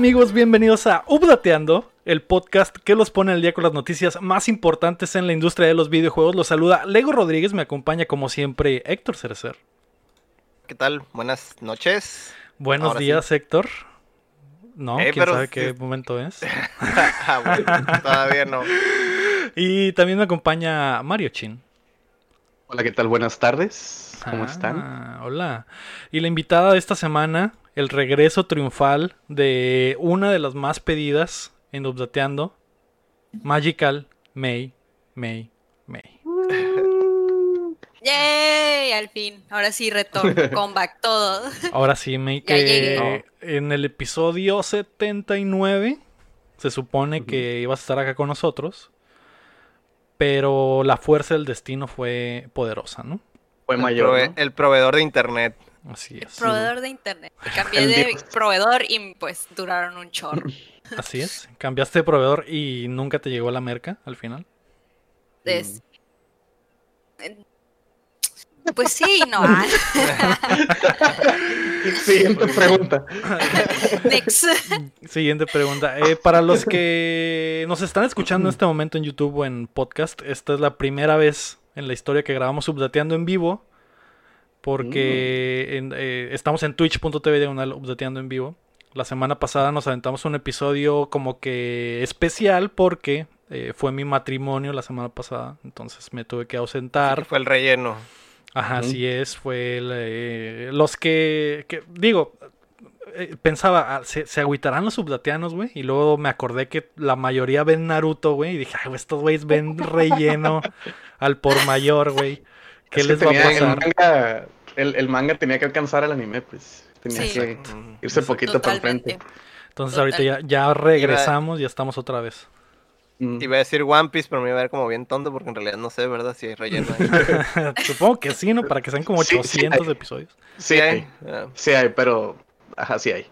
¿Qué tal amigos? Bienvenidos a Updateando, el podcast que los pone al día con las noticias más importantes en la industria de los videojuegos. Los saluda Lego Rodríguez, me acompaña como siempre Héctor Cerecer. ¿Qué tal? Buenas noches. Buenos Ahora días, Héctor. No, Eh, quién sabe qué sí. momento es. Ah, bueno, todavía no. Y también me acompaña Mario Chin. Hola, ¿qué tal? Buenas tardes. ¿Cómo están? Ah, Hola. Y la invitada de esta semana, el regreso triunfal de una de las más pedidas en Updateando, Magical May, May, May. ¡Yay! Al fin. Ahora sí, retorno. Comeback, todo. Ahora sí, May, que en el episodio 79 se supone que ibas a estar acá con nosotros, pero la fuerza del destino fue poderosa, ¿no? Fue El, mayor. prove- ¿no? el proveedor de internet. Así es. Proveedor de internet. Cambié El de Dios. proveedor y pues duraron un chorro. Así es. Cambiaste de proveedor y nunca te llegó la merca al final. Des- Pues sí, no. Siguiente pregunta. Next. Siguiente pregunta. Eh, para los que nos están escuchando en este momento en YouTube o en podcast, esta es la primera vez en la historia que grabamos Updateando en vivo. Porque en- eh, estamos en twitch.tv diagonal Updateando en vivo. La semana pasada nos aventamos un episodio como que especial porque eh, fue mi matrimonio la semana pasada. Entonces me tuve que ausentar. Fue el relleno. Ajá, así es, fue el, eh, los que, que- digo, eh, pensaba, ah, ¿se, se agüitarán los subdateanos, güey, y luego me acordé que la mayoría ven Naruto, güey, y dije, ay, estos güeyes ven relleno al por mayor, güey, ¿qué Es que les va a tenía- El pasar? manga, el, el manga tenía que alcanzar al anime, pues. Tenía Sí. que irse poquito para el Totalmente. frente. Entonces ahorita ya, ya regresamos, ya estamos otra vez. Mm. Iba a decir One Piece, pero me iba a ver como bien tonto porque en realidad no sé, ¿verdad? Si hay relleno ahí. Supongo que sí, ¿no? Para que sean como Sí, sí 800 hay. episodios. Sí hay. Ah, Sí hay, pero. Ajá, sí hay.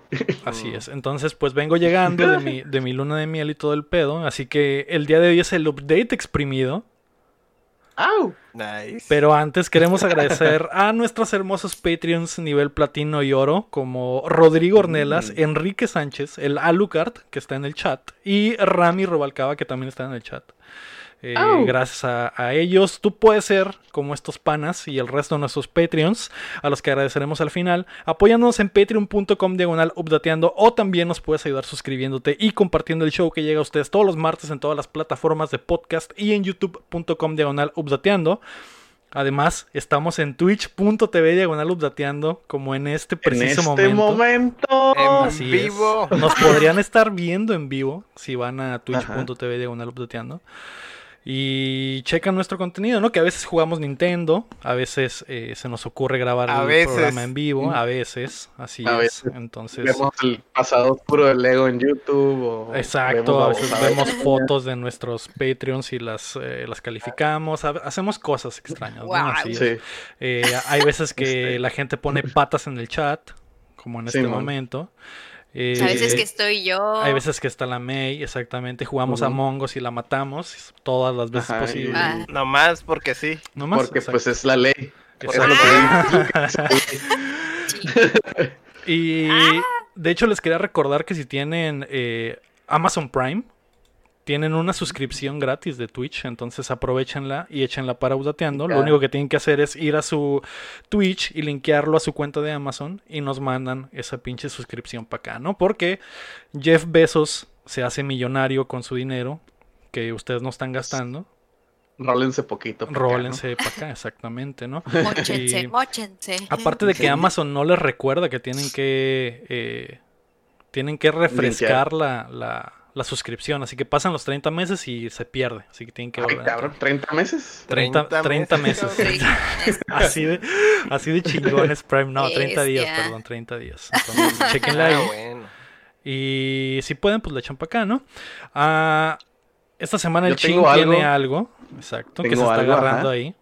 Así Mm. es. Entonces, pues vengo llegando de mi, de mi luna de miel y todo el pedo. Así que el día de hoy es el update exprimido. ¡Au! nice. Pero antes queremos agradecer a nuestros hermosos Patreons nivel platino y oro, como Rodrigo Ornelas, Mm. Enrique Sánchez, el Alucard, que está en el chat, y Rami Robalcaba, que también está en el chat. Eh, Au. gracias a, a ellos, tú puedes ser como estos panas y el resto de nuestros Patreons, a los que agradeceremos al final, apoyándonos en patreon.com diagonal updateando, o también nos puedes ayudar suscribiéndote y compartiendo el show que llega a ustedes todos los martes en todas las plataformas de podcast y en youtube.com diagonal updateando. Además, estamos en twitch.tv diagonal updateando, como en este En preciso este momento. momento. En Así vivo. es. Nos podrían estar viendo en vivo si van a twitch.tv diagonal updateando. Y checan nuestro contenido, ¿no? Que a veces jugamos Nintendo, a veces eh, se nos ocurre grabar A el veces. programa en vivo, a veces, así A es. veces. Entonces, Vemos el pasado oscuro del Lego en YouTube. O exacto, a veces vemos fotos de nuestros Patreons y las, eh, las calificamos, ha- hacemos cosas extrañas, ¿no? Así. Sí. Eh, hay veces que Este. la gente pone patas en el chat, como en este momento. Eh, A veces que estoy yo. Hay veces que está la May, exactamente. Jugamos a. Mongos y la matamos todas las veces Ajá, posibles. Ah. Nomás porque sí. No más. Porque exacto. pues es la ley. Y Ah. de hecho les quería recordar que si tienen eh, Amazon Prime, tienen una suscripción gratis de Twitch, entonces aprovechenla y échenla para Audateando. Lo Ya. único que tienen que hacer es ir a su Twitch y linkearlo a su cuenta de Amazon y nos mandan esa pinche suscripción para acá, ¿no? Porque Jeff Bezos se hace millonario con su dinero que ustedes no están gastando. Rólense poquito. ¿no? Rólense para acá, exactamente, ¿no? Móchense, Y- móchense. Aparte de que. Amazon no les recuerda que tienen que eh, tienen que refrescar la, la, la suscripción, así que pasan los 30 meses y se pierde, así que tienen que volver. a cabrón, 30 meses. 30, 30 meses. Sí, es- Así de, así de chingones Prime, no, 30 días, perdón, 30 días. Entonces, chequenla Ah, ahí. bueno. Y si pueden, pues le echan para acá, ¿no? Ah, esta semana Yo el Chin tengo algo. tiene algo, exacto, que se está algo, agarrando ajá. ahí.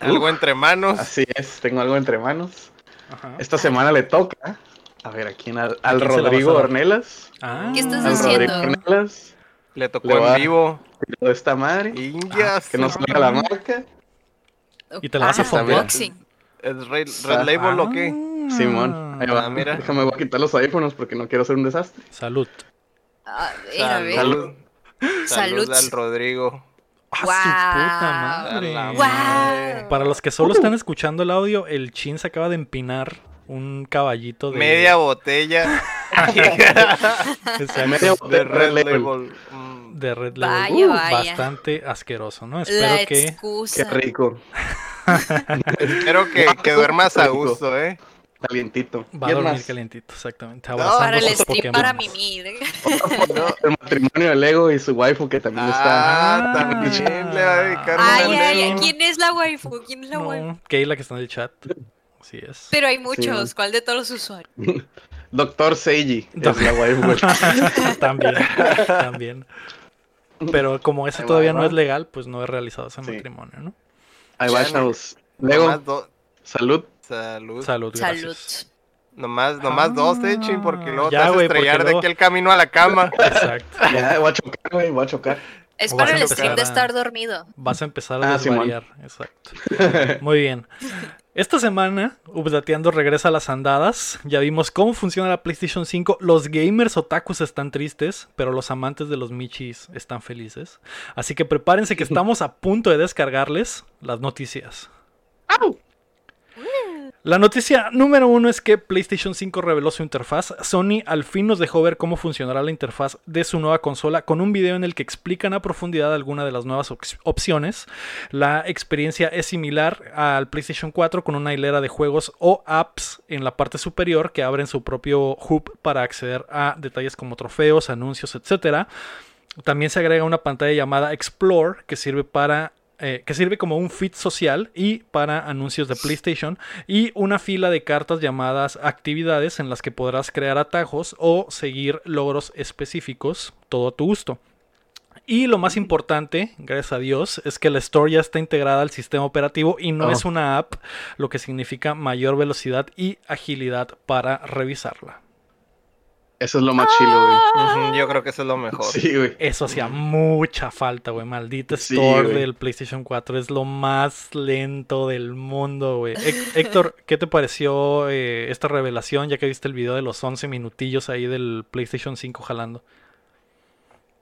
Algo entre manos. Así es, tengo algo entre manos. Ajá. Esta semana le toca, a ver, ¿a quién? Al, quién Rodrigo a? Ornelas. Ah, ¿Qué estás Al haciendo? Rodrigo Ornelas. Le tocó Le en vivo. De esta madre. Indias. Que no salga la marca. Y te la vas a Ah, fondear. unboxing. ¿Es Red, Ah, Red Label o qué? Simón, ahí va. Ah, mira. Déjame voy a quitar los audífonos porque no quiero hacer un desastre. Salud. A ver, a ver. Salud. Salud Salud. al Rodrigo. ¡Ah, Guau. su puta A madre! madre. Para los que solo están escuchando el audio, el Chin se acaba de empinar un caballito de... Media botella de Red Red Label. Label. Mm, de Red Vaya, Label. Uh, vaya. Bastante asqueroso, ¿no? La Espero que... Qué rico. Espero que, que duermas a gusto, ¿eh? Calientito. Va a dormir más, calientito, exactamente. No, Para el Pokémon. para mimir. No. El matrimonio de Lego y su waifu que también está. Ah, también le va a dedicar Ay, ay, momento. ¿quién es la waifu? ¿Quién es la waifu? No, Keila que está en el chat. Así es. Pero hay muchos. Sí. ¿Cuál de todos los usuarios? Doctor Seiji Do- es la waifu. también, también. Pero como ese todavía no es legal, pues no he realizado ese Sí. matrimonio, ¿no? Ahí va, chavos. Do- salud. Salud. Salud, Salud. Nomás, nomás dos, eh, chin, porque luego Ya, te vas a estrellar de luego- aquí el camino a la cama. Exacto. Ya, voy a chocar, güey, voy a chocar. Es O para el stream de estar dormido. Vas a empezar a Ah. Exacto. Muy bien. Esta semana, Updateando regresa a las andadas. Ya vimos cómo funciona la PlayStation 5. Los gamers otakus están tristes, pero los amantes de los Michis están felices. Así que prepárense que estamos a punto de descargarles las noticias. La noticia número uno es que PlayStation 5 reveló su interfaz. Sony al fin nos dejó ver cómo funcionará la interfaz de su nueva consola con un video en el que explican a profundidad algunas de las nuevas opciones. La experiencia es similar al PlayStation 4 con una hilera de juegos o apps en la parte superior que abren su propio hub para acceder a detalles como trofeos, anuncios, etc. También se agrega una pantalla llamada Explore que sirve para eh, que sirve como un feed social y para anuncios de PlayStation y una fila de cartas llamadas actividades en las que podrás crear atajos o seguir logros específicos, todo a tu gusto. Y lo más importante, gracias a Dios, es que la Store ya está integrada al sistema operativo y no Oh. es una app, lo que significa mayor velocidad y agilidad para revisarla. Eso es lo más chilo, güey. Ujú, Yo creo que eso es lo mejor. Sí, güey. Eso hacía mucha falta, güey. Maldita Sí, Store güey. del PlayStation 4 es lo más lento del mundo, güey. Héctor, ¿qué te pareció eh, esta revelación ya que viste el video de los 11 minutillos ahí del PlayStation 5 jalando?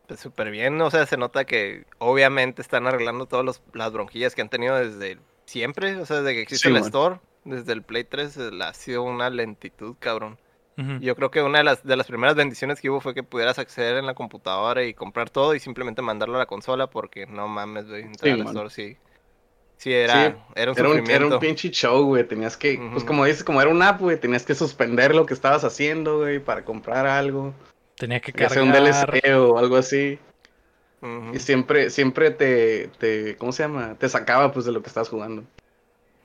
Pues súper bien, o sea, se nota que obviamente están arreglando todas las bronquillas que han tenido desde siempre, o sea, desde que existe Sí, el man. Store, desde el Play 3, eh, ha sido una lentitud, cabrón. Yo creo que una de las, de las primeras bendiciones que hubo fue que pudieras acceder en la computadora y comprar todo y simplemente mandarlo a la consola porque no mames, güey, entrar Sí, al man. Store sí. Sí, era, Sí, era un Era un, era un pinche show, güey. Tenías que, pues como dices, como era una app, güey, tenías que suspender lo que estabas haciendo, güey, para comprar algo. Tenía que Que hacer un cargar. DLC o algo así. Y siempre, siempre te, te, ¿cómo se llama? Te sacaba, pues, de lo que estabas jugando.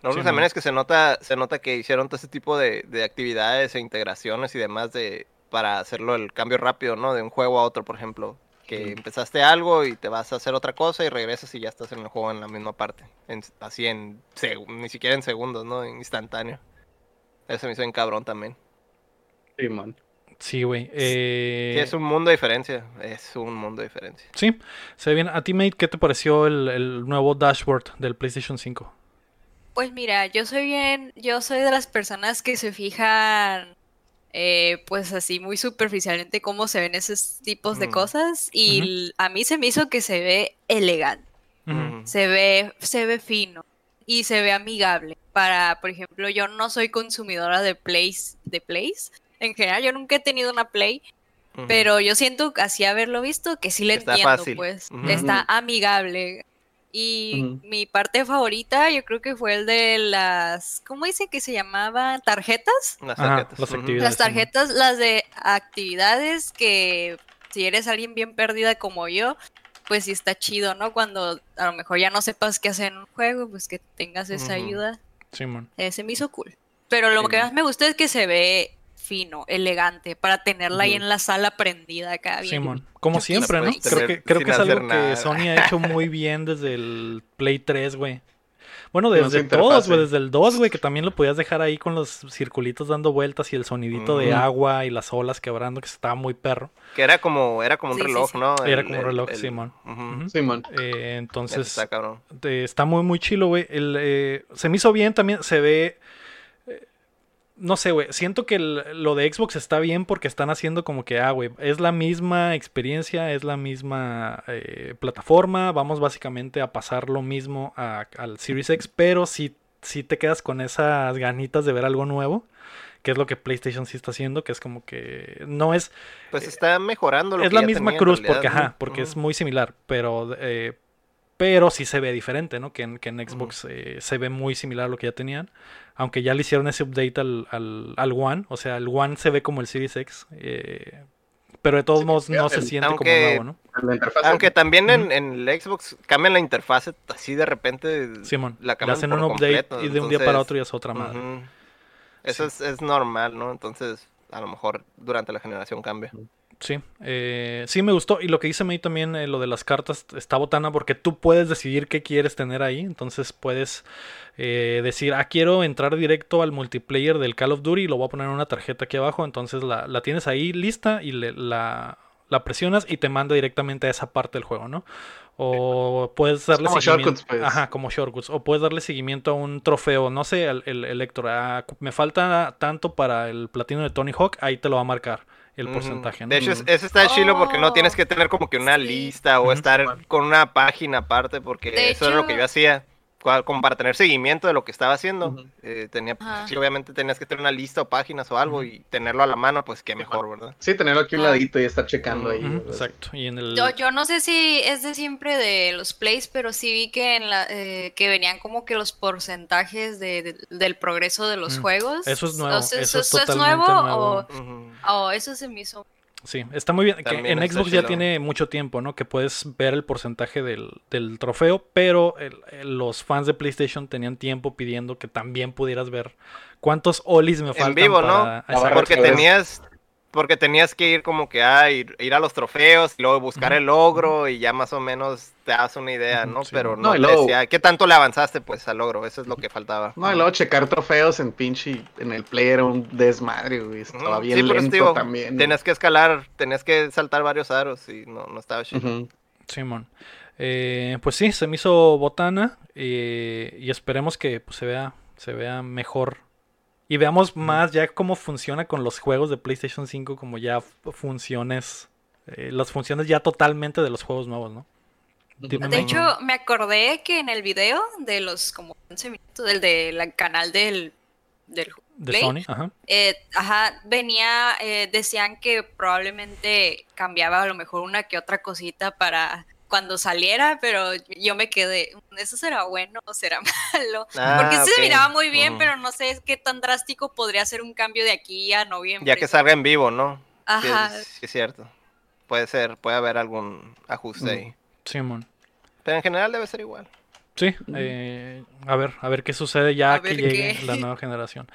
Lo único Sí, también es que se nota, se nota que hicieron todo ese tipo de, de actividades e integraciones y demás de para hacerlo el cambio rápido, ¿no? De un juego a otro, por ejemplo. Que Sí. empezaste algo y te vas a hacer otra cosa y regresas y ya estás en el juego en la misma parte. En- así en ni siquiera en segundos, ¿no? En instantáneo. Eso me hizo en cabrón también. Sí, man. Sí, güey. Sí, Eh, es un mundo de diferencia. Es un mundo de diferencia. Sí, se ve bien. A ti, Mate, ¿qué te pareció el, el nuevo dashboard del PlayStation 5? Pues mira, yo soy bien, yo soy de las personas que se fijan, eh, pues así muy superficialmente cómo se ven esos tipos de Mm. cosas y a mí se me hizo que se ve elegante, se ve, se ve fino y se ve amigable. Para, por ejemplo, yo no soy consumidora de plays, de plays. En general, yo nunca he tenido una play, pero yo siento así haberlo visto que sí le Está entiendo, fácil. pues. Está amigable. Y mi parte favorita, yo creo que fue el de las, ¿cómo dice que se llamaban? ¿Tarjetas? Las Ajá, tarjetas. las. Las tarjetas, las de actividades que si eres alguien bien perdida como yo, pues sí está chido, ¿no? Cuando a lo mejor ya no sepas qué hacer en un juego, pues que tengas esa ayuda. Simón. Eh, se me hizo cool. Pero lo Sí. que más me gusta es que se ve fino, elegante, para tenerla ahí en la sala prendida acá bien. Simón. Como Yo siempre, ¿no? Creo que, creo que es algo que. Sony ha hecho muy bien desde el Play 3, güey. Bueno, desde todos, güey, desde el 2, güey, que también lo podías dejar ahí con los circulitos dando vueltas y el sonidito de agua y las olas quebrando, que estaba muy perro. Que era como, era como un Sí, reloj, sí. ¿no? Era El- como un el- reloj, el- Simón. Simón. Eh, entonces, está cabrón. eh, está muy, muy chilo, güey. Eh, se me hizo bien también, se ve... eh, No sé, güey. Siento que el- lo de Xbox está bien porque están haciendo como que, ah, güey, es la misma experiencia, es la misma eh, plataforma. Vamos básicamente a pasar lo mismo a- al Series X, pero si si te quedas con esas ganitas de ver algo nuevo, que es lo que PlayStation sí está haciendo, que es como que no es Pues está mejorando lo es que la ya misma tenía cruz realidad, porque ¿no? ajá, porque es muy similar, pero eh, pero sí se ve diferente, ¿no? Que en, que en Xbox eh, se ve muy similar a lo que ya tenían. Aunque ya le hicieron ese update al, al, al One. O sea, el One se ve como el Series X. eh, pero de todos Sí, modos no el- se siente aunque- como nuevo, ¿no? Aunque también en, en el Xbox cambian la interfaz así de repente. Simón. la le cambian hacen por un update completo, y de un día para otro ya es otra madre. Eso Sí. es, es normal, ¿no? Entonces, a lo mejor durante la generación cambia. Sí, eh, sí me gustó. Y lo que dice May también, eh, lo de las cartas, está botana porque tú puedes decidir qué quieres tener ahí. Entonces puedes eh, decir, ah, quiero entrar directo al multiplayer del Call of Duty y lo voy a poner en una tarjeta aquí abajo. Entonces la, la tienes ahí lista y le- la, la presionas y te manda directamente a esa parte del juego, ¿no? O puedes darle como seguimiento. shortcuts, pues. Ajá, como shortcuts. O puedes darle seguimiento a un trofeo. No sé, el, el, el Héctor, ah, me falta tanto para el platino de Tony Hawk. Ahí te lo va a marcar el porcentaje, ¿no? De hecho, es- eso está chilo porque no Oh, tienes que tener como que una sí. lista o estar con una página aparte, porque De eso era lo que hecho- yo hacía. Como para tener seguimiento de lo que estaba haciendo. Ujú. Eh, tenía, sí, obviamente tenías que tener una lista o páginas o algo y tenerlo a la mano, pues qué mejor, ¿verdad? Sí, tenerlo aquí a un ladito y estar checando ahí. Exacto. Y en el. Yo, yo no sé si es de siempre de los plays, pero sí vi que en la eh, que venían como que los porcentajes de, de- del progreso de los Mm, juegos. eso es nuevo, O sea, eso es ¿eso totalmente nuevo. O, o eso se me hizo. Sí, está muy bien. que en Xbox ya tiene mucho tiempo, ¿no? Que puedes ver el porcentaje del, del trofeo, pero el- el- los fans de PlayStation tenían tiempo pidiendo que también pudieras ver cuántos olis me faltan vivo, ¿no? para... Porque tenías, porque tenías que ir como que a ir, ir a los trofeos, y luego buscar el logro y ya más o menos te das una idea, ¿no? sí. Pero No, no, y te luego- decía, ¿qué tanto le avanzaste pues al logro? Eso es lo que faltaba. No, y luego checar trofeos en pinche. En el player era un desmadre, güey. Estaba bien Sí, lento digo, también. Tenías que escalar, tenías que saltar varios aros y no, no estaba chido. Simón. Eh, pues sí, se me hizo botana eh, y esperemos que pues, se vea se vea mejor y veamos más ya cómo funciona con los juegos de PlayStation 5 como ya funciones eh, las funciones ya totalmente de los juegos nuevos, ¿no? Dime, De hecho, me acordé que en el video de los como 11 minutos del del canal del, del de Play, Sony, ajá. eh, ajá, venía, eh, decían que probablemente cambiaba a lo mejor una que otra cosita para cuando saliera, pero yo me quedé, ¿eso será bueno o será malo? Ah, Porque sí ok. se miraba muy bien, Ujú. pero no sé qué tan drástico podría ser un cambio de aquí a noviembre. Ya que salga en vivo, ¿no? Sí, Ajá. es, sí es cierto. Puede ser, puede haber algún ajuste Ujú. ahí. Simón. Pero en general debe ser igual. Sí, eh, a ver, a ver qué sucede ya A que llegue qué. la nueva generación.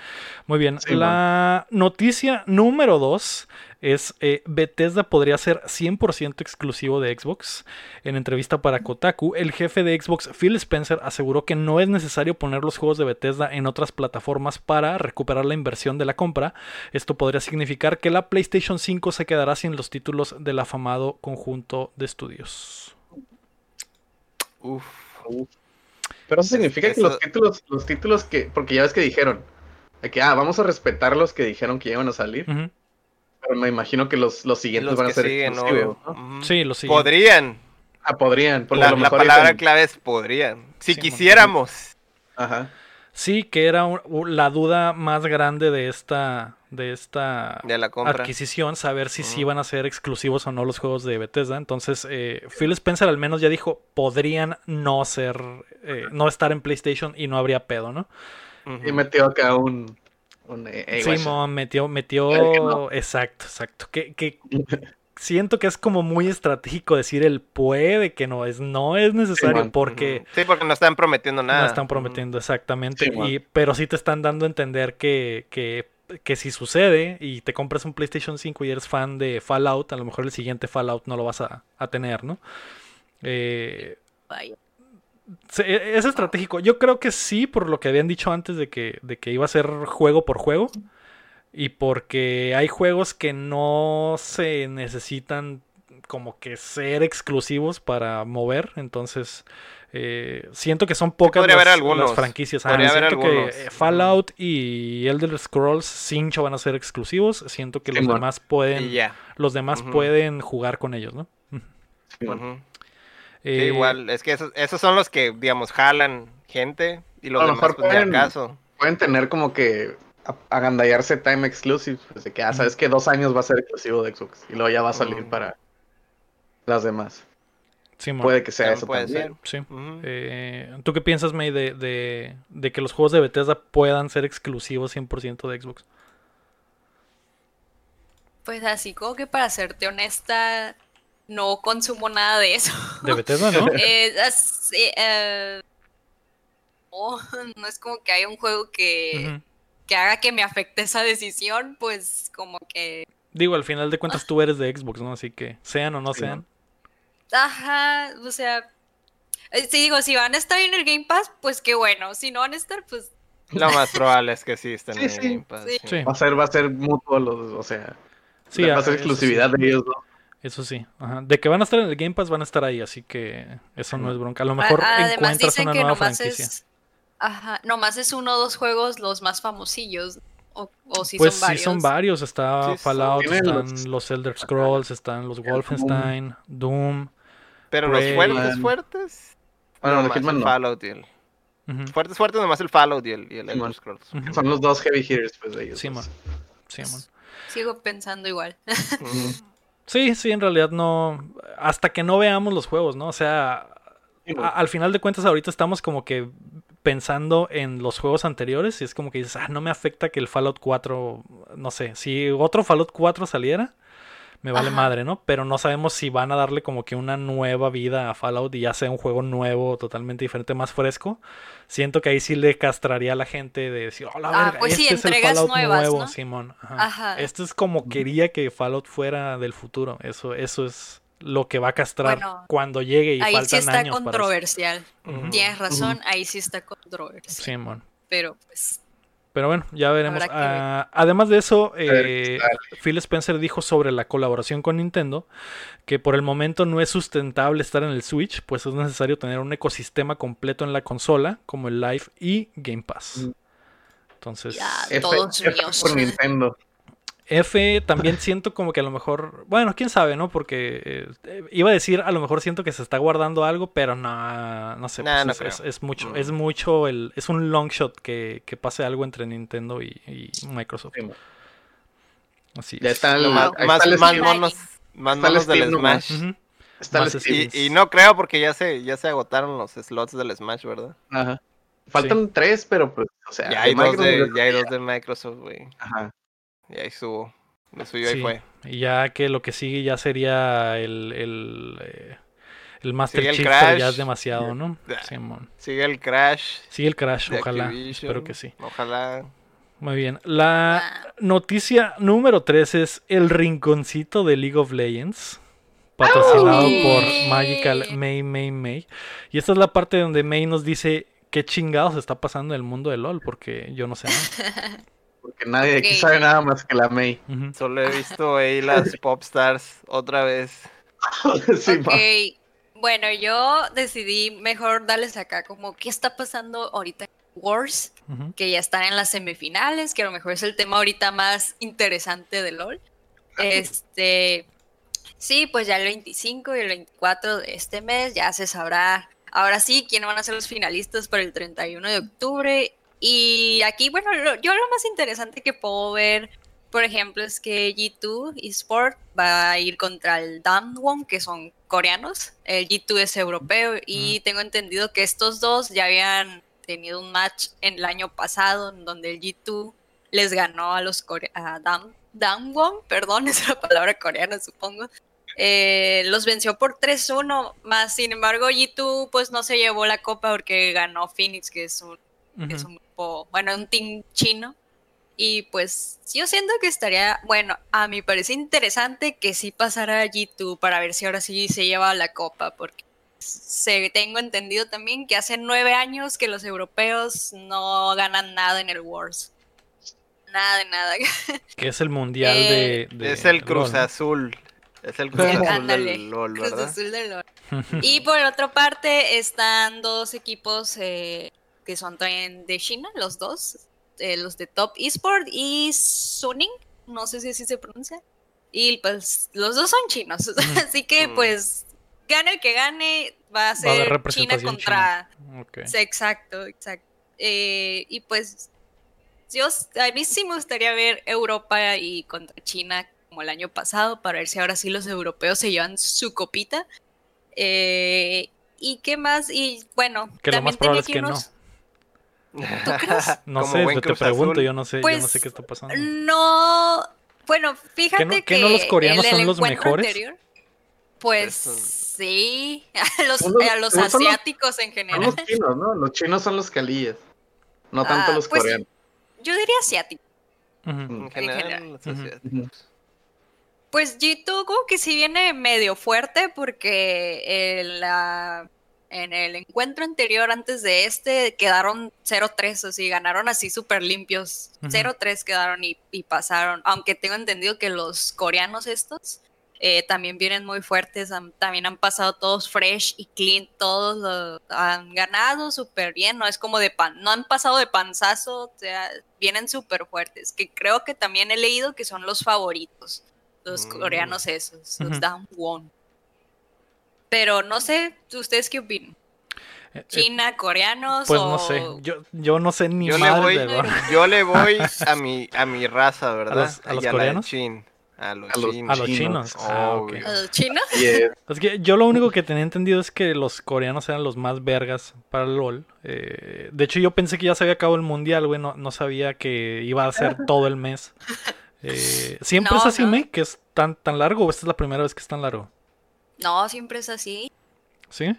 Muy bien, Sí, la noticia número dos es eh, Bethesda podría ser 100% exclusivo de Xbox. En entrevista para Kotaku, el jefe de Xbox, Phil Spencer, aseguró que no es necesario poner los juegos de Bethesda en otras plataformas para recuperar la inversión de la compra. Esto podría significar que la PlayStation 5 se quedará sin los títulos del afamado conjunto de estudios. Uf. Pero eso significa que los títulos, los títulos que, porque ya ves que dijeron, de que ah, vamos a respetar los que dijeron que iban a salir. Pero me imagino que los, los siguientes Los van a ser siguen, exclusivos. ¿no? Sí, lo siguiente. Podrían. Ah, podrían, a La, lo la palabra dicen- clave es podrían. Si Sí, quisiéramos. Ajá. Sí, que era un- la duda más grande de esta, de esta De la compra. adquisición, saber si sí Ujú. iban a ser exclusivos o no los juegos de Bethesda. Entonces, eh, Phil Spencer al menos ya dijo, podrían no ser, eh, no estar en PlayStation y no habría pedo, ¿no? Y metió acá un... un eh, eh. Simón metió, metió, exacto, exacto. Que, que siento que es como muy estratégico decir el puede que no es, no es necesario Simón. porque... Sí, porque no están prometiendo nada. No están prometiendo exactamente. Sí, y, pero sí te están dando a entender que, que, que si sucede y te compras un PlayStation 5 y eres fan de Fallout, a lo mejor el siguiente Fallout no lo vas a, a tener, ¿no? Eh, Vaya. E- es estratégico. Yo creo que sí, por lo que habían dicho antes de que, de que iba a ser juego por juego. Y porque hay juegos que no se necesitan como que ser exclusivos para mover. Entonces, eh, siento que son pocas podría las, haber algunos. las franquicias. Haber siento algunos. que Fallout y Elder Scrolls 5 van a ser exclusivos. Siento que los demás pueden, los demás pueden jugar con ellos, ¿no? Sí. Sí, Eh, igual, es que esos, esos son los que, digamos, jalan gente y los A lo demás, mejor pues, ni al pueden- caso. Pueden tener como que agandallarse time exclusive. Pues de que, ah, sabes que dos años va a ser exclusivo de Xbox. Y luego ya va a salir Mm. para las demás. Simón. Puede que sea También eso puede también. Sí. Ujú. Eh, ¿Tú qué piensas, May, de, de, de que los juegos de Bethesda puedan ser exclusivos 100% de Xbox? Pues así como que para serte honesta, no consumo nada de eso. De Bethesda, ¿no? Eh, así, eh, no, no es como que haya un juego que, que haga que me afecte esa decisión, pues como que, Digo, al final de cuentas tú eres de Xbox, ¿no? Así que sean o no sean. ajá, o sea, eh, si digo, si van a estar en el Game Pass, pues qué bueno, si no van a estar, pues Lo más probable es que sí estén Sí, en el sí. Game Pass, Sí. Sí. Va a ser, va a ser mutuo, los, o sea, Sí, va ah, a ser exclusividad sí. de ellos, ¿no? Eso sí. Ajá. De que van a estar en el Game Pass, van a estar ahí, así que eso no es bronca. A lo a- mejor además encuentras dicen una que nueva nomás franquicia. es, ajá, nomás es uno o dos juegos los más famosillos, o, o si Pues son sí, varios. son varios. Está Sí, Fallout, están los- los Elder Scrolls, están los Wolfenstein, Doom. Pero los fuertes, fuertes. Bueno, nomás Hitman el no. Fallout y el. Fuertes, fuertes, nomás el Fallout y el, y el Elder. Scrolls. Son los dos heavy hitters, pues, de ellos. Sí, dos. man. Sí, man. Sigo pensando igual. Ujú. Sí, sí, en realidad no. Hasta que no veamos los juegos, ¿no? O sea, Sí, a- al final de cuentas, ahorita estamos como que pensando en los juegos anteriores y es como que dices, ah, no me afecta que el Fallout 4, no sé, si otro Fallout 4 saliera, me vale Ajá. madre, ¿no? Pero no sabemos si van a darle como que una nueva vida a Fallout y ya sea un juego nuevo, totalmente diferente, más fresco. Siento que ahí sí le castraría a la gente de decir, oh, la Ah, verga, pues sí, este es el entregas Fallout nuevas, nuevo, ¿no? Simón. Ajá. Ajá. Esto es como quería que Fallout fuera del futuro. Eso, eso es lo que va a castrar Bueno, cuando llegue y ahí faltan sí está años para eso. controversial. Tienes razón, ahí sí está controversial. Simón. Pero pues, Pero bueno, ya veremos. Que. Ah, además de eso, eh. Phil Spencer dijo sobre la colaboración con Nintendo que por el momento no es sustentable estar en el Switch, pues es necesario tener un ecosistema completo en la consola, como el Live y Game Pass. Mm. Entonces, Ya. F, Todos F míos. por Nintendo. F también siento como que a lo mejor, bueno, quién sabe, ¿no? Porque eh, iba a decir, a lo mejor siento que se está guardando algo, pero no, no sé, Nah, pues no es, es- es mucho, Mm. es mucho el, es un long shot que, que pase algo entre Nintendo y, y Microsoft. Sí. Así Ya es. está el, Lo más, más, está más monos, más Está el monos del. Smash. Está. Y, y no creo porque ya se, ya se agotaron los slots del Smash, ¿verdad? Ajá. Faltan tres, pero pues, o sea, Ya hay, de dos de, ya hay dos de Microsoft, güey. Ajá. Y ahí subo. Lo suyo ahí Sí, fue. Y ya que lo que sigue ya sería el, el, eh, el Master Sigue el Chief, pero ya es demasiado, ¿no? Simón. Sigue el Crash. Sigue el Crash, ojalá. Activision. Espero que sí. Ojalá. Muy bien. La noticia número 3 es el rinconcito de League of Legends. Patrocinado ¡Ay! por Magical May May May. Y esta es la parte donde May nos dice qué chingados está pasando en el mundo de LOL, porque yo no sé nada. Porque nadie aquí sabe nada más que la May. Solo he visto ahí las Popstars otra vez. sí, ok. man. Bueno, yo decidí mejor darles acá como qué está pasando ahorita en Wars, que ya están en las semifinales, que a lo mejor es el tema ahorita más interesante de LOL. Este, sí, pues ya el 25 y el 24 de este mes ya se sabrá ahora sí quiénes van a ser los finalistas para el 31 de octubre. Y aquí, bueno, lo- yo lo más interesante que puedo ver, por ejemplo, es que G2 eSport va a ir contra el Damwon, que son coreanos. El G2 es europeo y tengo entendido que estos dos ya habían tenido un match en el año pasado en donde el G2 les ganó a los core a Dam Damwon, perdón, es la palabra coreana, supongo. Eh, los venció por 3-1, más sin embargo G2 pues no se llevó la copa porque ganó Phoenix, que es un, que es un grupo, bueno, un team chino. Y pues yo siento que estaría, bueno, a mí parece interesante que sí pasara G2 para ver si ahora sí se lleva la copa, porque se, tengo entendido también que hace nueve años que los europeos no ganan nada en el Wars. Nada de nada. Que es el mundial Eh, de, de es el LOL, Cruz ¿no? Azul. Es el Cruz Azul Ándale, del LOL, Cruz. Azul de LOL. Y por otra parte están dos equipos eh, que son también de China, los dos, eh, los de Top Esport y Suning, no sé si así se pronuncia. Y pues los dos son chinos, así que Mm. pues gane el que gane, va a Va a haber ser China contra... Sí, exacto, exacto. Eh, y pues yo, a mí sí me gustaría ver Europa y contra China como el año pasado para ver si ahora sí los europeos se llevan su copita. Eh, ¿Y qué más? Y bueno, Que lo también más probable es que no. Unos- ¿Tú crees? No Como sé, yo te pregunto, Azul. yo no sé, yo no Pues, sé qué está pasando. No, bueno, fíjate no- que, que no los coreanos el- el son los mejores? anterior, pues Son- sí, a los, Son los- a los son los- asiáticos en Son general. los chinos, ¿no? Los chinos son los calillas. No tanto Ah, los pues, coreanos. Yo diría asiático. Ujú. En general. general, los asiáticos. Pues G2 como que sí viene medio fuerte porque en, la- en el encuentro anterior antes de este quedaron 0-3, o sea, ganaron así súper limpios. Ujú. 0-3 quedaron y, y pasaron, aunque tengo entendido que los coreanos estos eh, también vienen muy fuertes, han- también han pasado todos fresh y clean, todos han ganado súper bien, no es como de pan, no han pasado de panzazo, o sea, vienen súper fuertes, que creo que también he leído que son los favoritos, los Mm. coreanos esos, los Ujú. Damwon. Pero no sé, ¿ustedes qué opinan? Eh, eh, ¿China, coreanos pues o...? no sé, yo, yo no sé ni Yo le voy, yo le voy a mi, a mi raza, ¿verdad? los- a los coreanos? Chin. A los, A los- chinos. A los chinos. Ah. ¿A los chinos? Y, Es que yo lo único que tenía entendido es que los coreanos eran los más vergas para el LOL. Eh, de hecho, yo pensé que ya se había acabado el mundial, güey. No, no sabía que iba a ser todo el mes. Eh, ¿Siempre No, es así, no. me? ¿Que es tan, tan largo o esta es la primera vez que es tan largo? No, siempre es así. ¿Sí?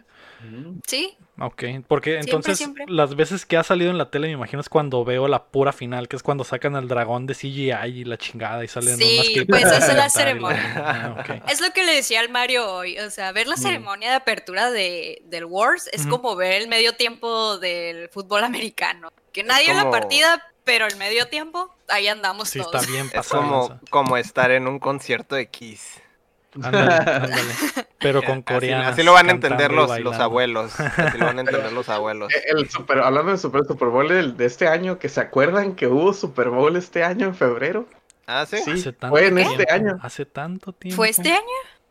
Sí, Ok, porque entonces siempre. las veces que ha salido en la tele me imagino es cuando veo la pura final, que es cuando sacan al dragón de CGI y la chingada y salen Sí, unas clips pues esa es la y ceremonia. Ah. Es lo que le decía al Mario hoy, o sea, ver la Mm. ceremonia de apertura de, del Wars es como ver el medio tiempo del fútbol americano. Que nadie en la como- partida, pero el medio tiempo, ahí andamos Sí, todos. está bien Es pasado. como, como estar en un concierto de Kiss. Ándale, ándale. Pero con Así- coreanas. Así, lo van a entender y los, los abuelos. Así lo van a entender los abuelos. Eh, El super, hablando del Super, Super Bowl del- de este año, que se acuerdan que hubo Super Bowl este año en febrero. Ah, sí. Sí, Hace tanto fue en tiempo, este año. Hace tanto tiempo. ¿Fue este año?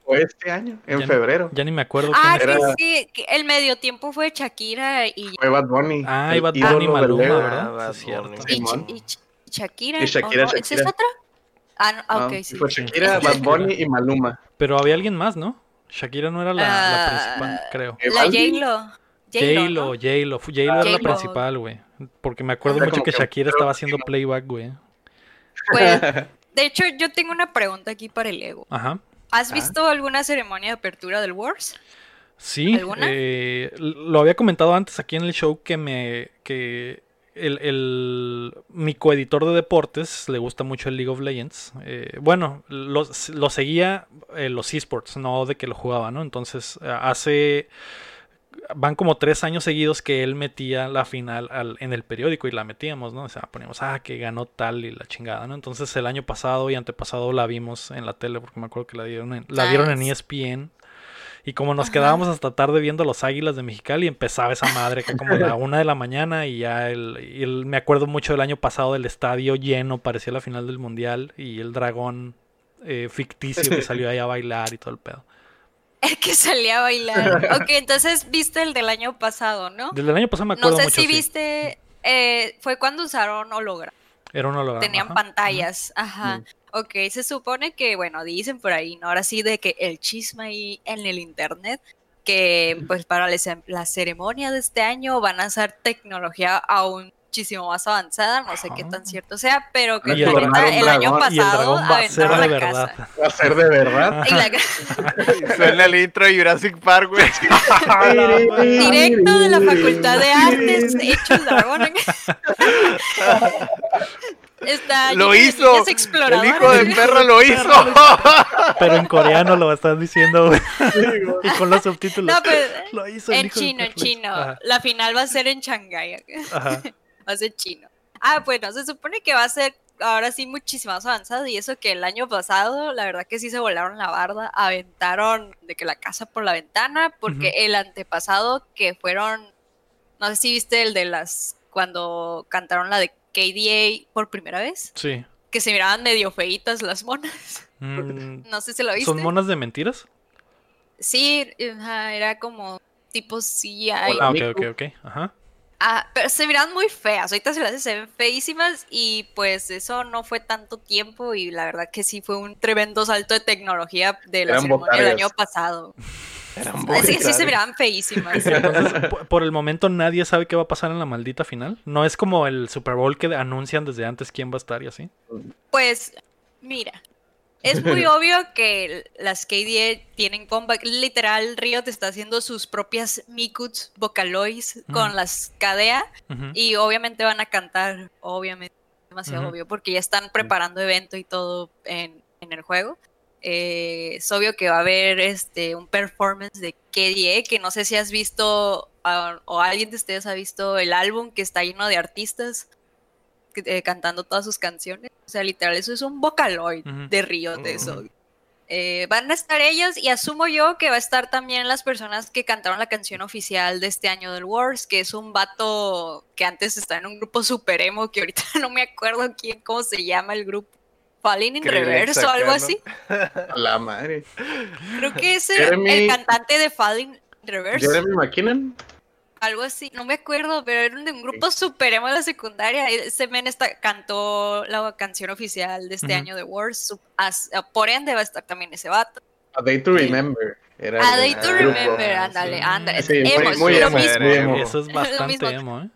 Fue este año, en Ya- febrero. Ya ni me acuerdo Ah, quién era- sí, el medio tiempo fue Shakira y, Fue Bad Bunny. Ah, el y Bad Bunny y Maluma. Ah, Sí, y, y Ch- Shakira. Y Shakira, ¿o no? ¿Esa es otra? Ah, no, Ah, ok, sí. Fue Shakira, Bad Bunny y Maluma. Pero había alguien más, ¿no? Shakira no era la, la Ah, principal, creo. ¿Eh, La? J-Lo. J-Lo, J-Lo. J-Lo era la principal, güey. Porque me acuerdo mucho que Shakira estaba haciendo playback, güey. Pues, de hecho, yo tengo una pregunta aquí para el Ego. Ajá. ¿Has Ah. visto alguna ceremonia de apertura del Wars? Sí, ¿Alguna? eh, lo había comentado antes aquí en el show que me que el, el- mi coeditor de deportes le gusta mucho el League of Legends. Eh, bueno, lo, lo seguía eh, los esports, no de que lo jugaba, ¿no? Entonces eh, hace van como tres años seguidos que él metía la final al- en el periódico y la metíamos, ¿no? O sea, poníamos, ah, que ganó tal y la chingada, ¿no? Entonces el año pasado y antepasado la vimos en la tele porque me acuerdo que la dieron en, la dieron en E. ESPN. Y como nos Ajá. quedábamos hasta tarde viendo los Águilas de Mexicali, empezaba esa madre que como a la una de la mañana y ya el, y el- me acuerdo mucho del año pasado del estadio lleno, parecía la final del mundial y el dragón eh, ficticio que salió ahí a bailar y todo el pedo. El que salía a bailar. ok, entonces viste el del año pasado, ¿no? Desde el año pasado me No acuerdo sé mucho. si sí. viste, eh, fue cuando usaron holograma. Era un holograma. Tenían ajá. pantallas, ajá. Mm. Ok, se supone que, bueno, dicen por ahí, ¿no? Ahora sí de que el chisme ahí en el internet, que pues para la ce- la ceremonia de este año van a usar tecnología aún muchísimo más avanzada, no sé qué tan cierto sea, pero que el ahorita el año dragón- el pasado dragón va a ser aventaron de la verdad. casa. Va a ser de verdad. Y la- Suena el intro de Jurassic Park, güey. directo de la Facultad de Artes, hecho el dragón. Está Lo hizo. El hijo de perra lo hizo. Pero en coreano lo estás diciendo, güey. y con los subtítulos. No, pues, Lo hizo en chino, en chino. Ajá, La final va a ser en Shanghái. ajá. Va a ser chino. Ah, bueno, se supone que va a ser ahora sí muchísimo más avanzado. Y eso que el año pasado, la verdad que sí se volaron la barda, aventaron de que la casa por la ventana, porque el antepasado que fueron, no sé si viste el de las, cuando cantaron la de KDA por primera vez, Sí. que se miraban medio feitas las monas. Mm, No sé si lo viste. ¿Son monas de mentiras? Sí, ajá, era como tipo CGI. Ah, ok, ok, ok. Ajá. Ah, pero se miran muy feas. Ahorita se las hace, se ven feísimas y pues eso no fue tanto tiempo y la verdad que sí fue un tremendo salto de tecnología de la Eran ceremonia del año pasado. Eran Sí, sí, bonitas. se miraban feísimas. Entonces, por el momento nadie sabe qué va a pasar en la maldita final. No es como el Super Bowl que anuncian desde antes quién va a estar y así. Pues, mira, es muy obvio que las KDA tienen comeback. Literal, Riot está haciendo sus propias Mikuts Vocaloids con las KDA Ujú. y obviamente van a cantar, obviamente, demasiado obvio, porque ya están preparando evento y todo en, en el juego. Eh, es obvio que va a haber este un performance de KDA, que no sé si has visto ah, o alguien de ustedes ha visto el álbum que está lleno de artistas eh, cantando todas sus canciones. O sea, literal, eso es un vocaloid de Riot, de eso. Eh, van a estar ellos y asumo yo que va a estar también las personas que cantaron la canción oficial de este año del Wars, que es un vato que antes estaba en un grupo super emo, que ahorita no me acuerdo quién, cómo se llama el grupo. Falling in Reverse o algo así. A la madre. Creo que es el, Jeremy- el cantante de Falling in Reverse. Jeremy McKinnon. Algo así, no me acuerdo, pero era de un grupo super emo de la secundaria. Ese men está, cantó la canción oficial de este Ujú. año de Wars. as- por ende va a estar también ese vato. A Day to Remember. Era A Day to Ah. Remember, ah, ándale, sí. ándale. Sí, muy- emo, muy es lo emo, mismo. muy emo. Eso es bastante emo, ¿eh?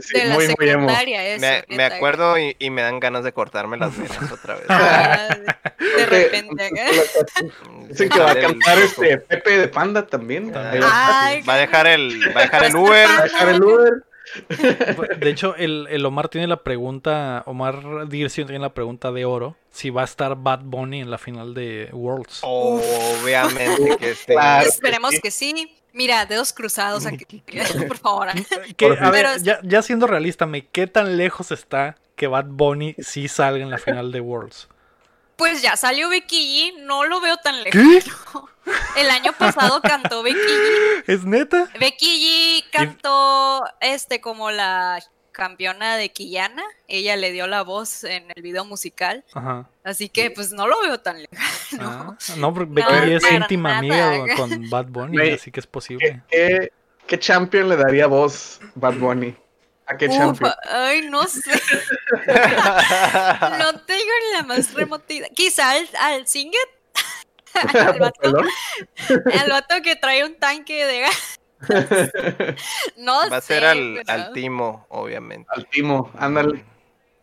Sí, De la muy, muy eso. Me, acuerdo y, y me dan ganas de cortarme las venas otra vez. Ah, de repente. Dicen que va a cantar este Pepe de Panda también. Ah, va a Ay, Va a dejar el, va a dejar el Uber. pa- dejar el Uber. De hecho, el, el Omar tiene la pregunta, Omar Dircio tiene la pregunta de oro, si va a estar Bad Bunny en la final de Worlds. Obviamente que este. Claro. Esperemos que sí. Mira, dedos cruzados aquí. Por favor. ¿Qué- Por a ver, Pero- ya, ya siendo realista, ¿me qué tan lejos está que Bad Bunny sí salga en la final de Worlds? Pues ya salió Becky G, no lo veo tan ¿Qué? lejos. El año pasado cantó Becky G. ¿Es neta? Becky G cantó este como la campeona de Quillana. Ella le dio la voz en el video musical. Ajá. Así que pues no lo veo tan lejos. Ah, no, porque Becky No, es íntima nada. amiga con Bad Bunny, así que es ¿Qué, posible. qué, qué champion le daría voz Bad Bunny? ¿A qué Uf, champion? ay, no sé. No tengo ni la más remota idea. Quizá al, al Singet. al, vato, al vato que trae un tanque de gas. No Va a sé, ser al, pero- al Timo, obviamente. Al Timo, ándale.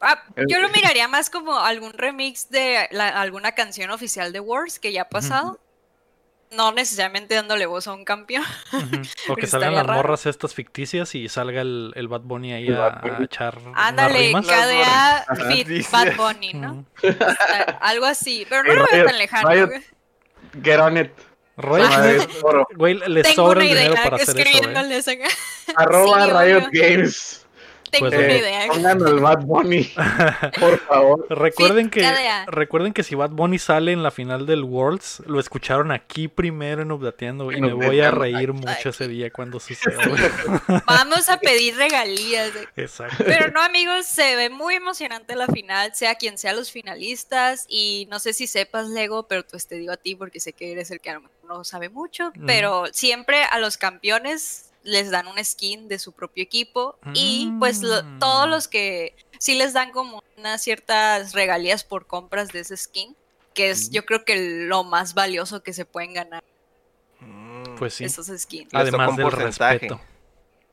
Ah, yo lo miraría más como algún remix de la- alguna canción oficial de Wars que ya ha pasado. No necesariamente dándole voz a un campeón. Ujú. O que Porque salgan las raro. morras estas ficticias y salga el, el Bad Bunny ahí a, Bad Bunny. a echar Ándale. KDA. Fit. Bad Bunny, ¿no? Algo así, pero no lo veo tan lejano. Get on it. Riot, oro. güey, le sobra el dinero para hacer eso, ¿eh? Arroba Sí, Riot obvio. Games. Tengo Pues, una eh, idea. Pongan al Bad Bunny. Por favor. Recuerden Sí, que recuerden que si Bad Bunny sale en la final del Worlds, lo escucharon aquí primero en Updateando güey, y me voy a reír aquí. mucho ese día cuando suceda. Vamos a pedir regalías. Exacto. Pero no, amigos, se ve muy emocionante la final, sea quien sea los finalistas. Y no sé si sepas, Lego, pero pues te digo a ti porque sé que eres el que a lo mejor no sabe mucho. Pero siempre a los campeones les dan un skin de su propio equipo. Y pues lo- Mm. todos los que sí les dan como unas ciertas regalías por compras de ese skin, que es yo creo que lo más valioso que se pueden ganar Mm. Pues sí. esos skins. Además del porcentaje. respeto.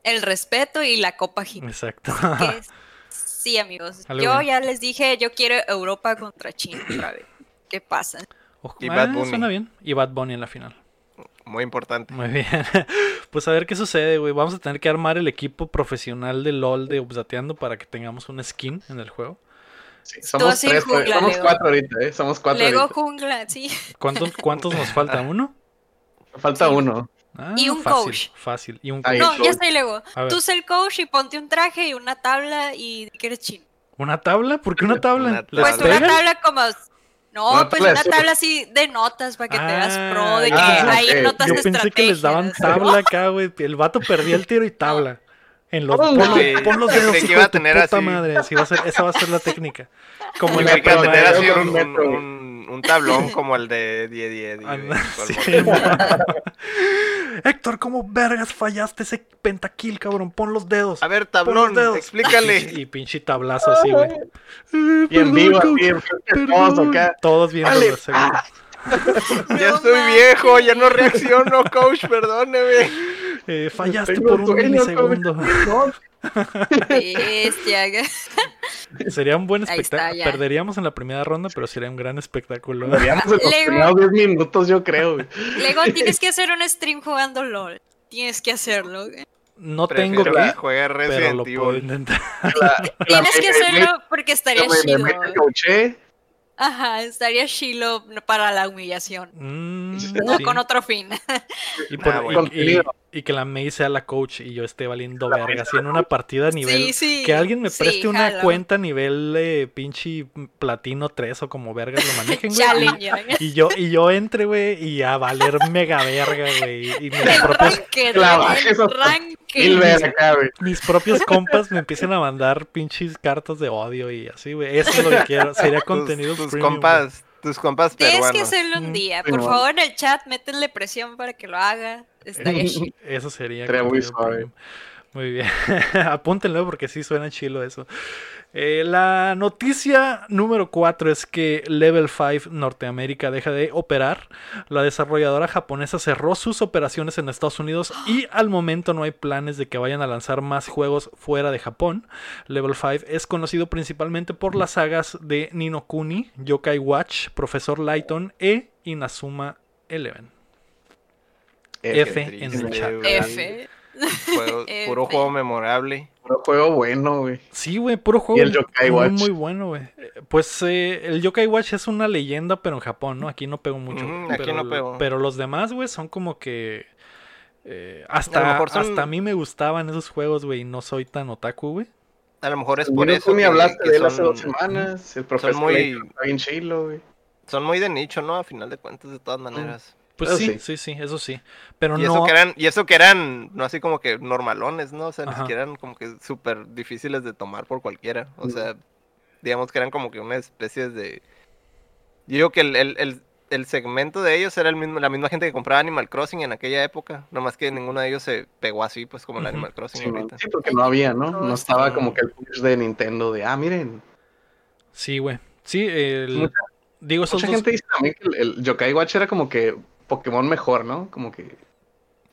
El respeto y la copa gigante. Exacto. es- Sí, amigos. Yo bien. ya les dije, yo quiero Europa contra China otra vez. ¿Qué pasa? Y ah, Bad Bunny. Suena bien. Y Bad Bunny en la final. Muy importante. Muy bien. Pues a ver qué sucede, güey. Vamos a tener que armar el equipo profesional de LOL de Updateando para que tengamos un skin en el juego. Sí, somos tres, jungla, somos Lego. cuatro ahorita, ¿eh? Somos cuatro Lego ahorita. jungla, sí. ¿Cuántos, cuántos nos falta? ¿Uno? Falta Sí. uno. Ah, Y un fácil, coach. Fácil. Y un coach. No, ya estoy Lego. Tú sé el coach y ponte un traje y una tabla y que eres chino. ¿Una tabla? ¿Por qué una tabla? Una ¿Les Pues una tabla como. No, Una pues tabla de una tabla así de notas para que te hagas pro, de que Ah, ahí ok. notas Yo pensé que les daban tabla acá, güey. El vato perdía el tiro y tabla. En los, Oh, pon, los- pon los dedos, que hijo iba a de tu tener puta así. madre. Así va a ser, esa va a ser la técnica. Como en la que tener así un, un un- un tablón como el de Die Die. Die, con sí. Héctor, ¿cómo vergas fallaste ese pentakill, cabrón? Pon los dedos. A ver, tablón, dedos. explícale. Y pinche tablazo así, güey. Eh, Y en perdón, vivo, de perdón. todos acá. Todos viendo Dale. los seguro. Ya No estoy viejo, ya no reacciono, coach, perdóneme. Eh, fallaste Tengo por un milisegundo. Sería un buen espectáculo. Perderíamos en la primera ronda, pero sería un gran espectáculo. Deberíamos en los Lego. primeros 10 minutos, yo creo. Luego tienes que hacer un stream jugando LOL. Tienes que hacerlo. güey. No tengo Prefiero que, que juegue pero lo puedo intentar. Tienes que hacerlo porque estaría chido. Ajá, estaría chilo para la humillación. Mm, No sí. con otro fin. Y, por- Ah, bueno. y- Contenido. Y que la May sea la coach y yo esté valiendo verga. Así en una partida a nivel. Sí, sí. que alguien me sí, preste una jalo. cuenta a nivel eh, pinche platino 3 o como vergas lo manejen, güey. Y yo, y yo entre, güey, y a valer mega verga, güey. Y mis El propios, mis propios compas me empiecen a mandar pinches cartas de odio y así, güey. Eso es lo que quiero. Sería contenido tus, tus premium, compas, tus compas Tienes peruanos. que hacerlo un día. Por favor, en el chat, métele presión para que lo haga. Estaría chido. güey. Eso sería. Estaría muy suave. Muy bien. Apúntenlo porque sí suena chilo eso. Eh, la noticia número 4 es que Level 5 Norteamérica deja de operar. La desarrolladora japonesa cerró sus operaciones en Estados Unidos y al momento no hay planes de que vayan a lanzar más juegos fuera de Japón. Level 5 es conocido principalmente por las sagas de Nino Kuni, Yokai Watch, Profesor Lighton e Inazuma Eleven. F en el chat. F. Juego- puro juego memorable. Puro juego bueno, güey. Sí, güey, puro juego Y el Yokai muy, Watch. muy bueno, güey. Pues eh, el Yokai Watch es una leyenda, pero en Japón, ¿no? Aquí no pegó mucho. Ujú, aquí pero, no pegó. Pero los demás, güey, son como que... eh, A hasta, mejor son- hasta a mí me gustaban esos juegos, güey, y no soy tan otaku, güey. A lo mejor es por eso. Que- hablaste que de él hace son- dos semanas. El profesor muy- está bien chilo, güey. Son muy de nicho, ¿no? A final de cuentas, de todas maneras. Pues Eso sí, sí, sí. sí, eso sí. Pero Y no... eso, que eran, y eso que eran, no así como que normalones, ¿no? O sea, ni siquiera eran como que súper difíciles de tomar por cualquiera. O Mm. sea, digamos que eran como que una especie de... Yo digo que el, el, el, el segmento de ellos era el mismo, la misma gente que compraba Animal Crossing en aquella época. Nomás que ninguno de ellos se pegó así, pues como el. Animal Crossing Sí, ahorita. Sí, porque no había, ¿no? No estaba como que el push de Nintendo de, ah, miren. Sí, güey. Sí, el... Mucha- Digo, esos Mucha dos... gente dice también que el, el Yokai Watch era como que Pokémon mejor, ¿no? Como que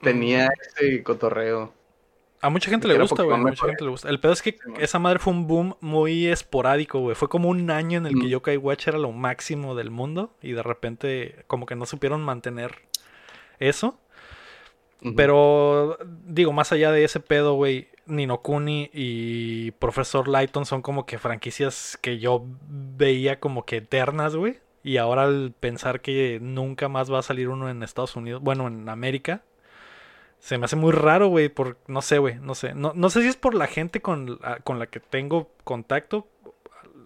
tenía ese cotorreo. A mucha gente le gusta, güey. Mucha gente le gusta. El pedo es que Sí, esa madre fue un boom muy esporádico, güey. Fue como un año en el que Mm. Yokai Watch era lo máximo del mundo. Y de repente, como que no supieron mantener eso. Pero, digo, más allá de ese pedo, güey. Ninokuni y Profesor Lighton son como que franquicias que yo veía como que eternas, güey. Y ahora al pensar que nunca más va a salir uno en Estados Unidos, bueno, en América, se me hace muy raro, güey, por, no sé, güey, no sé. No, no sé si es por la gente con, la- con la que tengo contacto.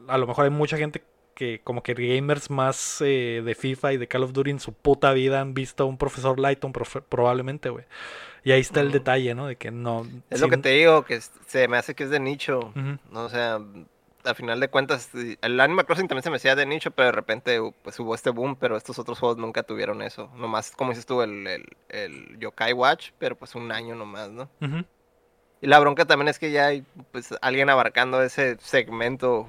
A lo mejor hay mucha gente que, como que gamers más eh, de FIFA y de Call of Duty en su puta vida han visto a un profesor Lighton profe- probablemente, güey. Y ahí está el detalle, ¿no? De que no... Es lo que te digo, que se me hace que es de nicho. ¿no? O sea, al final de cuentas, el Animal Crossing también se me hacía de nicho, pero de repente uh, pues hubo este boom, pero estos otros juegos nunca tuvieron eso. Nomás, como dices tú, el, el, el Yokai Watch, pero pues un año nomás, ¿no? Ujú. Y la bronca también es que ya hay pues alguien abarcando ese segmento.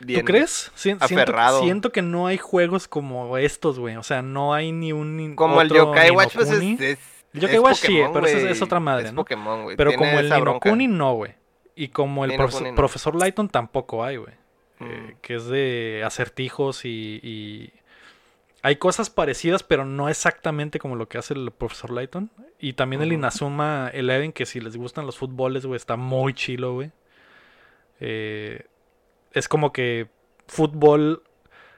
¿Tú crees? Si- siento, aferrado. siento que no hay juegos como estos, güey. O sea, no hay ni un Como el otro Yokai Watch, pues es. es El Yokai es Watch sí, pero es- es otra madre, Es ¿no? Pokémon, güey. Pero tiene como el. Ninokuni no, güey. Y como el profesor, no. profesor Lighton tampoco hay, güey. Mm. Eh, que es de acertijos y, y hay cosas parecidas, pero no exactamente como lo que hace el profesor Lighton. Y también el. Inazuma Eleven, que si les gustan los fútboles, güey, está muy chilo, güey. Eh, es como que fútbol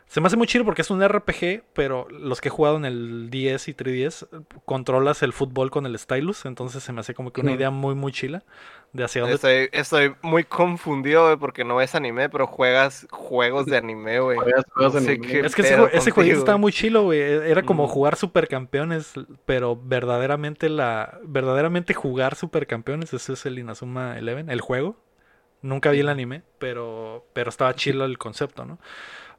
se me hace muy chido porque es un RPG, pero los que he jugado en el 10 y 3DS controlas el fútbol con el stylus, entonces se me hace como que una idea muy muy chila de hacia dónde Estoy, estoy muy confundido, porque no ves anime, pero juegas juegos de anime, güey. Juegas juegos No sé Es que ese, ese jueguito estaba muy chilo, güey. Era como Mm. jugar supercampeones, pero verdaderamente la verdaderamente jugar supercampeones, ese es el Inazuma Eleven, el juego. Nunca vi el anime, pero pero estaba chilo el concepto, ¿no?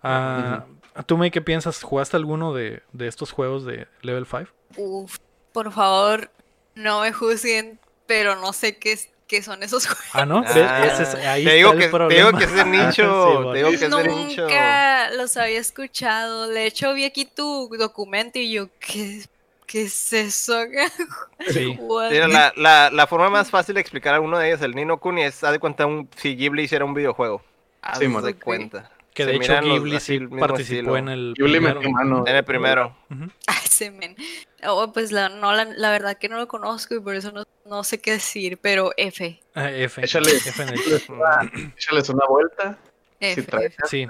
Ah, ¿Tú, May, qué piensas? ¿Jugaste alguno de, de estos juegos de Level 5? Uf, por favor, no me juzguen, pero no sé qué, es- qué son esos juegos. Ah, ¿no? Ah, Ese es- ahí te, está digo el que, te digo que es de Sí, nicho, bueno. te digo que es de nicho. Nunca los había escuchado. De hecho, vi aquí tu documento y yo, ¿qué, qué es eso? Sí. Mira, la, la, la forma más fácil de explicar a uno de ellos, el Nino Kuni, es, haz de cuenta, un, si Ghibli hiciera un videojuego. Haz Sí, de cuenta. Que Se de hecho Ghibli sí mismo participó estilo. en el Ghibli primero. mano. En el primero. Ah, ese men. Oh, pues la, no, la, la verdad que no lo conozco y por eso no, no sé qué decir, pero F. Ah, F. Échale. F en el. Échales una vuelta. F, Si trae- F. Sí.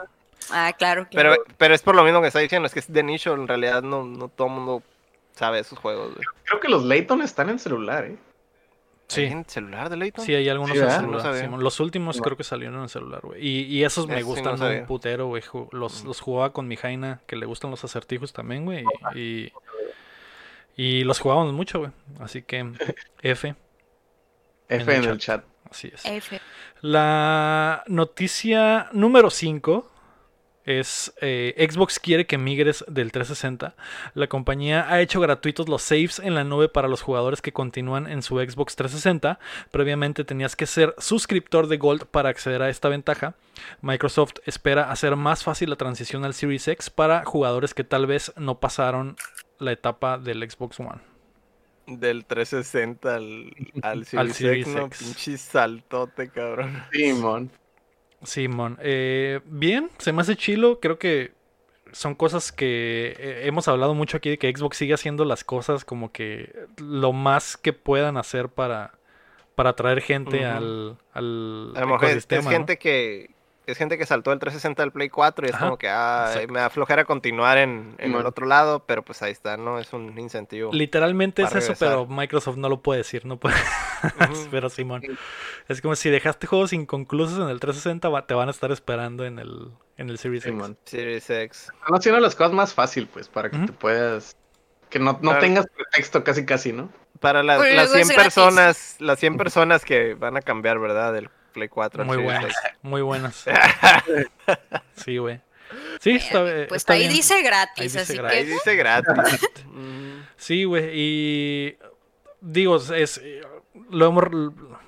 Ah, claro, Pero, claro. pero es por lo mismo que está diciendo, es que es de nicho, en realidad no, no todo el mundo sabe esos juegos. güey. Creo que los Layton están en celular, ¿eh? Sí. ¿Hay en celular de Layton? Sí, hay algunos Sí, en celular. No. Los últimos No. creo que salieron en celular, güey. Y, y esos me Eso sí no gustan un sabía. putero, güey. Los, los jugaba con mi Jaina, que le gustan los acertijos también, güey. Y, y los jugábamos mucho, güey. Así que F, En F el en el chat. así es. F. La noticia número 5 es eh, Xbox quiere que migres del 360. La compañía ha hecho gratuitos los saves en la nube para los jugadores que continúan en su Xbox 360. Previamente tenías que ser suscriptor de Gold para acceder a esta ventaja. Microsoft espera hacer más fácil la transición al Series X para jugadores que tal vez no pasaron la etapa del Xbox One. Del 360 al, al Series, Series X, no, pinche saltote, cabrón. Simón. Simón, eh, bien, se me hace chilo. Creo que son cosas que eh, hemos hablado mucho aquí de que Xbox sigue haciendo las cosas como que lo más que puedan hacer para, para atraer gente al, al A lo mejor es, es ecosistema, ¿no? gente que es gente que saltó del 360 al Play 4 y es Ajá, como que ah, me da flojera continuar en, en el otro lado, pero pues ahí está, ¿no? Es un incentivo. Literalmente es eso, pero Microsoft no lo puede decir, no puede. Pero Simón, es como si dejaste juegos inconclusos en el 360, va- te van a estar esperando en el, en el Series X. Simón. Series X. Están haciendo las cosas más fácil, pues, para que te puedas. Que no, no tengas pretexto casi, casi, ¿no? Para las, Pero las es 100 gratis. personas, las 100 personas que van a cambiar, ¿verdad? Del Play 4 al Muy buenas, muy buenas. Sí, güey. Sí, está, eh, Pues está ahí bien. dice gratis, Ahí dice así gratis. Ahí que dice gratis. Sí, güey, y digo, es lo hemos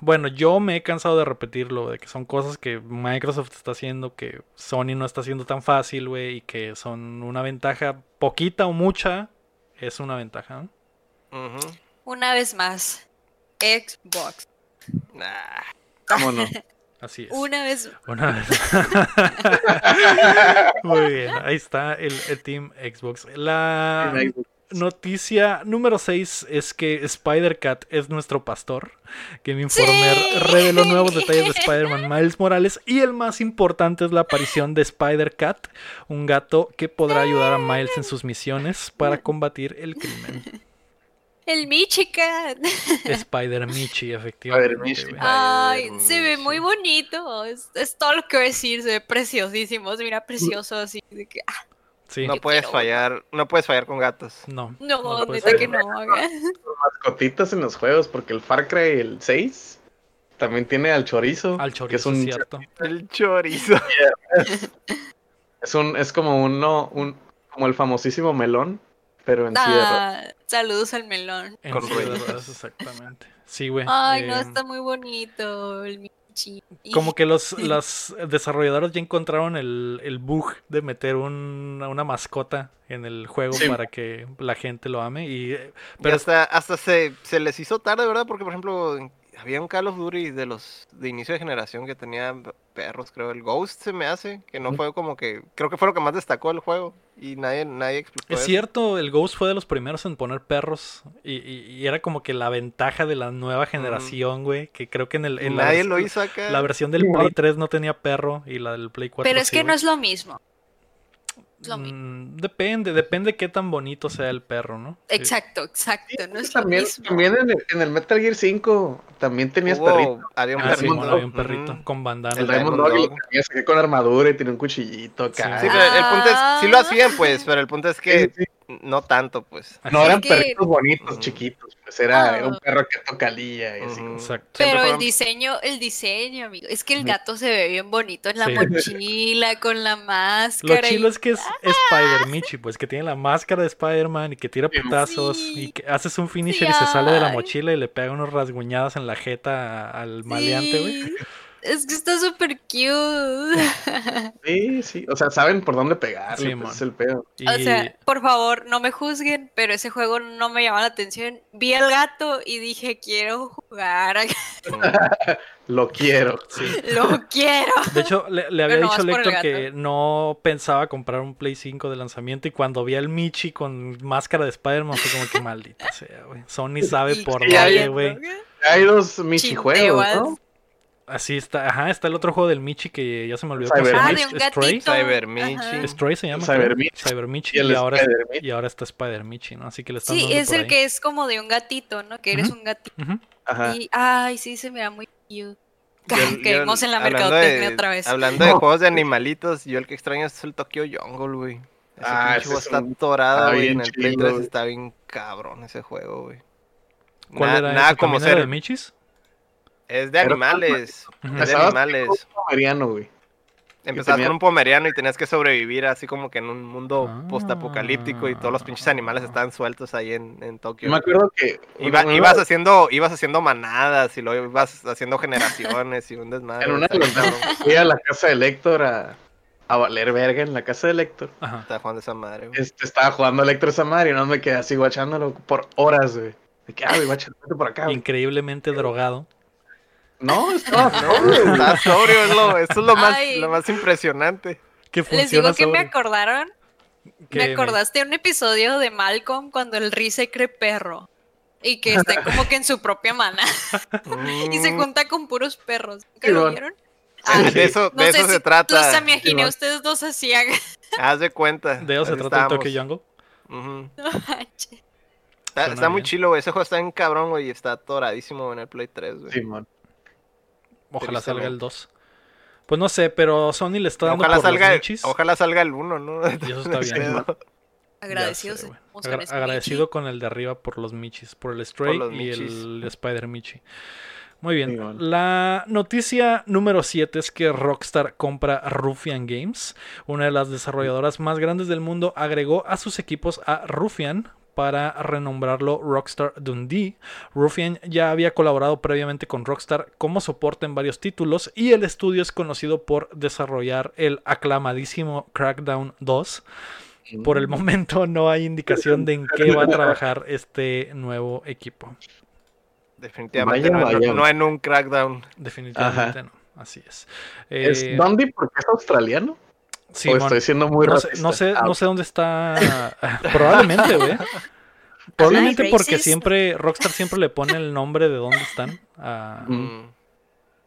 bueno, yo me he cansado de repetirlo, de que son cosas que Microsoft está haciendo que Sony no está haciendo tan fácil, güey, y que son una ventaja poquita o mucha, es una ventaja, ¿no? Una vez más, Xbox. Nah. Vámonos. Así es. Una vez Una vez. Muy bien, ahí está el, el Team Xbox. La noticia número 6 es que Spider-Cat es nuestro pastor. Game Informer Sí. reveló nuevos detalles de Spider-Man Miles Morales y el más importante es la aparición de Spider-Cat, un gato que podrá ayudar a Miles en sus misiones para combatir el crimen. El Michigan. Spider-Michi, efectivamente. Spider-Michi. güey. Ay, se ve sí. muy bonito. Es, es todo lo que voy a decir. Se ve preciosísimo. Se mira precioso así. De que, ah, Sí, No puedes quiero fallar, no puedes fallar con gatos. no. no, no neta que no. Mascotitas en los juegos, porque el Far Cry, el 6, también tiene al chorizo. Al que chorizo, es un, cierto. El chorizo. es un, es como uno, un, como el famosísimo melón, pero en Ah, saludos al melón. En ruedas, exactamente. Sí, güey. Ay, no, eh, está muy bonito el Michi. Como que los, los desarrolladores ya encontraron el, el bug de meter un- una mascota en el juego Sí. para que la gente lo ame. Y, eh, Pero pero hasta, hasta se, se les hizo tarde, ¿verdad? Porque, por ejemplo, había un Call of Duty de los de inicio de generación que tenía perros, creo. El Ghost se me hace, que no fue como que. Creo que fue lo que más destacó el juego. Y nadie, nadie explicó Es eso. cierto, el Ghost fue de los primeros en poner perros y, y- y era como que la ventaja de la nueva generación, güey, que creo que en, el, en la, Nadie vers- lo hizo acá. la versión del Play 3 no tenía perro y la del Play 4 Pero es sí, que no es lo mismo. Lo mismo. Mm, depende, depende qué tan bonito sea el perro, ¿no? Sí. Exacto, exacto. No es lo También, mismo. también en, el, en el Metal Gear 5 también tenías Hubo- perrito. Había un Ah, sí, había un perrito con bandana. El Diamond Dog lo tenías con armadura y tenía un cuchillito acá. Sí, pero el punto es, sí lo hacían, pues, pero el punto es que Sí, sí. No tanto, pues. No eran que- perritos bonitos, chiquitos. Pues era, Ah. era un perro que tocalía y así. Exacto. Pero el diseño, el diseño, amigo. Es que el gato se ve bien bonito en la Sí. mochila, con la Lo máscara. y- chilo es que es Spider Michi, pues que tiene la máscara de Spider-Man y que tira putazos Sí. y que haces un finisher Sí, y se sale de la mochila y le pega unos rasguñadas en la jeta al maleante, güey. Es que está súper cute. Sí, sí. O sea, saben por dónde pegarle. Sí, pues, es el pedo. Y O sea, por favor, no me juzguen, pero ese juego no me llama la atención. Vi al gato y dije, quiero jugar. Lo quiero. sí. Lo quiero. De hecho, le, le había Pero dicho Héctor que no pensaba comprar un Play 5 de lanzamiento y cuando vi al Michi con máscara de Spider-Man fue como que maldita sea, güey. Sony sabe por dónde, güey. Hay dos Michi-juegos, ¿no? Así está, ajá, está el otro juego del Michi que ya se me olvidó Cyber. Ah, de un Stray. Cyber Ajá. Michi. Stray se llama. Cyber. Michi. Cyber Michi. Y Y, ahora, Spider Michi. y ahora está Spider Michi, ¿no? Así que le están Sí, es el ahí. que es como de un gatito, ¿no? Que eres Ujú. un gatito. Ujú. Ajá. Y, ay, sí, se mira muy cute. Yo- Caímos yo- en la mercadotecnia de- otra vez. Hablando de No. juegos de animalitos, yo el que extraño es el Tokyo Jungle, güey. Ese Ah, ese juego es está un- torado, está güey. En el Play chido, 3 güey. está bien cabrón ese juego, güey. ¿Cuál Na- era nada ese? como ¿También era ser. de Michis? Es de animales. Es de animales. con un pomeriano, güey. Empezabas tenía- con un pomeriano y tenías que sobrevivir así como que en un mundo Ah. postapocalíptico y todos los pinches animales estaban sueltos ahí en, en Tokio. Yo me acuerdo que. Iba- una- ibas haciendo ibas haciendo manadas y luego ibas haciendo generaciones y un desmadre. En una fui a la casa de Héctor a, a valer verga en la casa de Héctor. Ajá. Estaba jugando esa madre, güey. Este, estaba jugando a Héctor esa madre y no me quedé así guachándolo por horas, güey. De que, ah, güey, por acá. güey. Increíblemente drogado. No, estaba No, sobrio, está sobrio, es lo, eso es lo más, Ay. lo más impresionante. Que Les digo que me acordaron. Me acordaste de un episodio de Malcolm cuando el Riz se cree perro. Y que está como que en su propia mana. y se Mm, junta con puros perros. ¿Nunca Sí, lo vieron? Ah, de eso, no de sé eso si se trata. Los imaginé, ustedes dos hacían. Haz de cuenta. De eso se Así trata el. Tokyo Jungle. No manches. Está, está muy chilo, güey. Ese juego está en cabrón, güey. Y está atoradísimo en el Play 3, güey. Simón. Ojalá salga el Tristemente. 2. Pues no sé, pero Sony le está dando Ojalá por los salga, Michis. ojalá salga el 1, ¿no? Y eso está bien. pedo. Agradecidos. Sé, Agra- ese agradecido Michi. con el de arriba por los Michis, por el Stray los y Michis. el Spider Michi. Muy bien. Bueno. La noticia número 7 es que Rockstar compra Ruffian Games. Una de las desarrolladoras más grandes del mundo agregó a sus equipos a Ruffian para renombrarlo Rockstar Dundee. Ruffian ya había colaborado previamente con Rockstar como soporte en varios títulos y el estudio es conocido por desarrollar el aclamadísimo Crackdown 2. Por el momento no hay indicación de en qué va a trabajar este nuevo equipo. Definitivamente Vaya, no, vaya. no en un crackdown. Definitivamente no. Así es. ¿Es Eh, Dundee porque es australiano? Sí, ¿O estoy siendo muy no, sé, no, sé, no sé dónde está. Probablemente, güey. Probablemente porque siempre Rockstar siempre le pone el nombre de dónde están. a- Mm.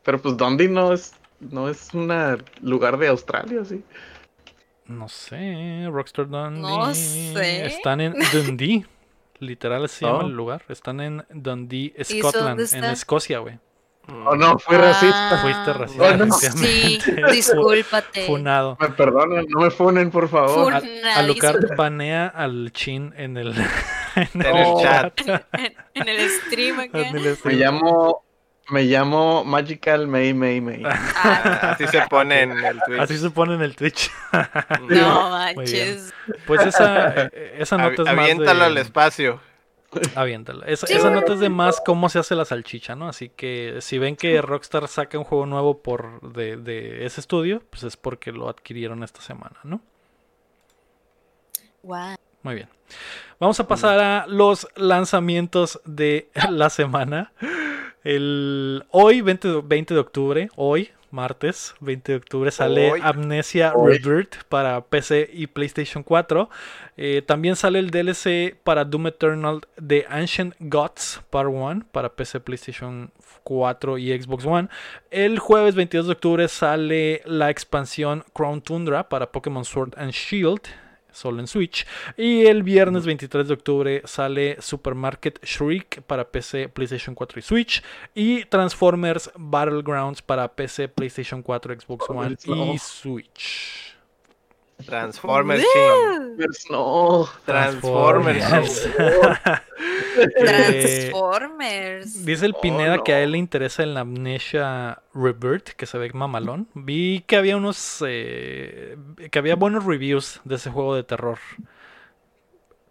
Pero pues Dundee no es, no es un lugar de Australia, sí. no sé, Rockstar Dundee. No sé. Están en Dundee. Literal se llama Oh. el lugar. Están en Dundee, Scotland, en? Escocia, güey. Mm. Oh, no, fui Ah. racista. Fuiste racista. Oh, no. Sí, discúlpate. Funado. Me perdonen, no me funen, por favor. A- Alucard banea al chin en el, en el Oh. chat. En, en el stream acá. En el Me llamo, me llamo Magical May May May. Ah, Así se pone en el Twitch. Así se pone en el Twitch. Mm. no manches. Pues esa, eh, esa Avi- nota es más Aviéntalo de... al espacio. Aviéntala. Esa, Sí. esa nota es de más cómo se hace la salchicha, ¿no? Así que si ven que Rockstar saca un juego nuevo por de, de ese estudio, pues es porque lo adquirieron esta semana, ¿no? Guau. Muy bien. Vamos a pasar a los lanzamientos de la semana. El, hoy, 20, de- 20 de octubre, hoy, martes 20 de octubre, sale Hoy. Amnesia Hoy. Rebirth para PC y PlayStation 4. Eh, también sale el DLC para Doom Eternal de Ancient Gods Part 1 para PC, PlayStation 4 y Xbox One. El jueves 22 de octubre sale la expansión Crown Tundra para Pokémon Sword and Shield. Solo en Switch. Y el viernes 23 de octubre sale Supermarket Shriek para PC, PlayStation 4 y Switch. Y Transformers Battlegrounds para PC, PlayStation 4, Xbox One y Switch. Transformers. Pues no. Transformers. Eh, Transformers. Dice el Oh, Pineda que a él le interesa el Amnesia Rebirth, que se ve mamalón. Vi que había unos. eh, que había buenos reviews de ese juego de terror.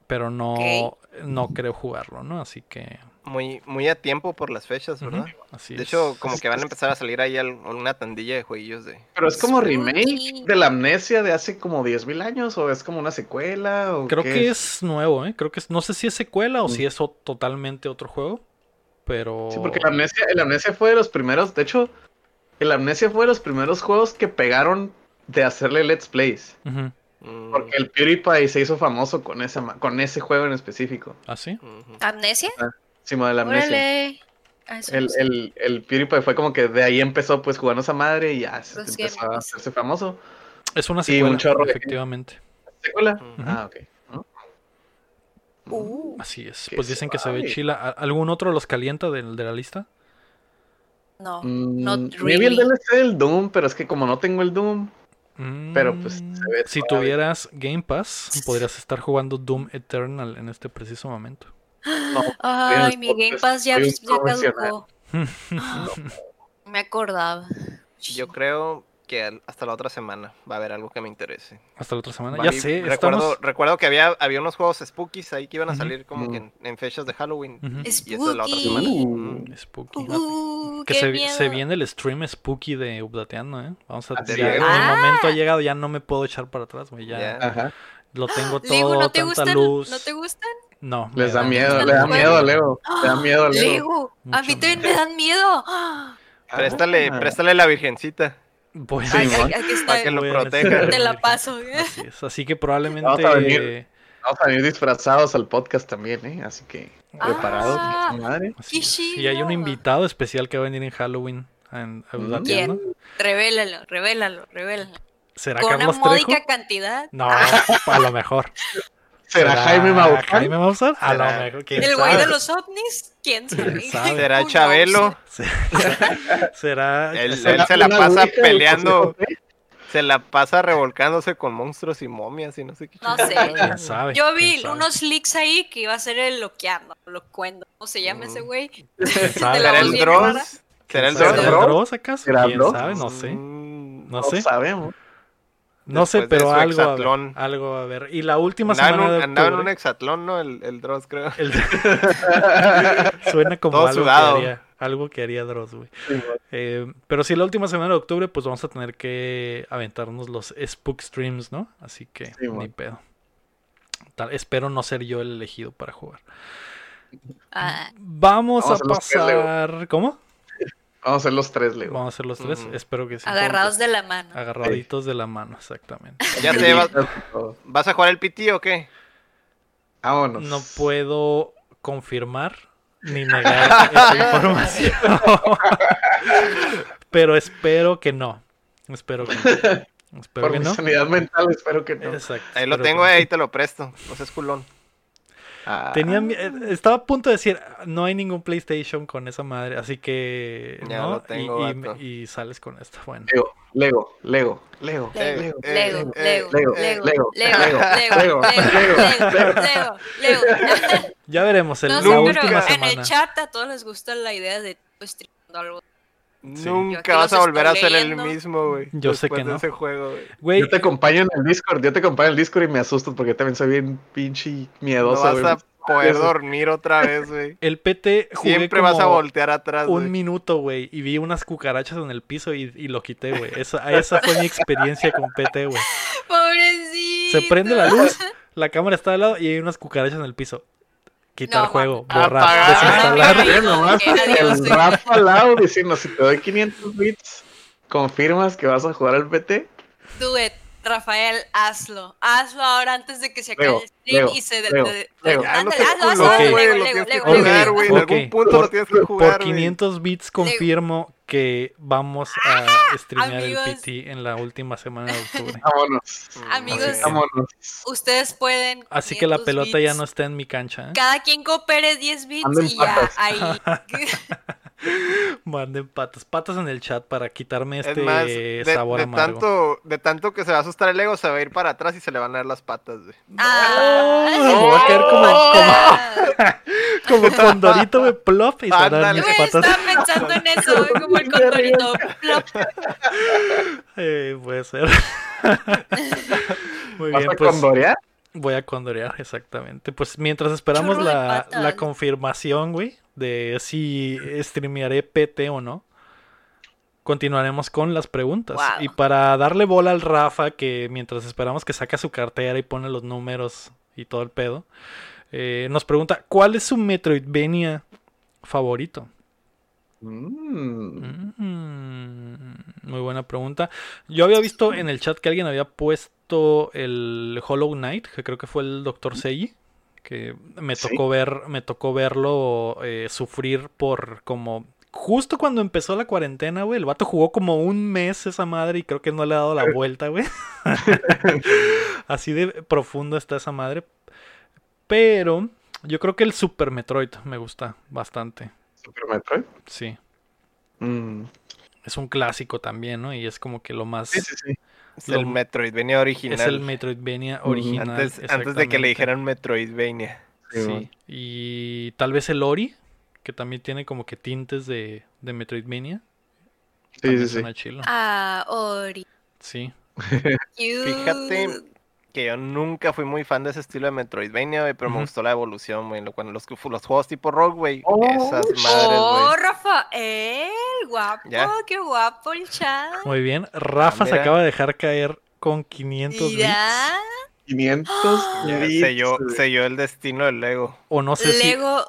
Pero no, no creo jugarlo, ¿no? Así que. Muy, muy a tiempo por las fechas, ¿verdad? ujú, así De es. hecho, como que van a empezar a salir ahí una tandilla de jueguillos de... Pero es como remake de la amnesia de hace como 10.000 años o es como una secuela o Creo qué que es nuevo, ¿eh? Creo que es, no sé si es secuela o si es o- totalmente otro juego. Pero. Sí, porque la amnesia, el amnesia fue de los primeros, de hecho, el amnesia fue de los primeros juegos que pegaron de hacerle let's plays. Mm, Porque el PewDiePie se hizo famoso con ese, ma- con ese juego en específico. ¿Ah, sí? ¿Amnesia? Encima de la amnesia. Órale. Ah, El, no el, el PewDiePie fue como que de ahí empezó pues jugando esa madre y ya se empezó a hacerse famoso. Es una Y secuela, un chorro de- efectivamente. ¿Secuela? Ah, ok. ¿No? Uh, Así es. Pues dicen que se ve chila. ¿A- ¿Algún otro los calienta del- de, la lista? no, Mm, not maybe el really. DLC del Doom, pero es que como no tengo el Doom, Pero, pues, se Mm, ve Si suave. tuvieras Game Pass, podrías estar jugando Doom Eternal en este preciso momento. No. Ay, mi Game Pass ya, ya caducó. Me acordaba. Yo creo que hasta la otra semana va a haber algo que me interese. Hasta la otra semana. Vale, ya sé, recuerdo, estamos... recuerdo que había, había unos juegos spookies ahí que iban a salir como que Mm. en, en fechas de Halloween. Ujú. Y eso es la otra Spooky. semana. Uh. Mm. Spooky. Uh, Que se, viene el stream spooky de Updateando, ¿eh? Vamos a... Es. el Ah. momento ha llegado, ya no me puedo echar para atrás, güey. Ya lo tengo todo, Lego, ¿no te tanta gustan? luz. ¿No te gustan? No, Les da miedo, gustan le da miedo a? Lego. Le da miedo a Lego. Lego. A mí también me dan miedo. Ah, Préstale, Ah. préstale la virgencita Pues, aquí está. para que lo Voy a proteja. Te la paso. ¿eh? Así es. Así que probablemente... Vamos a venir. Vamos a venir disfrazados al podcast también, ¿eh? Así que preparados. Ah. madre. Y hay un invitado especial que va a venir en Halloween en a. Updateando. Revélalo, revélalo, revélalo. ¿Será Con una Trejo? módica cantidad. No, a lo mejor. ¿Será Jaime Maussan? Jaime Maussan? A lo mejor. ¿quién El güey de los ovnis, ¿quién sabe? ¿Será Chabelo? Será- Será. Él- será- él se la pasa peleando. Se la pasa revolcándose con monstruos y momias y no sé qué. No sé. ¿Quién sabe? Yo vi ¿Quién sabe? unos leaks ahí que iba a ser el loqueando, locuendo. ¿Cómo se llama ese güey? ¿Quién de sabe? la ¿Será el. Dross? ¿Será el ¿Será Dross? el Dross? Dross acaso? ¿Será ¿Quién sabe? No sé. Mm, No No sé. sabemos. No sé, pero algo a, ver, algo a ver. Y la última Andaba en, semana un, de andaba en un octubre, hexatlón, ¿no? El, el Dross, creo. el- Suena como Todo algo sudado. que haría, algo que haría Dross, güey. Sí. Eh, pero sí, la última semana de octubre, pues vamos a tener que aventarnos los Spook Streams, ¿no? Así que Sí, ni bueno. pedo. Tal- espero no ser yo el elegido para jugar. Ah, Vamos, Vamos a a pasar. ¿Cómo? Vamos a hacer los tres, Lego. Vamos a hacer los tres. Espero que sí. agarrados de la mano. Agarraditos de la mano, exactamente. Ya sé, ¿vas, vas a jugar el PT o qué? Vámonos. No puedo confirmar ni negar esa información. Pero espero que no. Espero que no. Espero Por que mi no. sanidad mental, espero que no. Exacto. Ahí lo tengo, ahí te lo presto. No seas culón. Ah, Tenía, eh, estaba a punto de decir, no hay ningún PlayStation con esa madre, así que... Ya ¿no? lo tengo, y, y- sales con esto. Bueno, Lego, Lego, Lego, Lego, Lego, Lego. Eh, Lego, eh, Lego, Lego, Lego, Lego, Lego, Lego, Lego, Lego, Lego, Lego, Lego, Lego. ya veremos el, No la sé, última pero en semana. el chat a todos les gusta la idea de pues, streamando algo. Sí. Nunca vas a volver a ser el mismo, güey. Yo sé que de no. ese juego, güey. Yo te acompaño en el Discord, yo te acompaño en el Discord y me asusto porque también soy bien pinche No miedoso. vas güey. a poder dormir otra vez, güey. el PT jugué Siempre vas a voltear atrás, un minuto, güey, y vi unas cucarachas en el piso y, y lo quité, güey. Esa, esa fue mi experiencia con PT, güey. Pobrecito. Se prende la luz, la cámara está al lado y hay unas cucarachas en el piso. Quitar No, juego, borrar, Apagar. desinstalar. Ve nomás el. Rafa al lado diciendo, si te doy 500 bits, ¿Confirmas que vas a jugar al PT? Do it, Rafael, hazlo. Hazlo ahora antes de que se acabe el stream y se... de- Lego, de- ándale, hazlo, hazlo, culo, hazlo, güey, lo tienes que jugar. En algún punto Por- lo tienes que Por jugar, güey. 500 bits confirmo que vamos a streamear amigos. el PT en la última semana de octubre. Vámonos. Amigos, Así Vámonos. Ustedes pueden... Así que la 500 pelota ya no está en mi cancha. ¿eh? Cada quien coopere 10 bits Ando y ya ahí. Manden patas, patas en el chat para quitarme Es este más, de, sabor de amargo. tanto, de tanto que se va a asustar el ego, se va a ir para atrás y se le van a dar las patas, güey. Ah. Me voy a caer como, como, como condorito de plop y se van a dar mis Güey, patas. estaba pensando en eso, güey, como el condorito. plop. Eh, puede ser. Muy ¿Vas bien, a pues condorear? voy a condorear, exactamente. Pues mientras esperamos la, la confirmación, güey, de si streamearé PT o no, continuaremos con las preguntas. Wow. Y para darle bola al Rafa, que mientras esperamos que saca su cartera y pone los números y todo el pedo, eh, nos pregunta, ¿cuál es su Metroidvania favorito? Mm. Mm, muy buena pregunta. Yo había visto en el chat que alguien había puesto el Hollow Knight, que creo que fue el Dr. Seiji, que me Sí. tocó ver, me tocó verlo eh, sufrir por como justo cuando empezó la cuarentena, güey. El vato jugó como un mes esa madre y creo que no le ha dado la vuelta, güey. Así de profundo está esa madre. Pero yo creo que el Super Metroid me gusta bastante. ¿Super Metroid? Sí. Mm. Es un clásico también, ¿no? Y es como que lo más... Sí, sí, sí. Es Lo- el Metroidvania original. Es el Metroidvania original. antes, antes de que le dijeran Metroidvania. Sí. Y tal vez el Ori, que también tiene como que tintes de, de Metroidvania. Sí, También sí, sí. chilo. Ah, Ori. Sí. Fíjate que yo nunca fui muy fan de ese estilo de Metroidvania, güey, pero me Ujú. gustó la evolución, güey. Cuando los, los juegos tipo Rock, güey, Oh, esas madres, Oh, güey. Rafael, guapo, Ya. qué guapo el chat. Muy bien. Rafa se mira. acaba de dejar caer con 500 bits. Mira, 500 Ya bits, selló, selló el destino del Lego. O no sé si... Lego,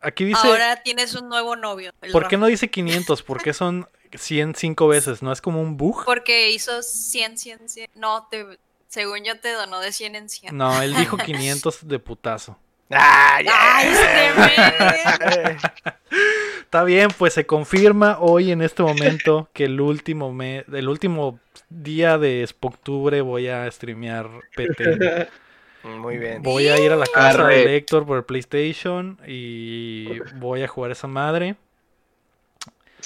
Aquí dice... ahora tienes un nuevo novio. el ¿Por qué Rafa. no dice 500? Porque son 105 veces. ¿No es como un bug? Porque hizo 100, 100, 100. No, te, según yo te donó de 100 en 100. No, él dijo 500 de putazo. ¡Ah! ¡Ay, este men! Está bien, pues se confirma hoy en este momento que el último me el último día de octubre voy a streamear PT. Muy bien. Voy a ir a la casa Arre. de Héctor por el PlayStation y voy a jugar esa madre. Yo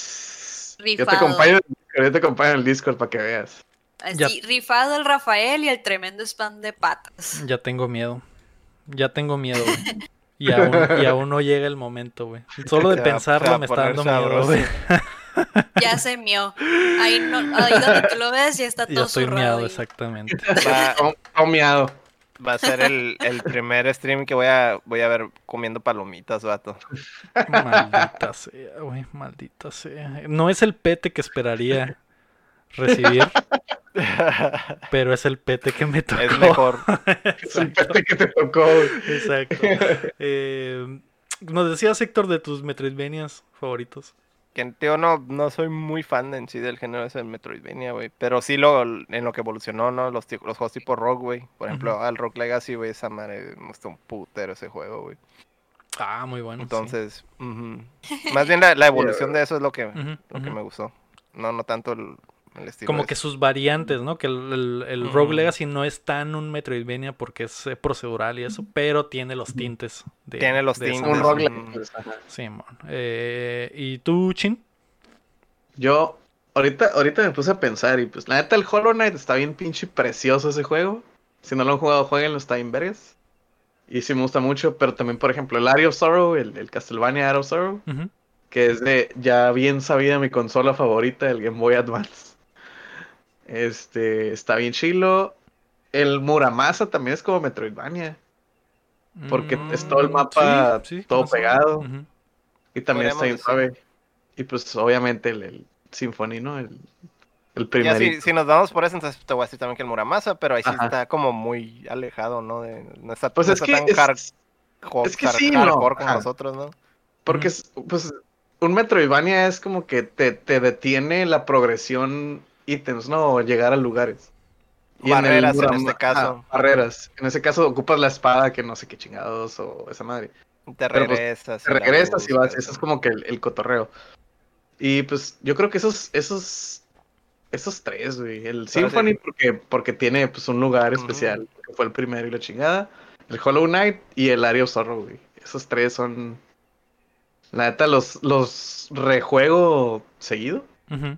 te Rifado. acompaño, yo te acompaño en el Discord para que veas. Ya. Rifado el Rafael y el tremendo spam de patas. Ya tengo miedo. Ya tengo miedo, güey. Y aún, y aún no llega el momento, güey. Solo de pensarlo me está dando miedo, güey. Ya se mió. Ahí, no, ahí donde tú lo ves ya está todo Ya estoy miado, y- exactamente. Va, Tomeado. va a ser el, el primer stream que voy a, voy a ver comiendo palomitas, vato. Maldita sea, güey, maldita sea. No es el pete que esperaría recibir, pero es el pete que me tocó. Es mejor. Es el pete que te tocó. güey. Exacto. Eh, nos decías, Héctor, de tus Metroidvanias favoritos. Que tío, no, no soy muy fan en sí del género ese del Metroidvania, güey. Pero sí lo, en lo que evolucionó, ¿no? Los, los juegos tipo Rock, güey. Por ejemplo, al Rock Legacy, güey, esa madre me gustó un putero ese juego, güey. Ah, muy bueno. sí. Entonces, más bien la, la evolución de eso es lo que, lo que me gustó. No, no tanto el. Como que sus variantes, ¿no? Que el, el, el Rogue Ujú. Legacy no es tan un Metroidvania porque es eh, procedural y eso, pero tiene los tintes. De, Tiene los de tintes. Un roguelike. pues, ajá. Simón. Eh, ¿Y tú, Chin? Yo, ahorita, ahorita me puse a pensar y pues la neta el Hollow Knight está bien pinche precioso ese juego. Si no lo han jugado, jueguenlo, está bien vergas. Y sí me gusta mucho, pero también, por ejemplo, el Area of Sorrow, el, el Castlevania Area of Sorrow, que es de ya bien sabida mi consola favorita, el Game Boy Advance. Este, está bien chilo. El Muramasa también es como Metroidvania. Porque es todo el Mm, mapa todo más o menos. pegado. Y también está bien suave. Y pues obviamente el, el Symphony, ¿no? El, el Ya, primerito. si, si nos vamos por eso, entonces te voy a decir también que el Muramasa, pero ahí sí Ajá. está como muy alejado, ¿no? De, no está, Pues no es está que tan es- hard- es que hard- sí, no, hardcore como ajá. nosotros, ¿no? Porque es- pues un Metroidvania es como que te, te detiene la progresión ítems, ¿no? O llegar a lugares. Barreras en Muram- este caso. barreras. En ese caso ocupas la espada que no sé qué chingados o esa madre. Te Pero, pues, regresas. Te la regresas y vas, eso es como que el, el cotorreo. Y pues yo creo que esos, esos, esos tres, güey. El Pero Symphony sí. porque, porque tiene pues un lugar especial, que fue el primero y la chingada. El Hollow Knight y el Area of Sorrow, güey. Esos tres son. La neta, los, los rejuego seguido. Ujú.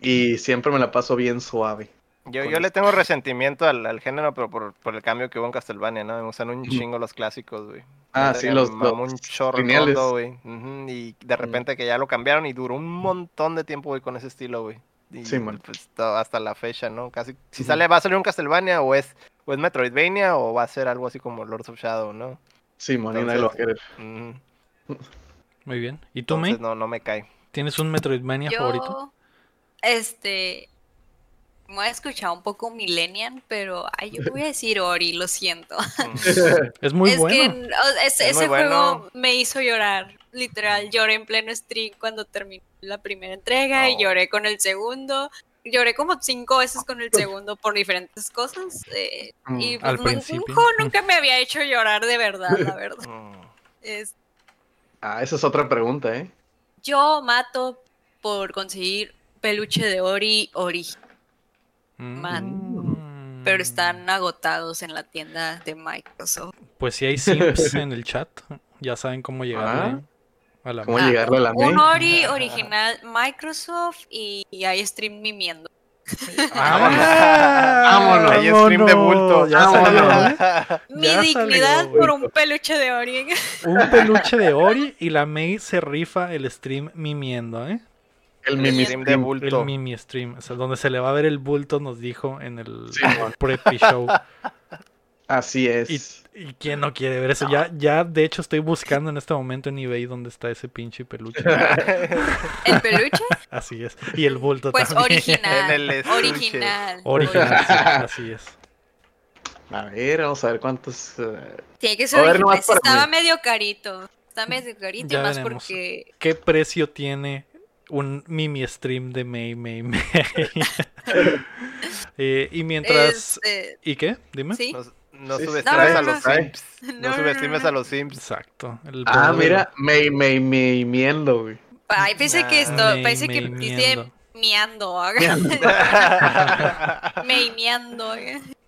Y siempre me la paso bien suave. Yo, yo le tengo resentimiento al, al género, pero por, por el cambio que hubo en Castlevania, ¿no? Me gustan un chingo los clásicos, güey. Ah, sí, los- los un chorro rondo, güey. Y de repente que ya lo cambiaron y duró un montón de tiempo, güey, con ese estilo, güey. Sí, man. pues hasta la fecha, ¿no? Casi. Si sale, va a salir un Castlevania o es, o es Metroidvania o va a ser algo así como Lords of Shadow, ¿no? Sí, man, y nadie lo va a querer. Ujú. Muy bien. ¿Y tú, Entonces May? no, no me cae. ¿Tienes un Metroidvania favorito? Este, me voy a escuchar un poco millennial, pero ay, yo voy a decir Ori, lo siento. Es muy es bueno. que o- es- Es ese muy juego bueno. me hizo llorar. Literal, lloré en pleno stream cuando terminó la primera entrega y Oh. lloré con el segundo. Lloré como cinco veces con el segundo por diferentes cosas. eh, Mm, y al pues, principio. un juego nunca me había hecho llorar de verdad, la verdad. Mm. Es- Ah, esa es otra pregunta, ¿eh? yo mato por conseguir peluche de Ori original. Mm. pero están agotados en la tienda de Microsoft. Pues si hay simps en el chat, ya saben cómo llegarle a la ¿Cómo Ah, llegarle a la Un May? Ori original Microsoft y, y hay stream mimiendo. Vámonos. Ahí es stream de bulto. Ya Vámonos. salió. Mi Ya dignidad salió, por un peluche de Ori. Un peluche de Ori y la May se rifa el stream mimiendo, ¿eh? El El mimi stream de bulto. El mimi stream, o sea, donde se le va a ver el bulto, nos dijo en el Sí, man. pre show. Así es. Y, y quién no quiere ver eso. Ya, ya, de hecho, estoy buscando en este momento en eBay dónde está ese pinche peluche. ¿El peluche? Así es. Y el bulto Pues también. original. En el estuche. original. Original, sí, así es. A ver, vamos a ver cuántos. eh, Tiene que ser ver, original. Estaba mí. medio carito. Está medio carito, Ya más veremos. porque ¿Qué precio tiene un mimi stream de May May May? Eh, y mientras... este, ¿Y qué? Dime. sí. No, subestimes no, a no, los no. simps. No, No, no, no, subestimes no. a los simps. Exacto. el Ah, poder- mira, me, me, me, miendo, güey. Ay, pensé que esto, May, parece que may, dice miando. miando. Meimeando.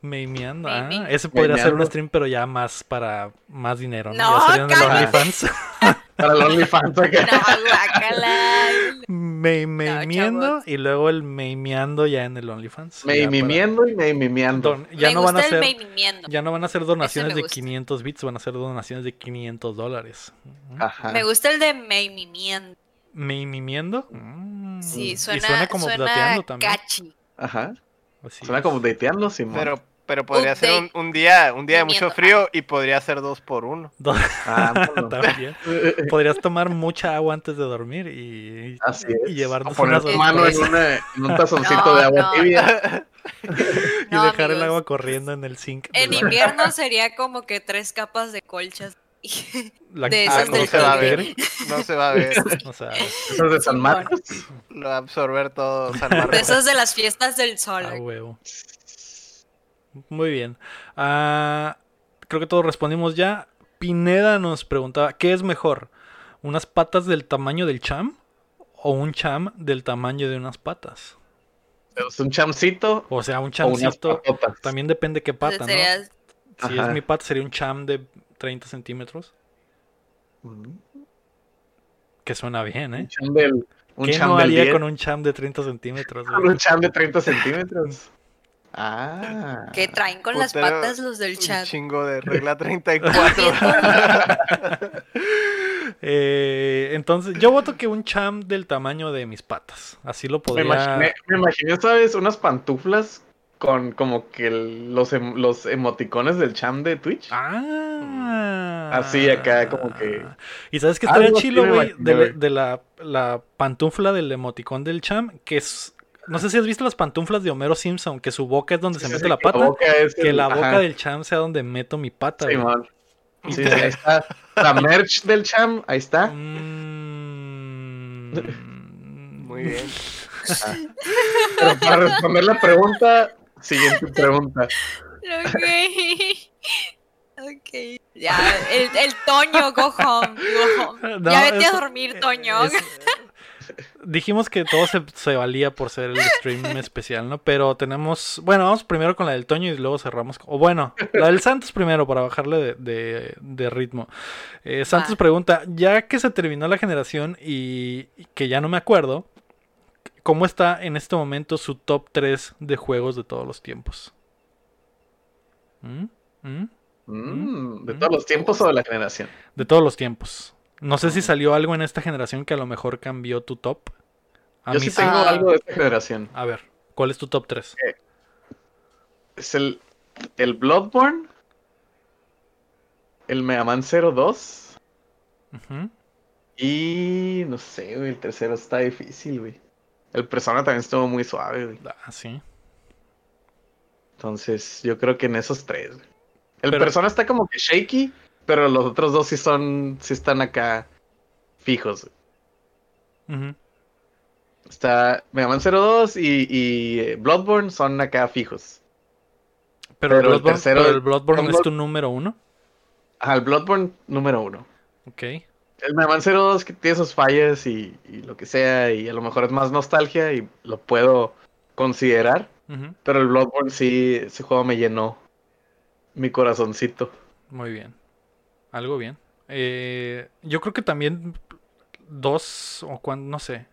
Meimeando. Ah, ese podría ser un stream, pero ya más para más dinero. ¿no? No, ya serían cállate. OnlyFans. Para el OnlyFans acá. No. Me chavos. y luego el meimeando ya en el OnlyFans. Me Ya para- y me mimiendo. Don- ya Me no van a ser meimiendo. ya no van a ser donaciones de gusta. 500 bits, van a ser donaciones de 500 dólares. Ajá. Me gusta el de meimiendo. ¿Meimimiendo? Mm. Sí, Y suena, suena como suena plateando también. catchy. Ajá. Así Suena es. como dateando, Simón. Pero, pero podría ser un, un día, un día de mucho frío y podría ser dos por uno. Ah, bueno. También. Podrías tomar mucha agua antes de dormir y, Así y llevarnos o poner tu mano en, sorpresas. una, en un tazoncito No, de agua no, tibia. y No, dejar el agua corriendo en el zinc. En de la- invierno sería como que tres capas de colchas. la- de Ah, no se va a ver. No se va a ver. O sea, Esas de San. Marcos. Lo va a absorber todo San De Marcos. esas de las fiestas del sol. a huevo. Muy bien. Ah, creo que todos respondimos ya. Pineda nos preguntaba, ¿qué es mejor? ¿Unas patas del tamaño del cham? ¿O un cham del tamaño de unas patas? Es un chamcito O sea, un chamcito. También depende qué pata, ¿no? Si Ajá. es mi pata, sería un cham de 30 centímetros. Mm, Que suena bien, ¿eh? Un cham del, un ¿Qué cham no haría 10, con un cham de 30 centímetros? con un cham de 30 centímetros. Ah. que traen con las patas los del Un chat. chingo de regla 34. Eh, entonces, yo voto que un cham del tamaño de mis patas. Así lo Me podría. imaginé, me imaginé, ¿sabes? Unas pantuflas con como que el- los, em- los emoticones del cham de Twitch. Ah. Así acá, como que- Y sabes que estaría chilo, me güey, de, de la, la pantufla del emoticón del cham, que es. No sé si has visto las pantuflas de Homero Simpson, que su boca es donde se mete sí, la que pata. boca es que el- la boca ajá, del cham sea donde meto mi pata. sí, güey. man. Sí, sí, ahí está. La merch del cham, ahí está. Mm, Mm, Muy bien. Pero para responder la pregunta, siguiente pregunta. Ok. Ok. Ya, el, el Toño, go home, go home. No, ya vete es- a dormir, Toño. es- dijimos que todo se, se valía por ser el stream especial, ¿no? Pero tenemos. Bueno, vamos primero con la del Toño y luego cerramos. con- O bueno, la del Santos primero para bajarle de, de- de ritmo. Eh, Santos pregunta: Ya que se terminó la generación y, y que ya no me acuerdo, ¿cómo está en este momento su top 3 de juegos de todos los tiempos? ¿Mm? ¿Mm? Mm, ¿De todos los tiempos o de la generación? De todos los tiempos. No sé si salió algo en esta generación que a lo mejor cambió tu top. A Yo mí sí tengo Ah. algo de esta generación. A ver, ¿cuál es tu top 3? Es el, el Bloodborne, el Mega Man 02 y no sé, güey, el tercero está difícil, güey. El Persona también estuvo muy suave, güey. Ah, sí. Entonces, yo creo que en esos tres. güey. El Pero- Persona está como que shaky, pero los otros dos sí son, sí están acá fijos. Está Mega Man 02 y, y eh, Bloodborne son acá fijos. Pero, el Pero el Bloodborne, tercero- pero el Bloodborne es Bloodborne- tu número uno. Ajá, el Bloodborne número uno. Ok. El Mega Man 02 que tiene sus fallas y, y lo que sea, y a lo mejor es más nostalgia y lo puedo considerar. Pero el Bloodborne sí, ese juego me llenó mi corazoncito. Muy bien. Algo bien. Eh, yo creo que también dos o cuando, no sé.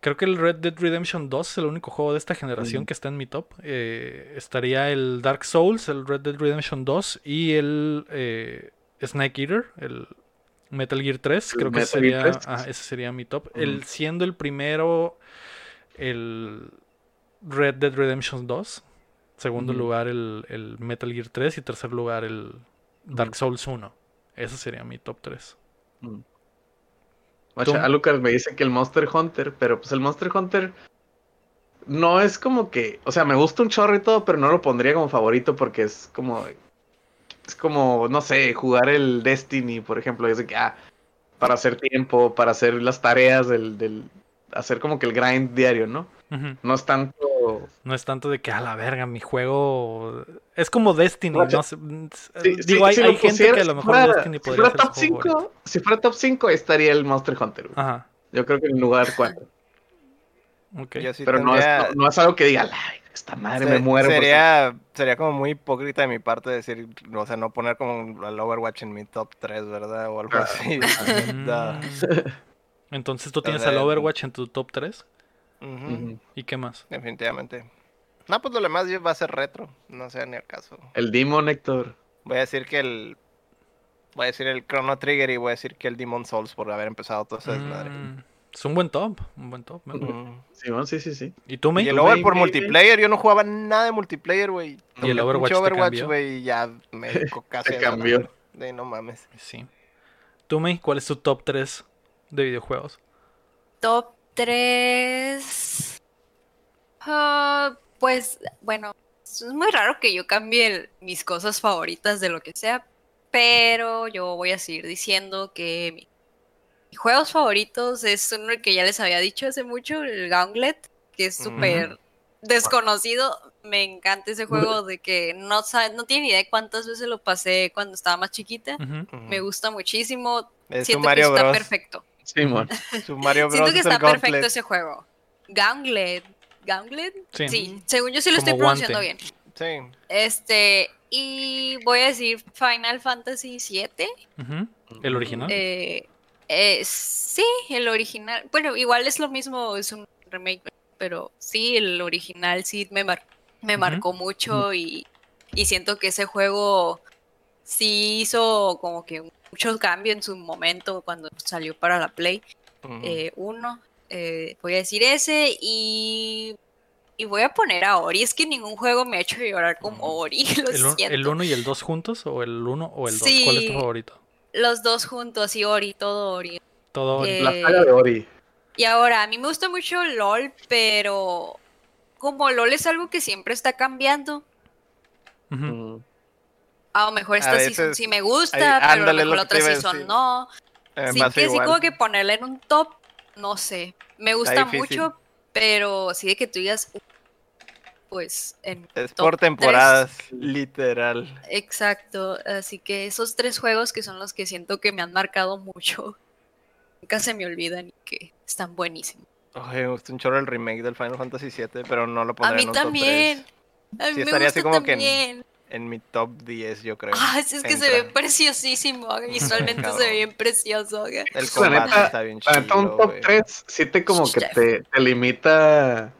Creo que el Red Dead Redemption 2 es el único juego de esta generación Mm. que está en mi top. Eh, estaría el Dark Souls, el Red Dead Redemption 2 y el eh, Snake Eater, el Metal Gear 3. El Creo que sería, 3. ah, ese sería mi top. Mm. El, siendo el primero el Red Dead Redemption 2. Segundo lugar el, el Metal Gear 3 y tercer lugar el Dark Souls 1. Ese sería mi top 3. Mm. A Lucas me dice que el Monster Hunter, pero pues el Monster Hunter no es como que, o sea, me gusta un chorro y todo, pero no lo pondría como favorito porque es como, es como, no sé, jugar el Destiny, por ejemplo, es de que, ah, para hacer tiempo, para hacer las tareas del, del, hacer como que el grind diario, ¿no? No es tanto, No es tanto de que a la verga, mi juego. Es como Destiny. Guacha, No sé, Sí, Digo, sí, hay, si hay gente que a lo si mejor fuera- Destiny si podría fuera ser su top juego favorito. 5, si fuera top 5 estaría el Monster Hunter. güey. Ajá. Yo creo que en lugar 4. Ok. Yo sí pero no es, no, no es algo que diga, "Ay, esta madre se- me muero. Sería, sería como muy hipócrita de mi parte decir, o sea, no poner como al Overwatch en mi top 3, ¿verdad? O algo Ah. así. Mm. Entonces tú tienes el Overwatch en tu top 3. ¿Y qué más? Definitivamente. No, pues lo demás va a ser retro. No sea ni el caso. El Demon Héctor. Voy a decir que el. Voy a decir el Chrono Trigger y voy a decir que el Demon Souls por haber empezado todo ese desmadre. Mm, es un buen top. Un buen top. me- sí, sí, sí. ¿Y tú, Y May? el ¿Tú, Over por multiplayer, yo no jugaba nada de multiplayer, güey. Toqué el Overwatch cambió? güey, y ya me casi Te cambió. Sí, no mames. Sí. ¿Tú, May? ¿Cuál es tu top 3 de videojuegos? Top 3. pues bueno, es muy raro que yo cambie el- mis cosas favoritas de lo que sea, pero yo voy a seguir diciendo que mi- mis juegos favoritos es uno que ya les había dicho hace mucho, el Gauntlet, que es súper desconocido. Me encanta ese juego de que no sabe, no tiene ni idea de cuántas veces lo pasé cuando estaba más chiquita. Me gusta muchísimo. Es Siento que Mario está Bros. perfecto. Simón. Su Mario Bros. Siento que es está perfecto Gauntlet. ese juego. Gauntlet. ¿Gauntlet? Sí. Sí, según yo sí lo Como estoy pronunciando guante. bien. Sí. Este, y voy a decir Final Fantasy VII. ¿El original? Eh, eh, sí, el original. Bueno, igual es lo mismo, es un remake, pero sí, el original sí me, mar- me marcó mucho y, y siento que ese juego sí hizo como que mucho cambio en su momento cuando salió para la Play Ujú. eh, uno. eh, voy a decir ese y, y voy a poner a Ori. Es que ningún juego me ha hecho llorar como Ori. Lo ¿El, siento. ¿El 1 y el 2 juntos? ¿O el 1 o el 2? ¿Cuál es tu favorito? Los dos juntos y Ori, todo Ori. Todo Ori. Eh, La saga de Ori. Y ahora, a mí me gusta mucho LOL, pero como LOL es algo que siempre está cambiando. Mm. A lo mejor A esta season veces- sí me gusta, ahí, pero a lo mejor la que otra a season no. Eh, Sí, que sí como que ponerla en un top, no sé. Me gusta mucho, pero sí de que tú digas, pues en Es top por temporadas, literal. Exacto, así que esos tres juegos que son los que siento que me han marcado mucho, nunca se me olvidan y que están buenísimos. Ay, me gusta un chorro el remake del Final Fantasy VII, pero no lo A pondré mí en un top también. A mí Sí, me estaría gusta así como que en- también. 3. En mi top 10, yo creo. Ah, es que se ve preciosísimo. Visualmente se ve bien precioso. El La combate neta- está bien La neta, un chido, top güey. 3 sí te como que te, te limita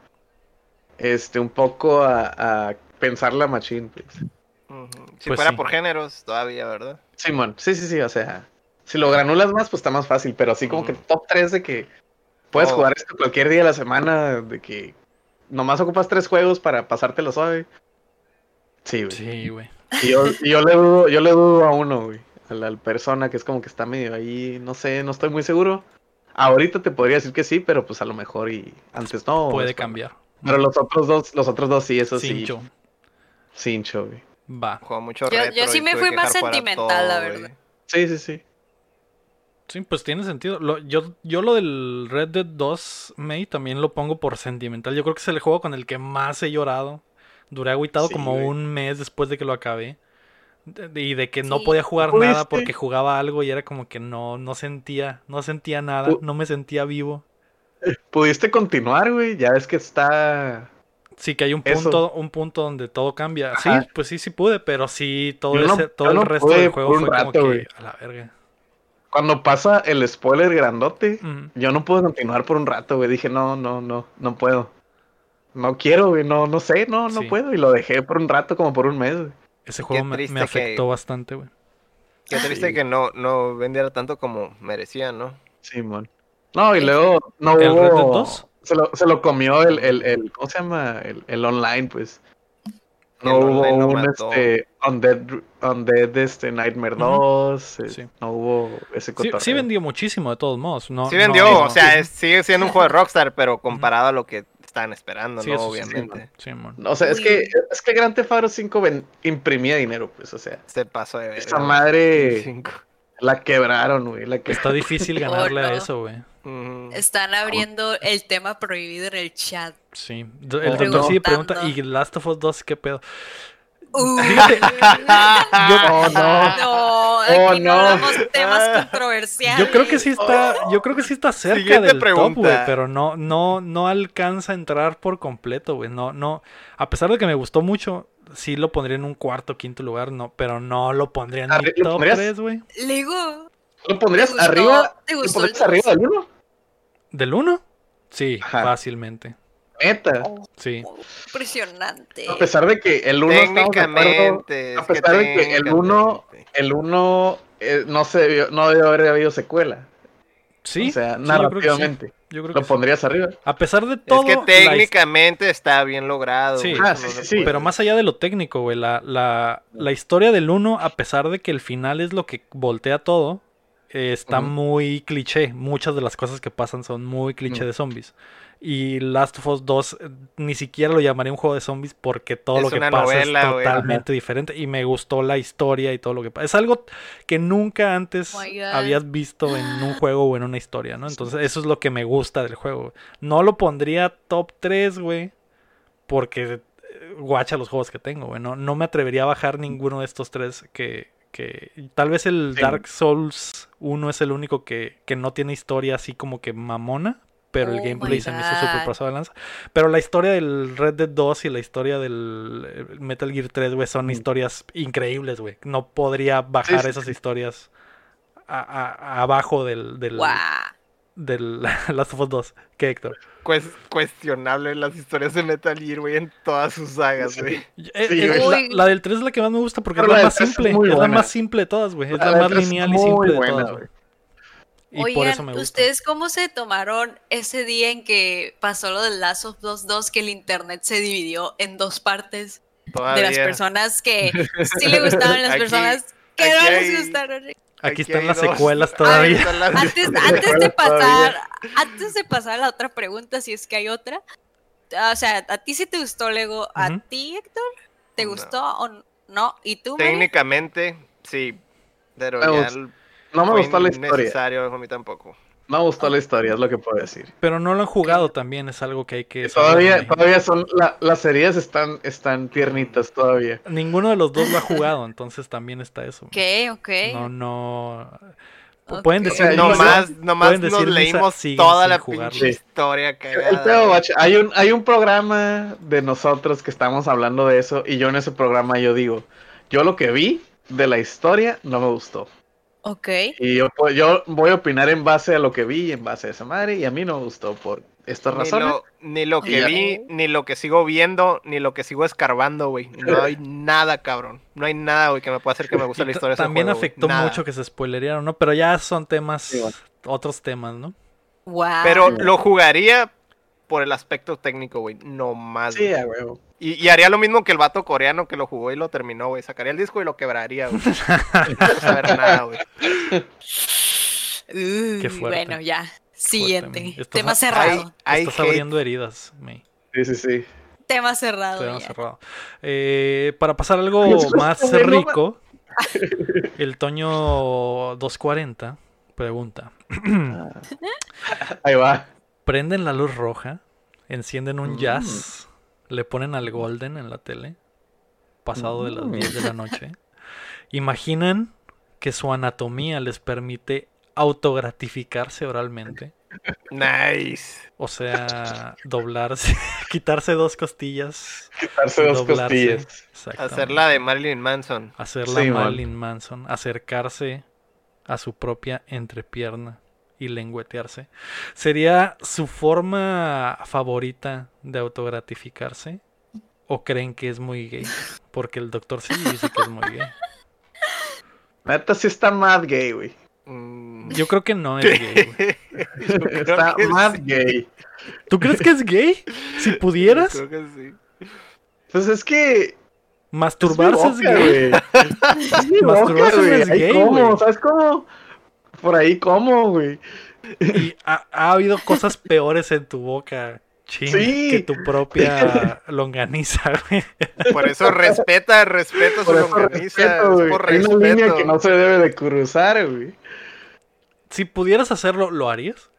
este un poco a, a pensar la machine, pues. Si Pues fuera sí. por géneros, todavía, ¿verdad? Simón, sí, sí, sí, o sea, si lo granulas más, pues está más fácil, pero así como que top 3 de que puedes Oh. jugar esto cualquier día de la semana, de que nomás ocupas tres juegos para pasártelo suave. Sí, güey. Sí, güey. Y yo, y yo le dudo, yo le dudo a uno, güey. A la persona que es como que está medio ahí, no sé, no estoy muy seguro. Ahorita te podría decir que sí, pero pues a lo mejor y antes no. Puede después cambiar. Pero los otros dos, los otros dos sí, eso Cincho. sí. Cincho, güey. Va. Juego mucho Yo- yo sí me fui más sentimental, la güey. verdad. Sí, sí, sí. Sí, pues tiene sentido. Lo- yo, yo lo del Red Dead 2 May también lo pongo por sentimental. Yo creo que es el juego con el que más he llorado. Duré agüitado Sí, como güey. un mes después de que lo acabé. De- de- y de que no Sí. podía jugar ¿Pudiste? nada porque jugaba algo y era como que no, no sentía, no sentía nada, no me sentía vivo. Pudiste continuar, güey. Ya ves que está. Sí que hay un Eso. punto, un punto donde todo cambia. Sí, pues sí, sí pude, pero sí, todo, no- ese, todo el no resto pude del juego fue como que güey. a la verga. Cuando pasa el spoiler grandote, yo no puedo continuar por un rato, güey. Dije, no, no, no, no puedo. No quiero, güey. No, no sé, no, no Sí. puedo. Y lo dejé por un rato, como por un mes, güey. Ese juego me, me afectó que- bastante, güey. Qué triste Sí. que no, no vendiera tanto como merecía, ¿no? Simón. No, y Sí. luego no ¿El hubo... Red Dead 2? Se lo, se lo comió el, el, el, ¿cómo se llama? El, el online, pues. No El hubo online un, mató. este, Undead, Undead, este, Nightmare Ujú. 2, eh, Sí. no hubo ese Sí, cotorreo. sí vendió muchísimo de todos modos. No, sí vendió, no- o sea, es- sigue siendo un juego de Rockstar, pero comparado a lo que estaban esperando, Sí, ¿no? sí, Obviamente. Sí, mon. O sea, es que, es que Grand Theft Auto 5 ven- imprimía dinero, pues, o sea. Se pasó de ver. Esa madre la quebraron, güey, la que... Está difícil ganarle a no. eso, güey. Están abriendo el tema prohibido en el chat. Sí. El doctor sí pregunta, ¿y Last of Us 2 qué pedo? Uh, Oh, no. no, aquí Oh, no, no. hablamos temas controversiales. Yo creo que sí está, yo creo que sí está cerca Siguiente del top, pregunta. güey, pero no, no, no alcanza a entrar por completo, güey. No, no, a pesar de que me gustó mucho, sí lo pondría en un cuarto, quinto lugar, no, pero no lo pondría en mi ¿lo top pondrías? 3, güey. Lego, ¿Lo pondrías ¿Te gustó- arriba? te ¿Lo gustó pondrías el arriba del 1? ¿Del 1? Sí, Ajá. fácilmente. Neta. Sí. impresionante. A pesar de que el 1 Técnicamente. a que pesar de que el uno- técnicamente. el 1 no se debió, no debió haber habido secuela. Sí. o sea, sí, yo creo que sí. narrativamente. Yo creo ¿Lo sí. pondrías arriba? A pesar de todo. Es que la técnicamente está bien logrado. Sí. güey, Ah, sí. Pero más allá de lo técnico, güey, la, la, la historia del 1, a pesar de que el final es lo que voltea todo, eh, está muy cliché. Muchas de las cosas que pasan son muy cliché de zombies. Y Last of Us 2 eh, ni siquiera lo llamaría un juego de zombies porque todo Es lo que pasa novela, es totalmente diferente. Y me gustó la historia y todo lo que pasa. Es algo que nunca antes Oh habías visto en un juego o en una historia, ¿no? Entonces eso es lo que me gusta del juego. No lo pondría top 3, güey. Porque eh, guacha los juegos que tengo, güey. No, no me atrevería a bajar ninguno de estos tres que... que tal vez el Sí. Dark Souls 1 es el único que, que no tiene historia así como que mamona. Pero el Oh gameplay my se me hizo súper pasado de lanza. Pero la historia del Red Dead 2 y la historia del eh, Metal Gear 3, güey, son Mm. historias increíbles, güey. No podría bajar sí, esas sí. historias a- a- abajo del, del, Guau. del Last of Us 2. ¿Qué, Héctor? Cues- cuestionable las historias de Metal Gear, güey, en todas sus sagas, Sí. güey. Eh, Sí, eh, güey. la, la del 3 es la que más me gusta porque Pero es la la más 3 es simple. muy Es la más simple de todas, güey. Es La la más 3 es lineal y simple de buena, todas, güey. Y Oigan, por eso me gusta. ¿ustedes cómo se tomaron ese día en que pasó lo del Last of Us 2 que el internet se dividió en dos partes de las personas que sí le gustaban, las Aquí- personas que no les hay- gustaron? Aquí Aquí están las dos. secuelas todavía. las- Antes, antes de pasar, antes de pasar a la otra pregunta, si es que hay otra. O sea, ¿a ti sí te gustó Lego? ¿A ti, Héctor? ¿te No. gustó o no? ¿Y tú? Técnicamente, sí. Pero ya No me gustó la historia. innecesario, a mí tampoco. No me gustó la historia, es lo que puedo decir. Pero no lo han jugado también, es algo que hay que Todavía, todavía son, la- las heridas están, están tiernitas todavía. Ninguno de los dos lo ha jugado, entonces también está eso. Ok, ok. No, no. Pueden decir O sea, misa, Nomás, nomás pueden nos decir leímos toda la pinche historia El cagada. pedo, guacha, hay un, hay un programa de nosotros que estamos hablando de eso y yo en ese programa yo digo, yo lo que vi de la historia no me gustó. Ok. Y yo, pues, yo voy a opinar en base a lo que vi, en base a esa madre, y a mí no me gustó por estas Ni razones. lo, ni lo que vi, ni lo que sigo viendo, ni lo que sigo escarbando, güey. No hay nada, cabrón. No hay nada, güey, que me pueda hacer que me guste la historia de ese También juego, afectó Nada. mucho que se spoilerearon, ¿no? Pero ya son temas, Sí, bueno. otros temas, ¿no? Wow. Pero lo jugaría por el aspecto técnico, güey. No más. Sí, güey. a huevo. Y, y haría lo mismo que el vato coreano que lo jugó y lo terminó, güey. Sacaría el disco y lo quebraría, güey. No saber nada, güey. Qué fuerte. Bueno, ya. Siguiente. Tema cerrado. Hay Estás hate. abriendo heridas, May. Sí, sí, sí. Tema cerrado. Tema ya. cerrado. Eh, para pasar algo más bueno, rico, el Toño 240 pregunta: Ahí va. ¿Prenden la luz roja? ¿Encienden un Mm. jazz? ¿Le ponen al Golden en la tele? Pasado de las Mm. 10 de la noche. ¿Imaginan que su anatomía les permite autogratificarse oralmente? Nice. O sea, doblarse, quitarse dos costillas. Quitarse dos doblarse. costillas. Hacer la de Marilyn Manson. Hacerla Sí, man. Marilyn Manson, acercarse a su propia entrepierna y lengüetearse. ¿Sería su forma favorita de autogratificarse? ¿O creen que es muy gay? Porque el doctor sí dice que es muy gay. Neta sí está mad gay, güey. Mm, Yo creo que no es gay, güey. yo creo Está sí. gay. ¿Tú crees que es gay? Si Yo pudieras, creo que sí. Pues es que. masturbarse es boca, gay. Es mi boca, Masturbarse es gay, como, güey. ¿sabes cómo? Por ahí como, güey. Y ha, ha habido cosas peores en tu boca, ching, Sí. que tu propia longaniza, güey. Por eso respeta, respeta su Por eso longaniza. respeto, es güey. por Hay una línea respeto. que no se debe de cruzar, güey. Si pudieras hacerlo, ¿lo harías?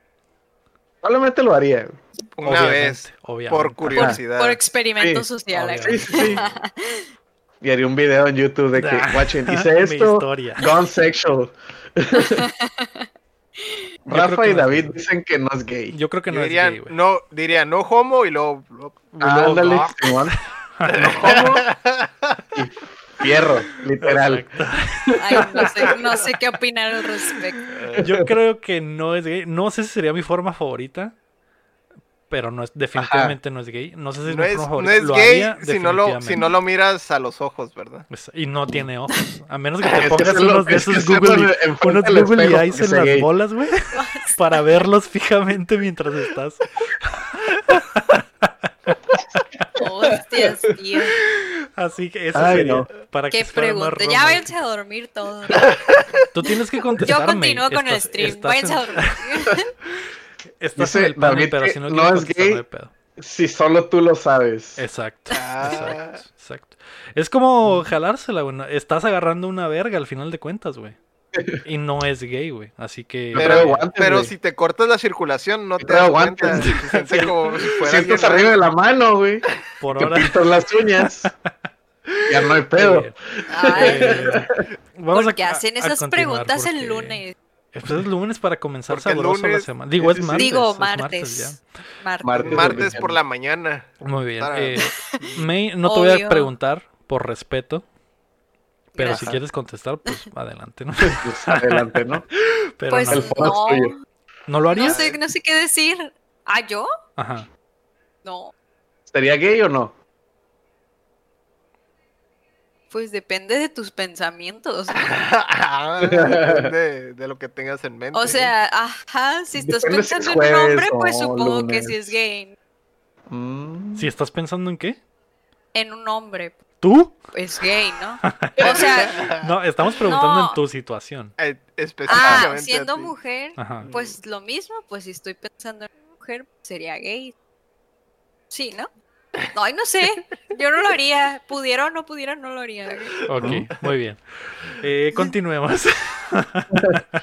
Probablemente lo haría, güey. Una vez, obviamente. por Por, curiosidad. por experimento Sí, social. sí, sí. Y haría un video en YouTube de que, Ah, watchen, hice esto, gone sexual. Rafa y David dicen que no es gay. Yo creo que no diría, es gay, güey. no, diría no homo y luego. luego- Ah, Ándale, no. Simón. No como y fierro, literal. Ay, no sé, no sé qué opinar al respecto. Yo creo que no es gay. No sé si sería mi forma favorita. Pero no es, definitivamente no es gay. No sé si es No es, no es Lo gay haría si no, lo, si definitivamente. no lo miras a los ojos, ¿verdad? Es- Y no tiene ojos. A menos que te Es que pongas lo- unos de es que esos Google, unos al Google espejo Eyes en las gay. bolas, güey. Para verlos fijamente mientras estás. Hostias, tío. Así que eso Ay, sería. no. Para que Qué más pregunta. Ya váyanse a dormir todos. Tú tienes que Yo contestarme. continúo con el stream. Váyanse en- a dormir. Estás Dice en el panel, pero si no no es contestar, gay. no hay pedo. Si solo tú lo sabes. Exacto, Ah. exacto, exacto. Es como jalársela, güey. Estás agarrando una verga al final de cuentas, güey. Y no es gay, güey. Así que. Pero, guantes, pero si te cortas la circulación, no te das traigo cuenta. guantes. Se siente como si fuera Sientes arriba de la mano, güey. por Te ahora. pintas las uñas. ya no hay pedo. eh, Ay, eh, vamos ¿Por qué a- hacen esas preguntas el porque lunes? Pues es lunes para comenzar Porque sabroso la lunes- semana. Digo, es martes. Digo es martes. ya. Martes. Martes. Martes por la mañana. Muy bien. Para- eh, May, no te voy a preguntar por respeto. Pero si quieres contestar, pues adelante, ¿no? Pues adelante, ¿no? Pero Pues no. El foro es no, tuyo. ¿No lo no sé, no sé qué decir. ¿Ah, yo? Ajá. No. ¿Sería gay o no? Pues depende de tus pensamientos. Ah, Depende de lo que tengas en mente. O sea, ajá, si estás Depende si es pensando en un hombre, pues supongo que sí es gay. Mm. Si estás pensando en qué? En un hombre, ¿Tú? es gay, ¿no? O sea, No, estamos preguntando No. en tu situación. Eh, ah, específicamente a siendo ti. mujer, Ajá. pues lo mismo, pues si estoy pensando en una mujer, sería gay. Sí, ¿no? No, ay, no sé, yo no lo haría. Pudiera o no pudiera, no lo haría. Ok, muy bien. Eh, continuemos.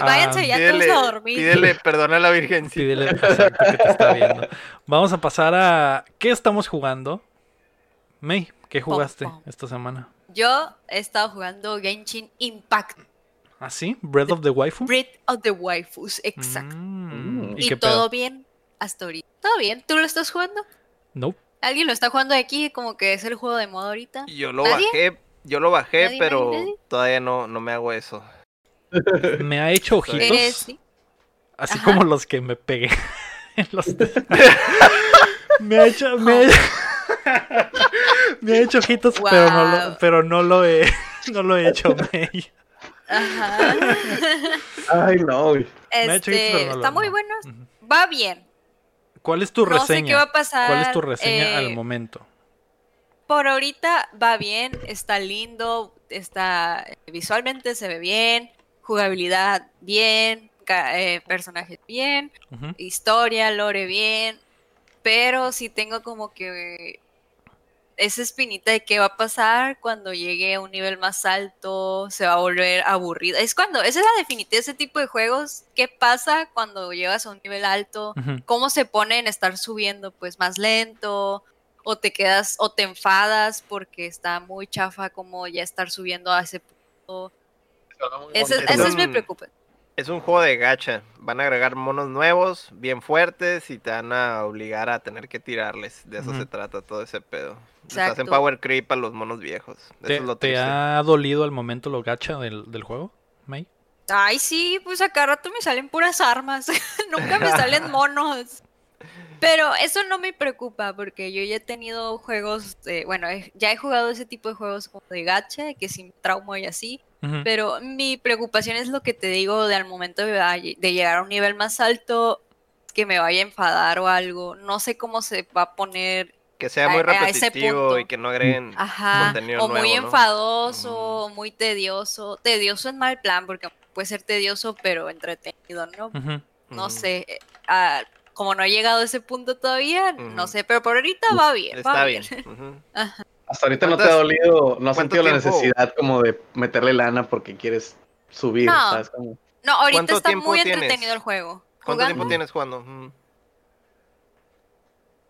Váyanse ya Pídele, todos a dormir. pídele perdón a la Virgen. Pídele exacto, que te está viendo. Vamos a pasar a ¿qué estamos jugando? May, ¿qué jugaste pom. esta semana? Yo he estado jugando Genshin Impact, ¿Ah, sí? ¿Breath of the Waifu? Breath of the Waifus, exacto. Mm, y qué todo pedo? bien hasta ahorita. ¿Todo bien? ¿Tú lo estás jugando? Nope. ¿Alguien lo está jugando aquí? Como que es el juego de moda ahorita. Yo lo ¿Nadie? bajé, yo lo bajé, ¿Nadie, pero nadie, todavía no, no me hago eso. Me ha hecho ojitos. Eres, sí. Así Ajá. como los que me pegué en los me ha hecho me ha hecho, me ha hecho ojitos pero no lo, pero no lo he no lo he hecho May. Ajá. Ay, no. Me ha hecho ojitos, Este, pero no lo- está muy no. bueno. Va bien. ¿Cuál es tu No sé reseña? qué va a pasar. ¿Cuál es tu reseña eh, al momento? Por ahorita va bien, está lindo, está visualmente se ve bien, jugabilidad bien, eh, personajes bien, historia, lore bien, pero sí tengo como que esa espinita de qué va a pasar cuando llegue a un nivel más alto, se va a volver aburrido. Es cuando, esa es la definitiva de ese tipo de juegos, qué pasa cuando llegas a un nivel alto, cómo se pone en estar subiendo pues más lento o te quedas o te enfadas porque está muy chafa como ya estar subiendo a ese punto. Es mi preocupación. Es un juego de gacha. Van a agregar monos nuevos, bien fuertes, y te van a obligar a tener que tirarles. De eso se trata todo ese pedo. Exacto. hacen power creep a los monos viejos. Eso ¿Te, es lo te ha dolido al momento lo gacha del, del juego, May? Ay, sí, pues a cada rato me salen puras armas. Nunca me salen monos. Pero eso no me preocupa porque yo ya he tenido juegos, de- bueno, ya he jugado ese tipo de juegos como de gacha, que sin trauma y así. Pero mi preocupación es lo que te digo de al momento de, de llegar a un nivel más alto, que me vaya a enfadar o algo. No sé cómo se va a poner, Que sea a- muy repetitivo punto. y que no agreguen ajá, contenido o muy enfadoso, o muy tedioso. Tedioso en mal plan, porque puede ser tedioso, pero entretenido, ¿no? No sé. eh, ah, como no he llegado a ese punto todavía, no sé, pero por ahorita va bien. va Está bien. Ujú. Hasta ahorita no te ha ¿Cuántas- dolido, no has sentido la necesidad como de meterle lana porque quieres subir, No. ¿sabes? Como- No, ahorita ¿Cuánto está muy tienes? entretenido el juego. ¿Cuánto Jugando, tiempo tienes jugando?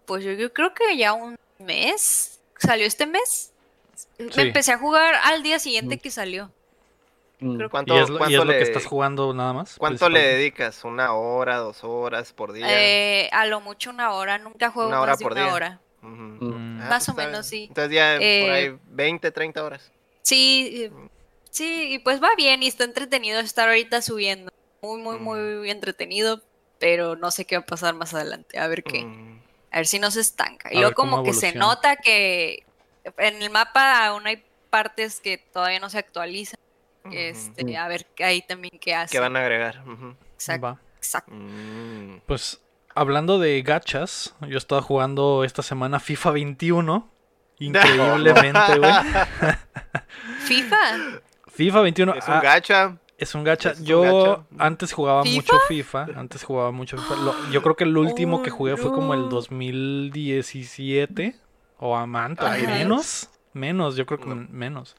Pues yo, yo creo que ya un mes. ¿Salió este mes? Sí. Me empecé a jugar al día siguiente Mm. que salió. Mm. Creo- ¿Cuánto, ¿Y es, lo, y cuánto es lo le, que estás jugando nada más? ¿Cuánto le dedicas? ¿Una hora, dos horas por día? Eh, a lo mucho una hora, nunca juego Una hora más de por una día. hora. Mm. Ah, Más pues o menos, sí. Entonces ya por Eh, ahí 20, 30 horas. Sí, eh, sí, y pues va bien y está entretenido estar ahorita subiendo. Muy, muy, Mm. muy entretenido, pero no sé qué va a pasar más adelante. A ver qué. Mm. A ver si no se estanca. Y luego como que se nota que en el mapa aún hay partes que todavía no se actualizan. Este, a ver ahí también qué hace. ¿Qué van a agregar? Exacto, Va. exacto. Mm. Pues hablando de gachas, yo he estado jugando esta semana FIFA 21. Increíblemente, güey. FIFA. FIFA 21 Es un ah, gacha. es un gacha. es un Yo gacha. antes jugaba ¿FIFA? mucho FIFA. Antes jugaba mucho FIFA. Lo- yo creo que el último que jugué fue como el no. 2017. O a Ay, menos. Menos, yo creo que No. menos.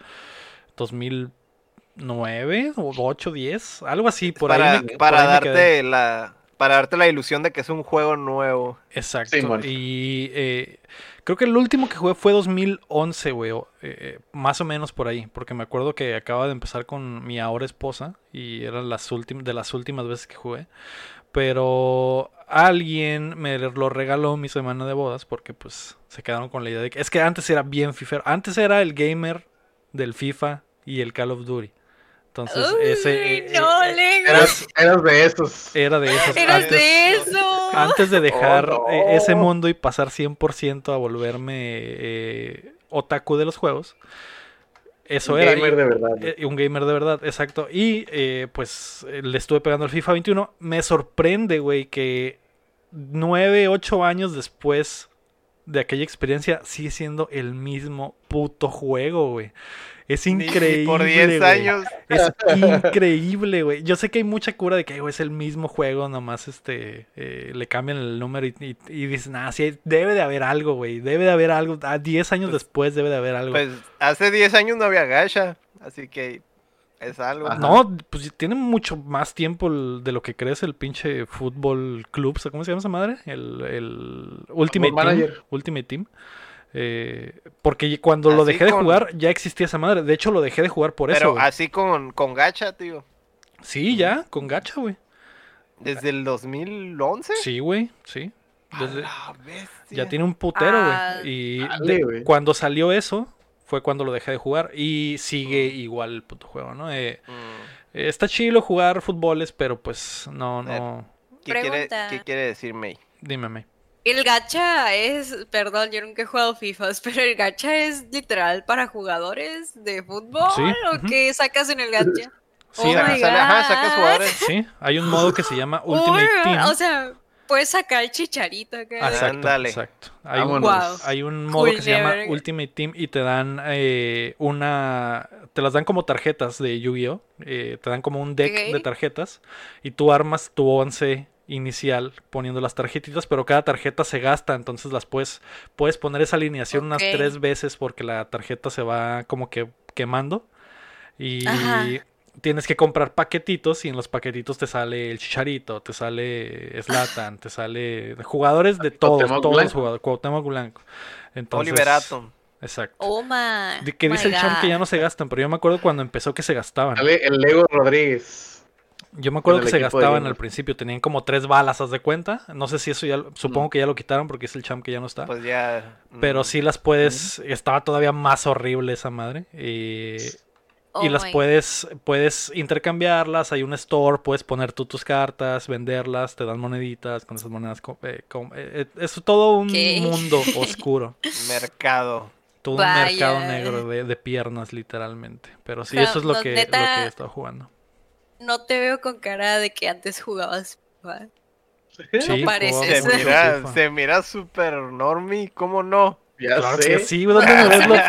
2009 o 8, 10. Algo así, por para ahí. me- para por ahí me quedé. darte la para darte la ilusión de que es un juego nuevo. Exacto. Sí, bueno. y eh, creo que el último que jugué fue 2011, güey. o, eh, más o menos por ahí. Porque me acuerdo que acaba de empezar con mi ahora esposa. Y eran las últimas de las últimas veces que jugué. Pero alguien me lo regaló mi semana de bodas. Porque pues se quedaron con la idea de que. Es que antes era bien FIFA. Antes era el gamer del FIFA y el Call of Duty. Entonces, Uy, ese. eh, no, eh, Lego. Eras, eras de esos. era de esos. Eras antes- de eso. antes de dejar Oh, no. eh, ese mundo y pasar 100% a volverme eh, otaku de los juegos. Eso Un era. gamer y- de verdad. un gamer de verdad, exacto. Y eh, pues le estuve pegando al FIFA 21. Me sorprende, güey, que 9, 8 años después de aquella experiencia sigue siendo el mismo puto juego, güey. Es Ni increíble. por 10 güey. años. Es increíble, güey. Yo sé que hay mucha cura de que güey, es el mismo juego, nomás este eh, le cambian el número y, y, y dicen, ah, sí, debe de haber algo, güey. Debe de haber algo. A 10 años Pues- después debe de haber algo. Pues hace 10 años no había gacha, así que Es algo. Ajá. No, pues tiene mucho más tiempo el- de lo que crees el pinche fútbol club. ¿Cómo se llama esa madre? El, el Ultimate Team. Manager. Ultimate Team. Eh, porque cuando lo dejé de con- jugar ya existía esa madre. De hecho, lo dejé de jugar por Pero eso. güey. así con, con gacha, tío. Sí, ya, con gacha, güey. Desde el 2011. Sí, güey, sí. Desde- ya tiene un putero, güey. Ah, y dale, de- güey. cuando salió eso, fue cuando lo dejé de jugar. Y sigue igual el puto juego, ¿no? Eh, Mm. eh, está chido jugar fútboles, pero pues no, no. ¿Qué, quiere, Pregunta. ¿Qué quiere decir May? Dime, May. El gacha es, perdón, yo nunca he jugado FIFAs, pero el gacha es literal para jugadores de fútbol Sí, o ujú. qué sacas en el gacha. Sí, Oh my Sale- ajá, sacas jugadores. sí, hay un modo que se llama Ultimate Team. O sea, puedes sacar el chicharito acá. Exacto, exacto. Hay un. Wow. hay un modo Cool que se llama. Ultimate Team y te dan eh, una... Te las dan como tarjetas de Yu-Gi-Oh! Eh, te dan como un deck de tarjetas y tú armas tu once inicial poniendo las tarjetitas, pero cada tarjeta se gasta, entonces las puedes, puedes poner esa alineación unas tres veces porque la tarjeta se va como que quemando y Ajá. tienes que comprar paquetitos y en los paquetitos te sale el Chicharito, te sale Slatan, te sale jugadores de todos, Cuauhtémoc todos los jugadores, Cuauhtémoc Blanco. Entonces, Oliver Atom. Exacto. Oh Que my dice el champ que ya no se gastan, pero yo me acuerdo cuando empezó que se gastaban. Sale el Lego Rodríguez. Yo me acuerdo que se gastaban al principio, tenían como tres balas, ¿haz de cuenta? No sé si eso ya, lo- supongo que ya lo quitaron porque es el champ que ya no está. Pues ya. pero mm, sí las puedes, estaba todavía más horrible esa madre. Oh y las my- puedes, puedes intercambiarlas, hay un store, puedes poner tú tus cartas, venderlas, te dan moneditas, con esas monedas eh, eh, eh, es todo un ¿Qué? mundo oscuro, Mercado. todo un mercado negro de, de piernas literalmente. Pero sí, Pero, eso es lo no, que, lo que he estado jugando. No te veo con cara de que antes jugabas FIFA. Sí, pareces. jugaba Se mira, se mira súper normie, ¿cómo no? Ya Claro sé. que sí, ¿dónde me ves los.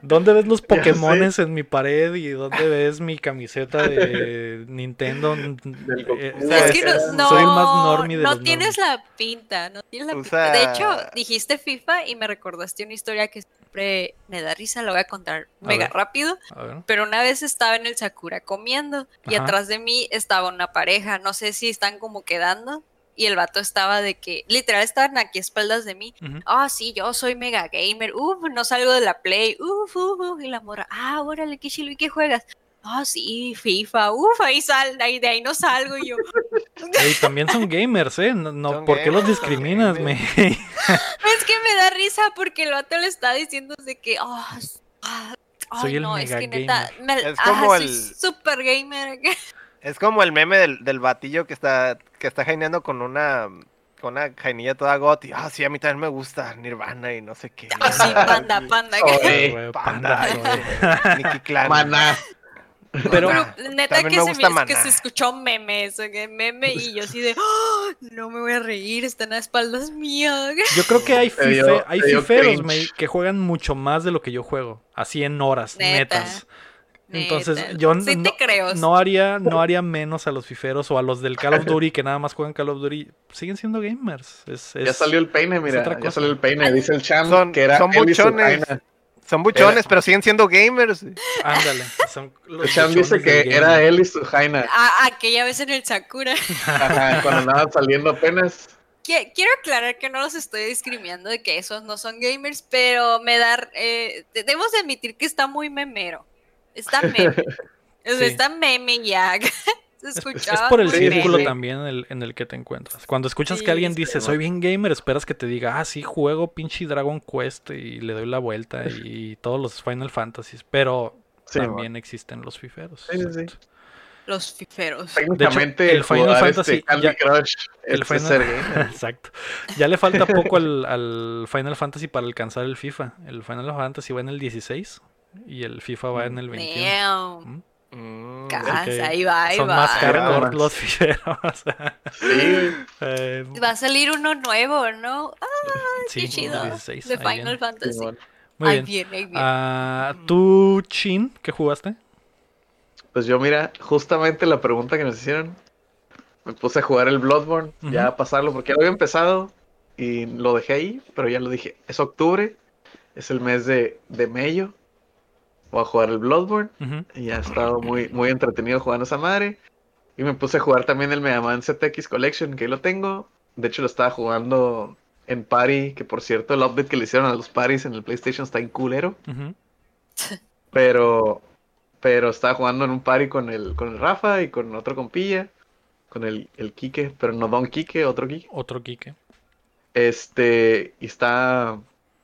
¿Dónde ves los. Pokémones en mi pared y dónde ves mi camiseta de Nintendo? Goku. Eh, Es que Pues, no, soy el más no, normie de no los tienes normies. la pinta, no tienes la pinta. De hecho, dijiste FIFA y me recordaste una historia que siempre me da risa, la voy a contar mega ver. rápido. Pero una vez estaba en el Sakura comiendo y Ajá. atrás de mí estaba una pareja, no sé si están como quedando. Y el vato estaba de que, literal, estaban aquí a espaldas de mí. Ah, sí, yo soy mega gamer. Uf, no salgo de la Play. Uf, uf, uf. Y la morra, ah, órale, qué chilo, ¿y qué juegas? Ah, sí, FIFA. Uf, ahí sal, ahí, de ahí no salgo y yo. También son gamers, ¿eh? No, ¿Por qué los discriminas, me? Es que me da risa porque el vato le está diciendo de que, ah, s- ah, ay, Soy el no, es mega que neta, me, Es ajá, como soy el- super gamer. Es como el meme del, del batillo que está, que está jaineando con una, con una jainilla toda goti. Ah, sí, a mí también me gusta Nirvana y no sé qué. Ah, sí, panda, panda. Oye, Panda, panda, güey. Nicky Clan. Maná. Pero- neta que me se, me, que se escuchó meme, eso, que meme, y yo así de, "Ah, no me voy a reír, están a espaldas mías. Yo creo que hay, dio- fife- hay fiferos me- que juegan mucho más de lo que yo juego. Así en horas, Neta. netas. Entonces, Neta. yo sí no, te creo. no haría, no haría menos a los fiferos o a los del Call of Duty que nada más juegan Call of Duty. Siguen siendo gamers. Es, Ya es- salió el peine, mira. Ya cosa. salió el peine. Dice el champ Son- que era son él y su buchones. Son buchones, Era- pero siguen siendo gamers. Ándale. Son los El champ dice que era él y su jaina. Aquella vez en el Sakura. Ajá, cuando andaban saliendo apenas. Qui- Quiero aclarar que no los estoy discriminando de que esos no son gamers, pero me da. Eh, debemos de admitir que está muy memero. Está meme. O sea, Sí. Está meme ya. Escuchaba. Es por el círculo también en el, en el que te encuentras. Cuando escuchas Sí, que alguien dice, bueno. soy bien gamer, esperas que te diga, ah, sí, juego pinche Dragon Quest y le doy la vuelta y todos los Final Fantasies. Pero Sí, también existen los fiferos. Sí, sí, sí. exacto. Los fiferos. Técnicamente, el Final Fantasy este Candy ya- Crush el es Final-. Exacto. Ya le falta poco al, al Final Fantasy para alcanzar el FIFA. El Final Fantasy va en el 16 y el FIFA va en el 21. Damn. Mm, ahí va, ahí Son va. más los. Sí. Eh, Va a salir uno nuevo, ¿no? Ah, sí, qué chido. 16, de Final. Fantasy. Muy ahí bien. viene, ahí viene. Ah, ¿Tú, Chin, qué jugaste? Pues yo, mira, justamente la pregunta que nos hicieron, me puse a jugar el Bloodborne, ya a pasarlo, porque ya lo había empezado y lo dejé ahí, pero ya lo dije, es octubre, es el mes de, de Mayo, voy a jugar el Bloodborne. Y he estado muy, muy entretenido jugando esa madre. Y me puse a jugar también el Mega Man ZX Collection, que ahí lo tengo. De hecho, lo estaba jugando en Party, que por cierto, el update que le hicieron a los Parties en el PlayStation está en culero. Pero, pero estaba jugando en un Party con el, con el Rafa y con otro compilla. Con el, el Kike, pero no Don Kike, otro Kike. Otro Kike. Este, y está.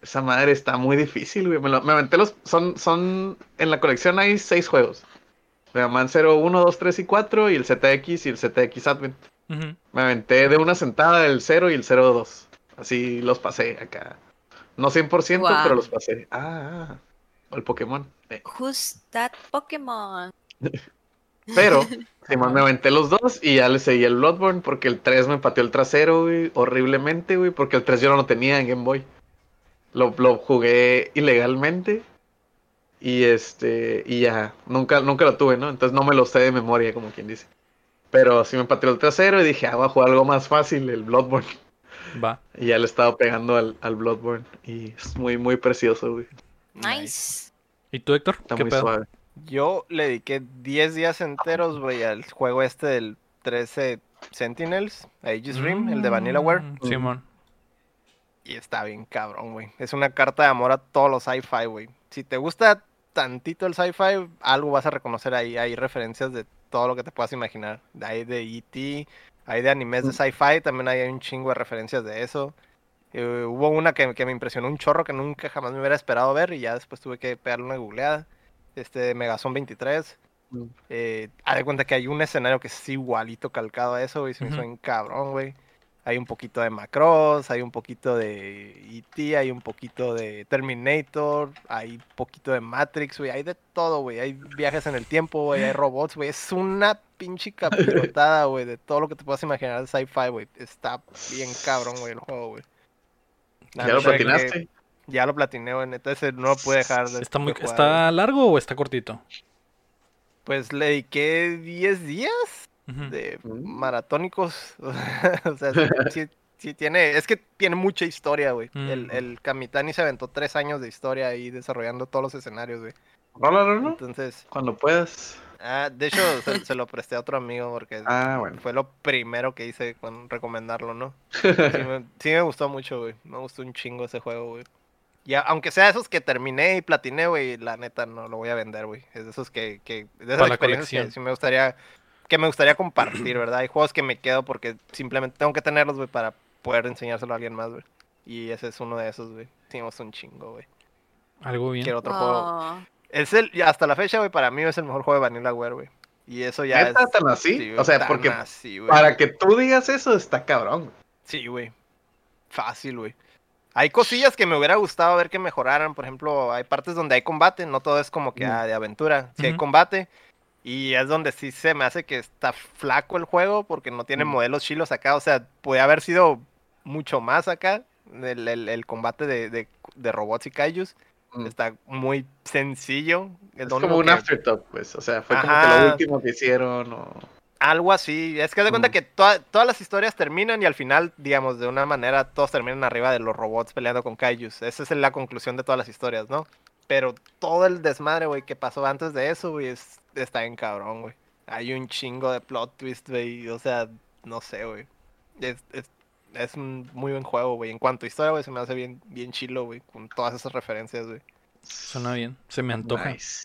Esa madre está muy difícil, güey. Me, lo- me aventé los. Son, son. En la colección hay seis juegos: Mega Man 0, 1, 2, 3 y 4, y el ZX y el ZX Advent. Ujú. Me aventé de una sentada el 0 y el 02. Así los pasé acá. No 100%, Guau. pero los pasé. Ah, ah. O el Pokémon. Eh. Who's that Pokémon? Pero, Simón, me aventé los dos y ya le seguí el Bloodborne porque el 3 me pateó el trasero, güey, horriblemente, güey, porque el 3 yo no lo tenía en Game Boy. Lo, lo jugué ilegalmente y este, y ya, nunca, nunca lo tuve, ¿no? Entonces no me lo sé de memoria, como quien dice. Pero sí me pateó el trasero y dije, ah, voy a jugar algo más fácil, el Bloodborne. Va. Y ya le he estado pegando al, al Bloodborne y es muy, muy precioso, güey. Nice. ¿Y tú, Héctor? Está ¿Qué muy pedo? suave. Yo le dediqué 10 días enteros, güey, al juego este del 13 Sentinels, Aegis Rim, el de Vanillaware. Mm, Simón. Y está bien cabrón, güey. Es una carta de amor a todos los sci-fi, güey. Si te gusta tantito el sci-fi, algo vas a reconocer ahí. Hay referencias de todo lo que te puedas imaginar. Hay de E.T., hay de animes de sci-fi, también hay un chingo de referencias de eso. Eh, hubo una que, que me impresionó un chorro que nunca jamás me hubiera esperado ver y ya después tuve que pegarle una googleada. Este de Megazone 23. Mm. Eh, haz de cuenta que hay un escenario que es igualito calcado a eso, güey. Se me hizo bien cabrón, güey. Hay un poquito de Macross, hay un poquito de E.T., hay un poquito de Terminator, hay un poquito de Matrix, güey. Hay de todo, güey. Hay viajes en el tiempo, güey. Hay robots, güey. Es una pinche capirotada, güey, de todo lo que te puedas imaginar de sci-fi, güey. Está bien cabrón, güey, el juego, güey. ¿Ya lo platinaste? Ya lo platiné, güey. Entonces no lo pude dejar de ¿Está, muy, de jugar, ¿Está largo o está cortito? Pues le dediqué 10 días De maratónicos. o sea, sí, tiene. Es que tiene mucha historia, güey. El, Mm. el Kamitani se aventó tres años de historia ahí desarrollando todos los escenarios, güey. Rólalo, ¿no? Entonces, Cuando puedas. ah, de hecho, se, se lo presté a otro amigo porque Ah, bueno. fue lo primero que hice con recomendarlo, ¿no? Sí me, sí me gustó mucho, güey. Me gustó un chingo ese juego, güey. Ya, aunque sea esos que terminé y platiné, güey, la neta no lo voy a vender, güey. Es de esos que, que de esas Para la experiencias que sí me gustaría, que me gustaría compartir, ¿verdad? Hay juegos que me quedo porque simplemente tengo que tenerlos, güey, para poder enseñárselo a alguien más, güey. Y ese es uno de esos, güey. Gusta un chingo, güey. Algo bien. Quiero otro juego. Oh, Es el, hasta la fecha, güey, para mí es el mejor juego de Vanillaware, güey. Y eso ya ¿Neta es. tan así? sí, o sea, tan porque así, güey. para que tú digas eso está cabrón. Sí, güey. Fácil, güey. Hay cosillas que me hubiera gustado ver que mejoraran. Por ejemplo, hay partes donde hay combate. No todo es como que Mm. ah, de aventura. Sí hay combate. Y es donde sí se me hace que está flaco el juego porque no tiene Mm. modelos chilos acá. O sea, puede haber sido mucho más acá. El, el- el combate de, de- de robots y kaijus. Mm. Está muy sencillo. Es, como un que- afterthought, pues. O sea, fue como que lo último que hicieron. O... Algo así. Es que haz de cuenta Mm. que toda- todas las historias terminan y al final, digamos, de una manera, todos terminan arriba de los robots peleando con kaijus. Esa es la conclusión de todas las historias, ¿no? Pero todo el desmadre, güey, que pasó antes de eso, güey, es, está en cabrón, güey. Hay un chingo de plot twist, güey. O sea, no sé, güey. Es, es, es un muy buen juego, güey. En cuanto a historia, güey, se me hace bien, bien chilo, güey. Con todas esas referencias, güey. Suena bien. Se me antoja. Nice.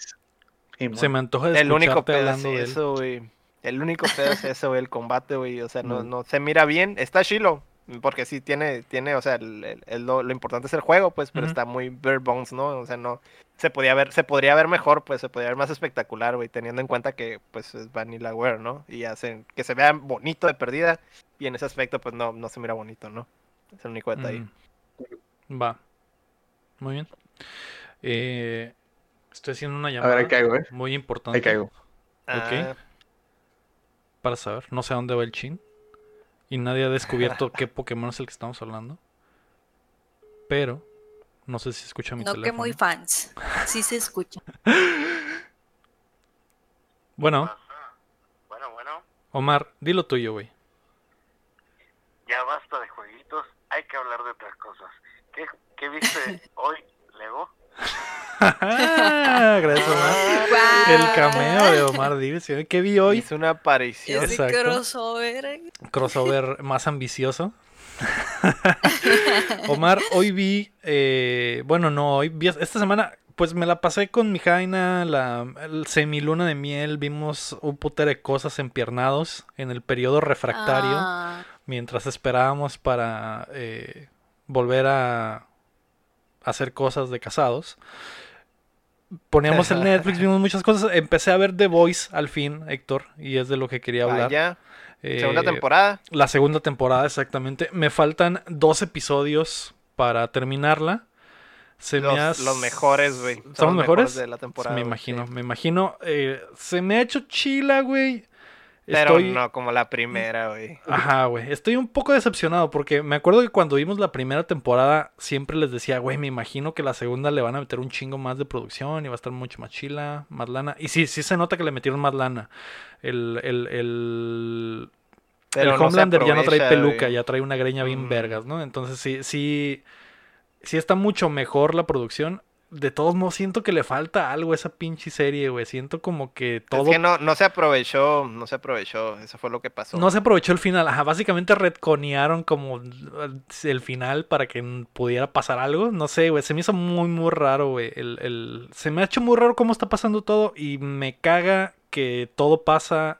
Se me antoja de El único pedo es eso, güey. El único pedo es eso, güey, el combate, güey. O sea, no, Mm. no se mira bien. Está chilo. Porque sí tiene, tiene, o sea, el- el- el- lo, lo importante es el juego, pues, pero está muy bare bones, ¿no? O sea, no. Se podía ver, se podría ver mejor, pues, se podría ver más espectacular, güey, teniendo en cuenta que, pues, es Vanillaware, ¿no? Y hacen que se vea bonito de perdida. Y en ese aspecto, pues, no, no se mira bonito, ¿no? Es el único detalle. Mm. Va. Muy bien. Eh, estoy haciendo una A llamada ver, ahí caigo, ¿eh? muy importante Ahí caigo. Ah, para saber. No sé a dónde va el chin. Y nadie ha descubierto qué Pokémon es el que estamos hablando. Pero no sé si se escucha mi no que teléfono. muy fans. Sí se escucha. Bueno, Bueno, bueno, Omar, dilo tuyo, güey. ya basta de jueguitos, hay que hablar de otras cosas. ¿Qué, qué viste hoy, Lego? Gracias, Omar. El cameo de Omar Divis. ¿eh? ¿Qué vi hoy? Hizo una aparición. Ese Exacto. crossover. crossover más ambicioso. Omar, hoy vi, eh, bueno, no, hoy vi, esta semana, pues me la pasé con mi Jaina, la el semiluna de miel, vimos un putero de cosas empiernados en el periodo refractario, Ah, mientras esperábamos para eh, volver a hacer cosas de casados. Poníamos el Netflix, vimos muchas cosas. Empecé a ver The Voice al fin, Héctor, y es de lo que quería hablar. Vaya. Segunda Eh, temporada. la segunda temporada, exactamente. Me faltan dos episodios para terminarla. Se Los, me ha- los mejores, güey. ¿Son los mejores? de la temporada. me imagino, sí. me imagino. eh, se me ha hecho chila, güey. Pero Estoy... no como la primera, güey. Ajá, güey. Estoy un poco decepcionado porque me acuerdo que cuando vimos la primera temporada siempre les decía, güey, me imagino que la segunda le van a meter un chingo más de producción y va a estar mucho más chila, más lana. Y sí, sí se nota que le metieron más lana. El, el, el, Pero el no Homelander ya no trae peluca, ya trae una greña bien Mm. vergas, ¿no? Entonces sí, sí, sí está mucho mejor la producción. De todos modos, siento que le falta algo a esa pinche serie, güey. Siento como que todo... Es que no, no se aprovechó, no se aprovechó. Eso fue lo que pasó. No se aprovechó el final. Ajá, básicamente retconearon como el- final para que pudiera pasar algo. No sé, güey. Se me hizo muy, muy raro, güey. El, el- Se me ha hecho muy raro cómo está pasando todo. Y me caga que todo pasa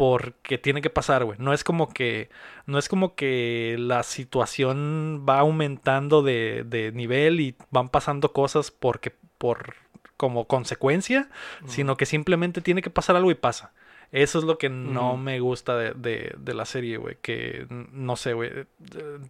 porque tiene que pasar, güey. No es como que. No es como que la situación va aumentando de, de nivel y van pasando cosas porque. por como consecuencia. Sino que simplemente tiene que pasar algo y pasa. Eso es lo que no me gusta de, de- de la serie, güey. Que no sé, güey. eh,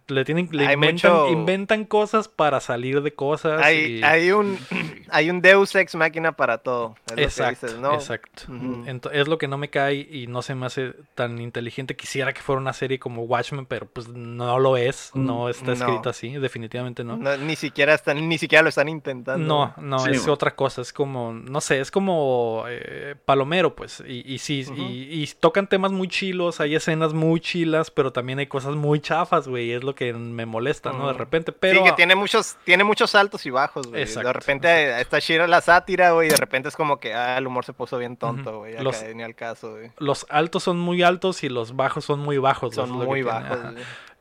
Le tienen, le Hay inventan, mucho- inventan cosas para salir de cosas. Hay, y- hay un hay un Deus Ex máquina para todo. Es lo que Exacto, dices, ¿no? exacto. Ujú. Ento- es lo que no me cae y no se me hace tan inteligente. Quisiera que fuera una serie como Watchmen, pero pues no lo es. No está no. escrita así, definitivamente no. No, ni siquiera están, ni siquiera lo están intentando. No, no, Sí, es otra cosa, es como, no sé, es como eh, Palomero, pues, y, y sí, Y, y tocan temas muy chilos, hay escenas muy chilas, pero también hay cosas muy chafas, güey, es lo que me molesta, ¿no? De repente, pero... sí, que tiene muchos, tiene muchos altos y bajos, güey. De repente está chida la sátira, güey, y de repente es como que, ah, el humor se puso bien tonto, güey. acá Los- Ni al caso, güey. Los altos son muy altos y los bajos son muy bajos. Son muy bajos,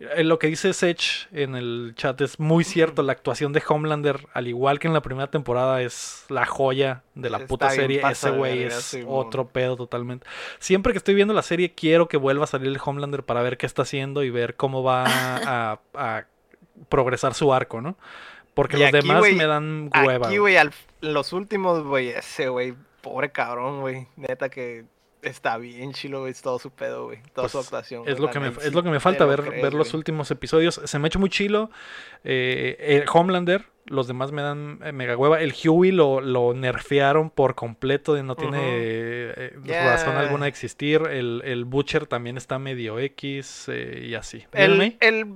Lo que dice Sech en el chat es muy cierto. La actuación de Homelander, al igual que en la primera temporada, es la joya de la Está puta serie. Ese güey es otro pedo totalmente. Siempre que estoy viendo la serie, quiero que vuelva a salir el Homelander para ver qué está haciendo y ver cómo va a, a progresar su arco, ¿no? Porque Y los aquí, demás me dan hueva. Aquí, güey. los últimos, güey, ese, güey, pobre cabrón, güey. Neta que está bien chilo, güey, es todo su pedo, güey. Toda su Pues, actuación. Es lo, que me, es lo que me falta ver, crees, ver los güey. últimos episodios. Se me ha hecho muy chilo. eh, el Homelander, los demás me dan eh, mega hueva. El Huey lo, lo nerfearon por completo. no tiene eh, eh, razón alguna de existir. El, el Butcher también está medio X eh, y así. ¿Vieron El, el,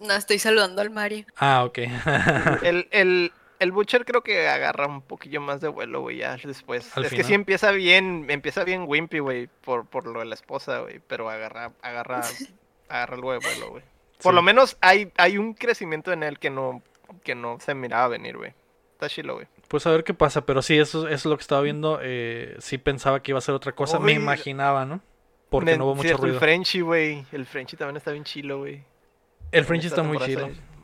No, estoy saludando al Mario. Ah, ok. el, el, el Butcher creo que agarra un poquillo más de vuelo, güey, ya después. Al es final. que sí empieza bien, empieza bien wimpy, güey, por, por lo de la esposa, güey, pero agarra, agarra, agarra algo de vuelo, güey. Por Sí. lo menos hay, hay un crecimiento en él que no, que no se miraba venir, güey. Está chilo, güey. Pues a ver qué pasa. Pero sí, eso, eso es lo que estaba viendo. eh, sí pensaba que iba a ser otra cosa. Me imaginaba, ¿no? Porque Me- no hubo mucho ruido. El Frenchy, güey. El Frenchy también está bien chilo, güey. El En French esta está muy está-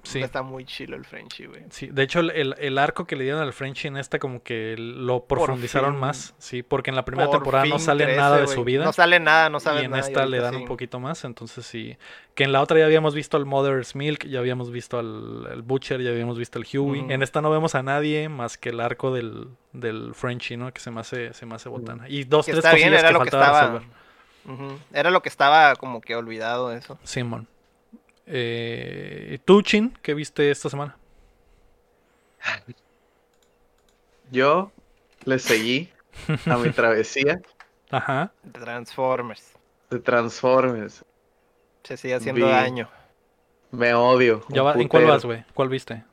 Sí. Está muy chilo el Frenchy, güey. Sí, de hecho el, el- arco que le dieron al French en esta como que lo profundizaron fin. más, sí, porque en la primera Por temporada no sale crece, nada de su vida No sale nada, no sabes y en nada. esta le dan sí. un poquito más, entonces sí, que en la otra ya habíamos visto al Mother's Milk, ya habíamos visto al, al Butcher, ya habíamos visto al Huey, Ujú. en esta no vemos a nadie más que el arco del, del Frenchy, ¿no? Que se me hace, se me hace botana. Y dos, Que tres está bien, cosillas era que lo que faltaba estaba. resolver. Era lo que estaba como que olvidado eso. Simón. Eh, ¿Tú, Chin, qué viste esta semana? Yo le seguí a mi travesía Ajá. Transformers. de Transformers. Se sigue haciendo Vi- daño. Me odio. Ya un va- ¿En cuál vas, güey? ¿Cuál viste?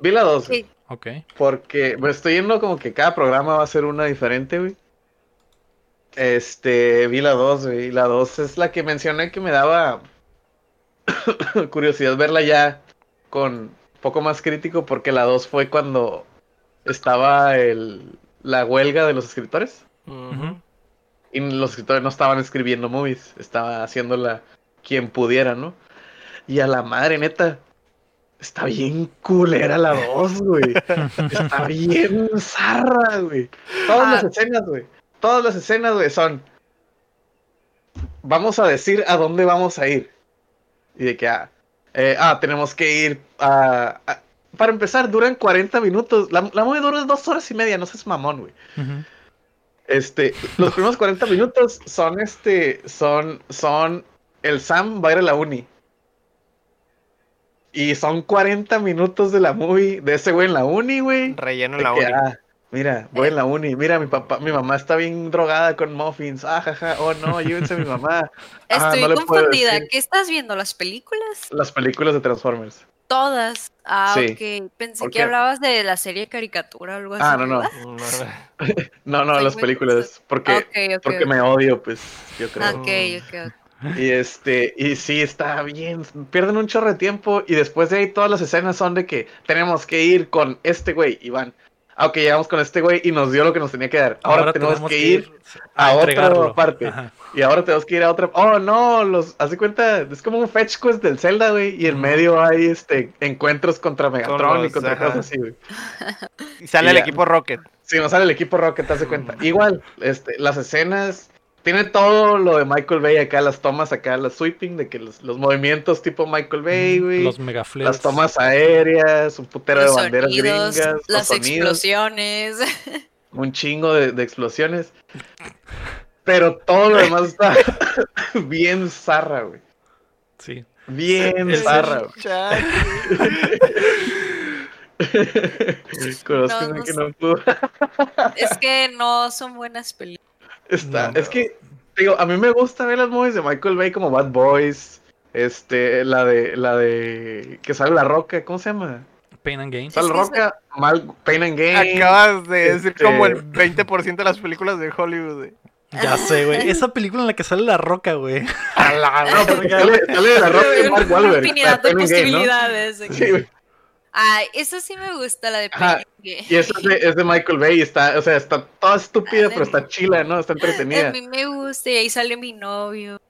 Vi la 2. Sí. Ok. Porque me estoy yendo como que cada programa va a ser una diferente, güey. Este, vi la 2, güey. La 2 es la que mencioné que me daba curiosidad verla ya con poco más crítico porque la 2 fue cuando estaba el, la huelga de los escritores. Y los escritores no estaban escribiendo movies, estaba haciéndola quien pudiera, ¿no? Y a la madre, neta, está bien culera la 2, güey. Está bien zarra, güey. Todas las Ah. escenas, güey. Todas las escenas, güey, son. Vamos a decir a dónde vamos a ir. Y de que, ah, eh, ah, tenemos que ir a, a- Para empezar, duran 40 minutos. La, la movie dura dos horas y media, no seas mamón, güey. Este, los primeros 40 minutos son este, son, son, el Sam va a ir a la uni. Y son 40 minutos de la movie, de ese güey en la uni, güey. Relleno en la que, uni. ah, mira, voy en la uni, mira, mi papá, mi mamá está bien drogada con muffins, ah, jaja, oh no, llévense a mi mamá. Ah, Estoy no puedo confundida. ¿Qué estás viendo? ¿Las películas? Las películas de Transformers. Todas. Ah, Sí. ok. Pensé ¿Por que hablabas de la serie de caricatura o algo así. Ah, no, no, ¿verdad? No, no, las películas, porque, porque me odio, pues, yo creo. Ok, ok, ok. Y este, y sí, está bien. Pierden un chorro de tiempo y después de ahí todas las escenas son de que tenemos que ir con este güey, Iván. Ah, ok, llegamos con este güey y nos dio lo que nos tenía que dar. Ahora, tenemos, que ir a, otra parte. Ajá. Y ahora tenemos que ir a otra. Oh, no, los, haz de cuenta, es como un fetch quest del Zelda, güey. Y en medio hay este encuentros contra Megatron y los- contra ajá. cosas así, güey. Y sale Y el ya. equipo Rocket. Si no sale el equipo Rocket, te das de cuenta. Igual, este, las escenas. Tiene todo lo de Michael Bay acá, las tomas acá, las sweeping, de que los, los movimientos tipo Michael Bay, güey. Los megaflex. Las tomas aéreas, un putero Los de banderas sonidos, gringas, las sonidos, explosiones. un chingo de, de explosiones. Pero todo lo demás está bien zarra, güey. Sí. Bien El- zarra, güey. Chat. Conozco No, una no que sé. no pudo. es que no son buenas películas. Está, No. es que, digo, a mí me gusta ver las movies de Michael Bay como Bad Boys. Este, la de, la de, que sale La Roca, ¿cómo se llama? Pain and Gain. Sale que Roca, Mal, Pain and Gain. Acabas de decir Este- como el 20% de las películas de Hollywood. güey. Ya sé, güey. Esa película en la que sale la roca, güey. A la no, sale, sale de La Roca y Mark Una Wahlberg. infinidad la de ¿no? posibilidades. Sí, güey. Ay, esa sí me gusta, la de. Y esa es de, es de Michael Bay, está, o sea, está toda estúpida, Ah, pero está chila, ¿no? Está A entretenida. mí me gusta y ahí sale mi novio,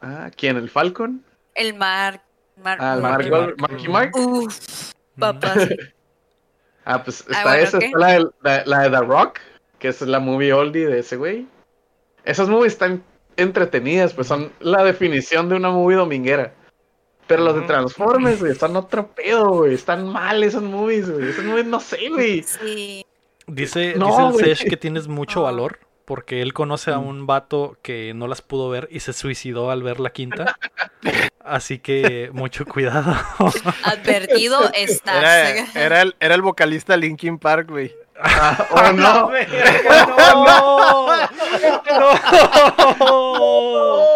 Ah, ¿quién? ¿El Falcon? el Mark. Mark Ah, el Mark Mark Mark. Mark. Uf, papá. sí. Ah, pues Ah, está bueno, esa, ¿qué? está la de, la, la de The Rock, que es la movie oldie de ese güey. Esas movies están entretenidas, pues son la definición de una movie dominguera. Pero los de. Transformers, güey, están otro pedo, güey. Están mal esas movies, güey. Esas movies no sé, güey. Sí. Dice, No, dice el güey. Sesh que tienes mucho valor porque él conoce a Mm. un vato que no las pudo ver y se suicidó al ver la quinta. Así que mucho cuidado. Advertido Era, estás. era, el, era el vocalista Linkin Park, güey. Ah, oh, no. ¡No!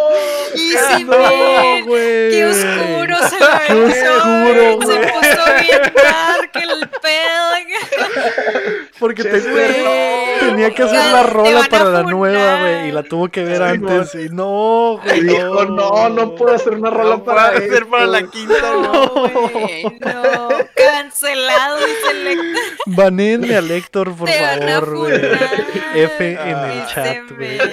Easy, ¡No, man. güey! Qué oscuro se Qué hizo, oscuro. Se puso bien dark el pedo. Porque te- Güey. Tenía que hacer la rola a para la nueva, güey. Y la tuvo que ver Sí, antes. Y no, güey. Dijo, no, no puedo hacer una rola No puedo para hacer para la quinta, no. No, güey, no. Cancelado, dice el Héctor. Banenme al Héctor, por a favor, güey. funar. F en el Ah. chat, güey.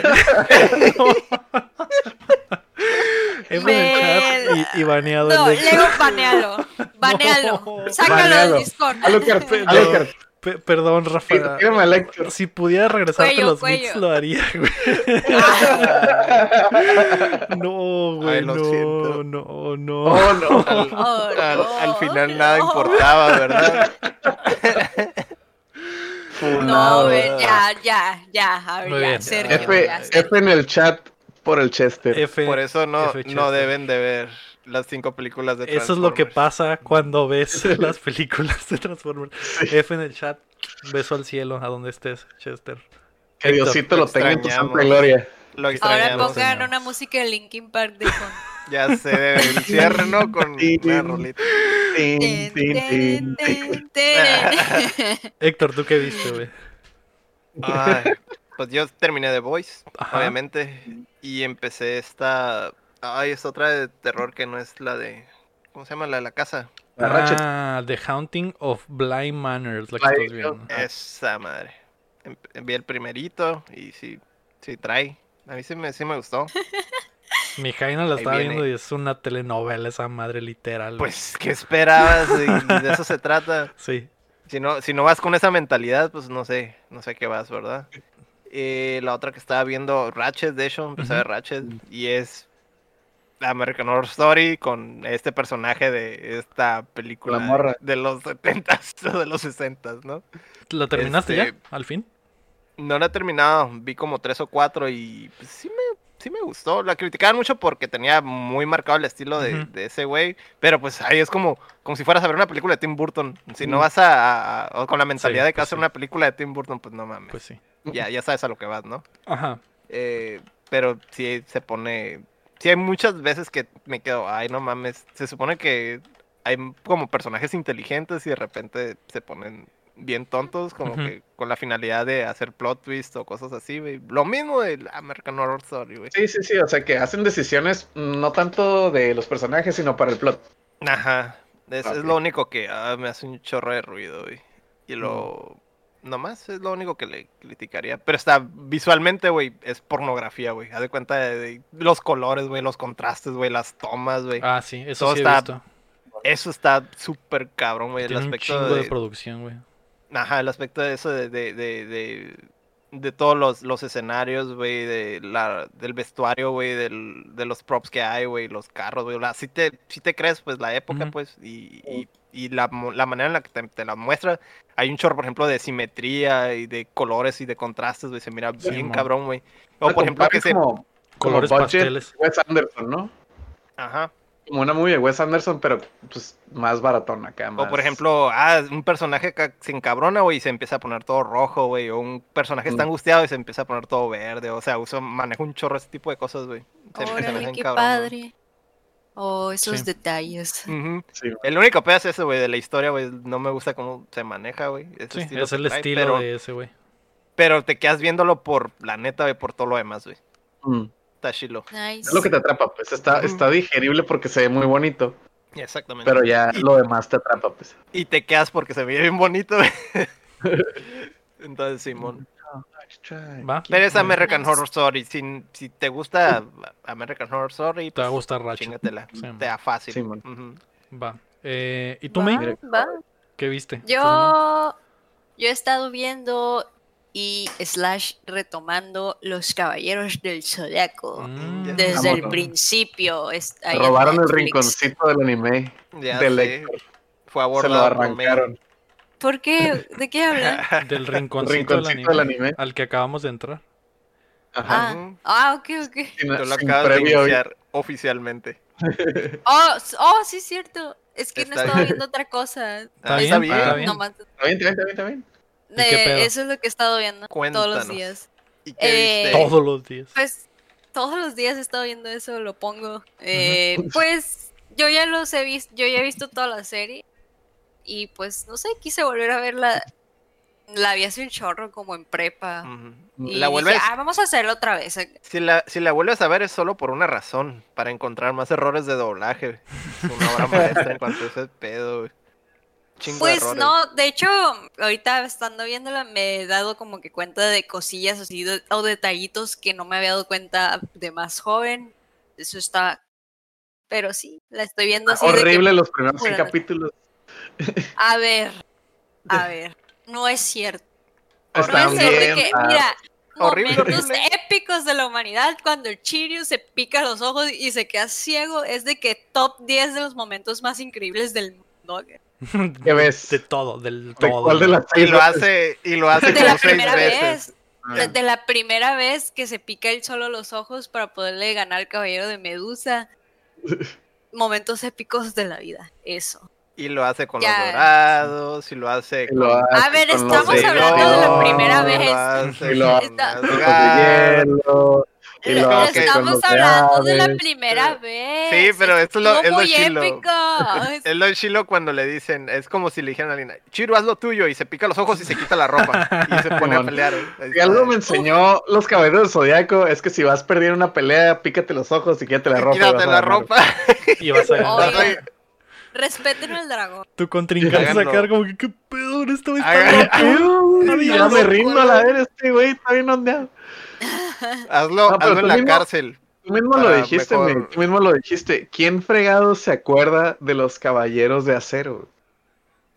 F en el chat y, y baneado No, el luego banealo. Banealo. No. Sácalo del Discord. Alucard, Alucard, perdón, Rafa. tírame al Héctor. Si pudiera regresarte Cuello, los cuello. bits, lo haría, güey. No, güey, Ay, lo no, siento. no, no. Oh, no. Al, Oh, al- no, al final nada no. importaba, ¿verdad? No, güey, ya, ya, ya. A ver, ya. Sergio, F, ya, Sergio. F en el chat por el Chester. F, Por eso no, F no deben de ver las cinco películas de Eso es lo que Transformers. pasa cuando ves las películas de Transformers. F en el chat. Beso al cielo, a donde estés, Chester. que Diosito lo tenga en tu santa gloria. Lo Ahora pongan señor. una música de Linkin Park de fondo. Ya sé, el cierre, ¿no? Con una rolita. Héctor, ¿tú qué viste, güey? Ay, pues yo terminé The Voice, obviamente. Y empecé esta. Ay, es otra de terror que no es la de. ¿Cómo se llama? La de la casa. La Ratchet. Ah, The Haunting of Blind Manor, es la que estás viendo. Esa madre. Em- Vi el primerito y sí, sí trae. A mí sí me, sí me gustó. Mi Jaina la Ahí estaba viene. viendo y es una telenovela esa madre literal. Pues, ¿qué esperabas? Y de eso se trata. Sí. Si no, si no vas con esa mentalidad, pues no sé, no sé qué vas, ¿verdad? Eh, la otra que estaba viendo, Ratchet, de hecho, empecé a ver Ratchet, y es American Horror Story con este personaje de esta película La morra. de los 70s o de los 60s, ¿no? ¿La terminaste Este- ya? ¿Al fin? No la he terminado, vi como tres o cuatro y pues, sí me, sí me gustó. La criticaban mucho porque tenía muy marcado el estilo de, de ese güey, pero pues ahí es como, como si fueras a ver una película de Tim Burton. Si no vas a, a- o con la mentalidad Sí, de que pues vas a hacer sí. una película de Tim Burton, pues no mames. Pues sí. ya, ya sabes a lo que vas, ¿no? Ajá. Eh, pero sí se pone. Sí, hay muchas veces que me quedo, ay, no mames. Se supone que hay como personajes inteligentes y de repente se ponen bien tontos, como que con la finalidad de hacer plot twist o cosas así, güey. Lo mismo del American Horror Story, güey. Sí, sí, sí, o sea que hacen decisiones no tanto de los personajes, sino para el plot. Ajá. Es, es lo único que ah, me hace un chorro de ruido, güey. Y lo. Nomás es lo único que le criticaría. Pero está visualmente, güey, es pornografía, güey. Haz de cuenta de, de los colores, güey, los contrastes, güey, las tomas, güey. Ah, sí, eso Todo sí he está visto. Eso está súper cabrón, güey. El un aspecto chingo de de, producción, güey. Ajá, el aspecto de eso de, de, de, de, de todos los, los escenarios, güey, de la, del vestuario, güey, del, de los props que hay, güey, los carros, güey. Si te, sí te crees, pues, la época, pues, y, y, y la, mo- la manera en la que te, te la muestra. Hay un chorro, por ejemplo, de simetría y de colores y de contrastes, güey. Se mira bien cabrón, güey. O por ejemplo, que se... como, como Colores pasteles. Wes Anderson, ¿no? Ajá. Como una movie de Wes Anderson, pero pues más baratón acá. O por ejemplo, ah, un personaje que se encabrona, güey, y se empieza a poner todo rojo, güey. O un personaje está Mm. angustiado y se empieza a poner todo verde. O sea, usa, maneja un chorro ese tipo de cosas, güey. Se- se Órale, qué padre. Oh, esos Sí. detalles. Sí, El único pedazo es ese, güey, de la historia, güey. No me gusta cómo se maneja, güey. Sí, es el trae, estilo pero, de ese, güey. pero te quedas viéndolo por la neta, güey, por todo lo demás, güey. Mm. Está chilo. Nice. Es lo que te atrapa, pues está, está digerible porque se ve muy bonito, Exactamente. pero ya lo demás te atrapa, pues. Y te quedas porque se ve bien bonito, güey. Entonces, Simón. Va. Pero es. American. Horror Story. Si, si te gusta American Horror Story, Te va a pues, gustar Ratchet. chingatela. Sí, te da fácil. Sí, man. Ujú. Va. Eh, ¿Y tú, May? va. ¿Qué viste? Yo, yo he estado viendo y slash retomando Los Caballeros del Zodiaco. Mm, Desde el principio. es- Robaron el rinconcito del anime Ya del sé. Héctor. Fue Se lo arrancaron. ¿Por qué? ¿De qué hablan? Del El rinconcito, rinconcito del, del anime, anime. al que acabamos de entrar. Ajá. Ah, ah, ok, ok. Sin, Tú lo acabas de iniciar oficialmente. Oh, oh, sí, es cierto. Es que no estaba bien. viendo otra cosa. Está bien, está bien. está bien. Está bien, está bien, bien, bien. ¿Y qué eh, pedo? eso es lo que he estado viendo todos Cuéntanos. los días. ¿Y qué Eh, viste? Todos los días. Pues todos los días he estado viendo eso, lo pongo. Eh, Pues yo ya los he visto, yo ya he visto toda la serie. Y pues no sé, quise volver a verla. La vi hace un chorro como en prepa. Y La dije, vuelves, ah, vamos a hacerlo otra vez. si, la, si la vuelves a ver es solo por una razón, para encontrar más errores de doblaje. Es una obra maestra en cuanto a ese pedo. Chingo Pues no, de hecho, ahorita estando viéndola me he dado como que cuenta de cosillas así de- o detallitos que no me había dado cuenta de más joven. Eso está. Pero sí, la estoy viendo así. de que- Horrible los primeros 100 Pura- capítulos. A ver, a ver, no es cierto. No es cierto bien. que, mira, Horrible, momentos horrible. épicos de la humanidad cuando el Chiryu se pica los ojos y se queda ciego es de que top 10 de los momentos más increíbles del mundo. ¿Qué ves? De todo, del ¿De todo. cuál de las Y lo hace, y lo hace De como la seis primera veces. vez. Ah. De, de la primera vez que se pica él solo los ojos para poderle ganar al caballero de Medusa. Momentos épicos de la vida, eso. Y lo hace con Ya. los dorados, y lo hace Y con lo hace A ver, con estamos hablando de la primera vez. lo hace Y lo hace Está- las con los gas. de hielo, y lo hace estamos hablando de la primera vez. Sí, pero esto es lo- es lo muy chilo. épico. Es- lo chilo cuando le dicen, es como si le dijeran a alguien, Chiro, haz lo tuyo, y se pica los ojos y se quita la ropa, y se pone a pelear. Si algo me enseñó los caballeros del zodiaco es que si vas perdiendo una pelea, pícate los ojos y quítate la ropa. y Quítate vas a la ropa. Y vas a ganar. Respeten al dragón. Tu contrincante se va a Háganlo. quedar como que, ¿qué pedo? Güey está loco. Ya me rindo a la ver, este güey está bien ondeado. Hazlo, hazlo en la mismo- cárcel. Tú mismo lo dijiste, Tú mismo lo dijiste. ¿Quién fregado se acuerda de los caballeros de acero?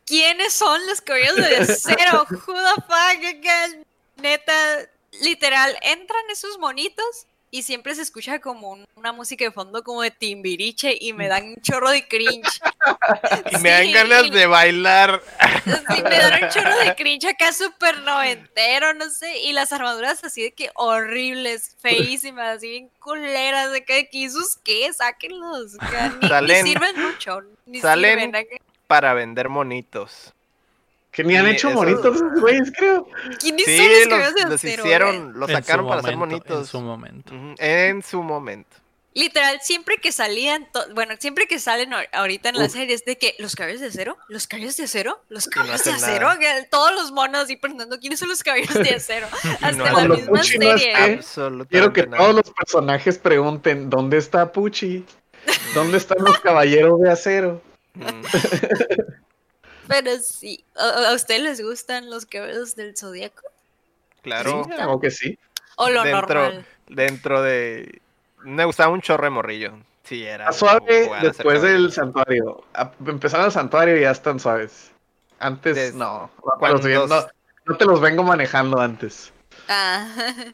¿Quiénes son los caballeros de acero? Who the fuck? Neta, literal, entran esos monitos y siempre se escucha como un- una música de fondo como de timbiriche y me dan un chorro de cringe. Y me dan Sí, ganas de bailar. Sí, me dan un chorro de cringe acá súper noventero, no sé. Y las armaduras así de que horribles, feísimas, así bien culeras. De que, ¿y esos qué? Sáquenlos. acá, Ni, sirven mucho. Ni salen- sirven. Para vender monitos. Que ni han Sí, hecho eso- bonitos esos güeyes, creo. ¿Quiénes Sí, son los los, de los acero, hicieron, los sacaron para hacer momento, En su momento. En su momento. Literal, siempre que salían, bueno, siempre que salen ahor- ahorita en las Uf. series de que los caballeros de acero, los caballeros de acero, los no caballeros de acero, que todos los monos y preguntando quiénes son los caballeros de acero, hasta no la misma serie. Quiero que nada. todos los personajes pregunten, ¿dónde está Puchi? ¿Dónde están los caballeros de acero? Mm. Pero sí, ¿a, a ustedes les gustan los caballeros del zodiaco? Claro. Sí, algo que sí. ¿O lo dentro, normal? dentro de. Me gustaba un chorro de morrillo. Sí, era. Suave después del santuario. A- Empezaron el santuario y ya están suaves. Antes, Des- no. cuando Los vi- no. te los vengo manejando antes. Ah.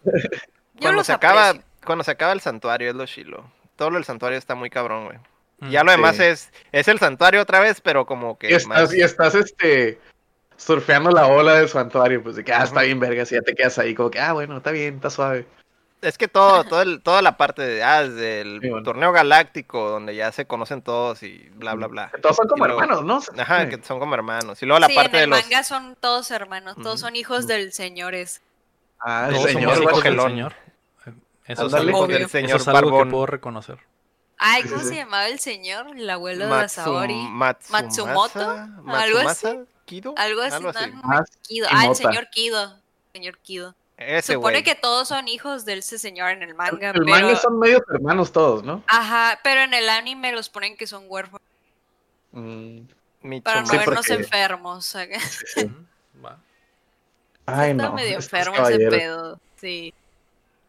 Cuando se acaba. Cuando se acaba el santuario es lo chilo. Todo lo del santuario está muy cabrón, güey. Ya lo demás Sí. es. Es el santuario otra vez, pero como que. Y estás, más- y estás este surfeando la ola del santuario, pues de que ah, está bien vergas, y ya te quedas ahí como que ah bueno, está bien, está suave. Es que todo, todo el- toda la parte de. Ah, desde el Sí, bueno. torneo galáctico, donde ya se conocen todos y bla, bla, bla. Que todos son como Y luego- hermanos, ¿no? Ajá, que son como hermanos. Y luego la sí, parte en de el los. manga son todos hermanos, todos son hijos del señores. Ah, el el somos señor, hijos del señor. Eso es algo, del señor eso es algo que puedo reconocer. Ay, ¿cómo sí, se llamaba el señor? El abuelo de Matsum- Saori. Matsumasa, Matsumoto, algo así. Kido, Algo así, Ah, el señor Kido. Señor Kido. Ese Supone que todos son hijos de ese señor en el manga, el pero... manga son medios hermanos todos, ¿no? Ajá, pero en el anime los ponen que son huérfanos Mm, para no Sí, vernos porque- enfermos. Ay, Está no. medio enfermo ese pedo. Sí.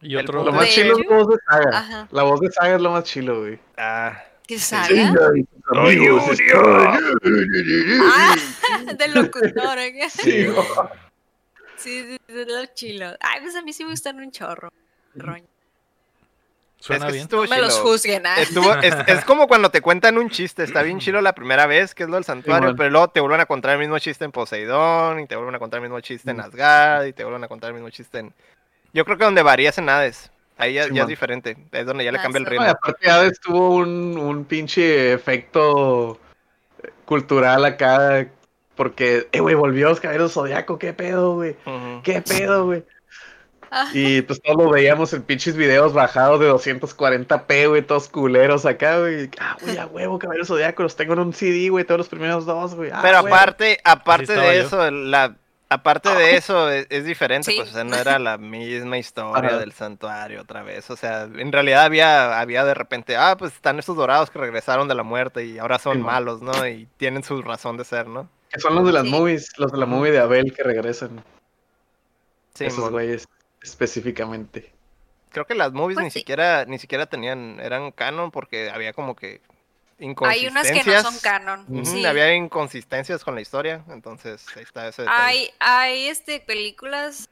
Y otro. Lo más chilo es la voz de Saga. Ajá. La voz de Saga es lo más chilo, güey. Ah, ¿Qué saga? sus amigos Ah, del locutor. acá. sí, güey. Sí, sí, sí, es lo chilo. Ay, pues a mí sí me gustan un chorro. Roño. Suena Es que bien. No me los juzguen. Estuvo- es, es como cuando te cuentan un chiste, está bien chilo la primera vez, que es lo del santuario, pero luego te vuelven a contar el mismo chiste en Poseidón, y te vuelven a contar el mismo chiste en Mm. Asgard, y te vuelven a contar el mismo chiste en... Yo creo que donde varía es en Hades, ahí ya, ya es diferente, es donde ya le Ah, cambia el ritmo. Aparte Hades tuvo un, un pinche efecto cultural acá. Porque, eh, güey, volvió los caballeros zodiaco, qué pedo, güey. ¿Qué pedo, güey? Ah, Y pues todos lo veíamos en pinches videos bajados de 240p, güey, todos culeros acá, güey. Ah, güey, a huevo, Caballeros Zodíaco, los tengo en un CD, güey, todos los primeros dos, güey. Ah, Pero huevo. aparte, aparte de yo. eso, la, aparte de eso es, es diferente, Sí. pues, o sea, no era la misma historia Ajá. del santuario otra vez, o sea, en realidad había, había de repente, ah, pues están estos dorados que regresaron de la muerte y ahora son Sí, malos, ¿no? Y tienen su razón de ser, ¿no? Que son los de las Sí. movies, los de la movie de Abel que regresan. Sí, esos mon. güeyes específicamente. creo que las movies Pues ni sí. siquiera, ni siquiera tenían, eran canon porque había como que Hay unas que no son canon. Sí. Había inconsistencias con la historia, entonces ahí está ese detalle. Hay, hay este, películas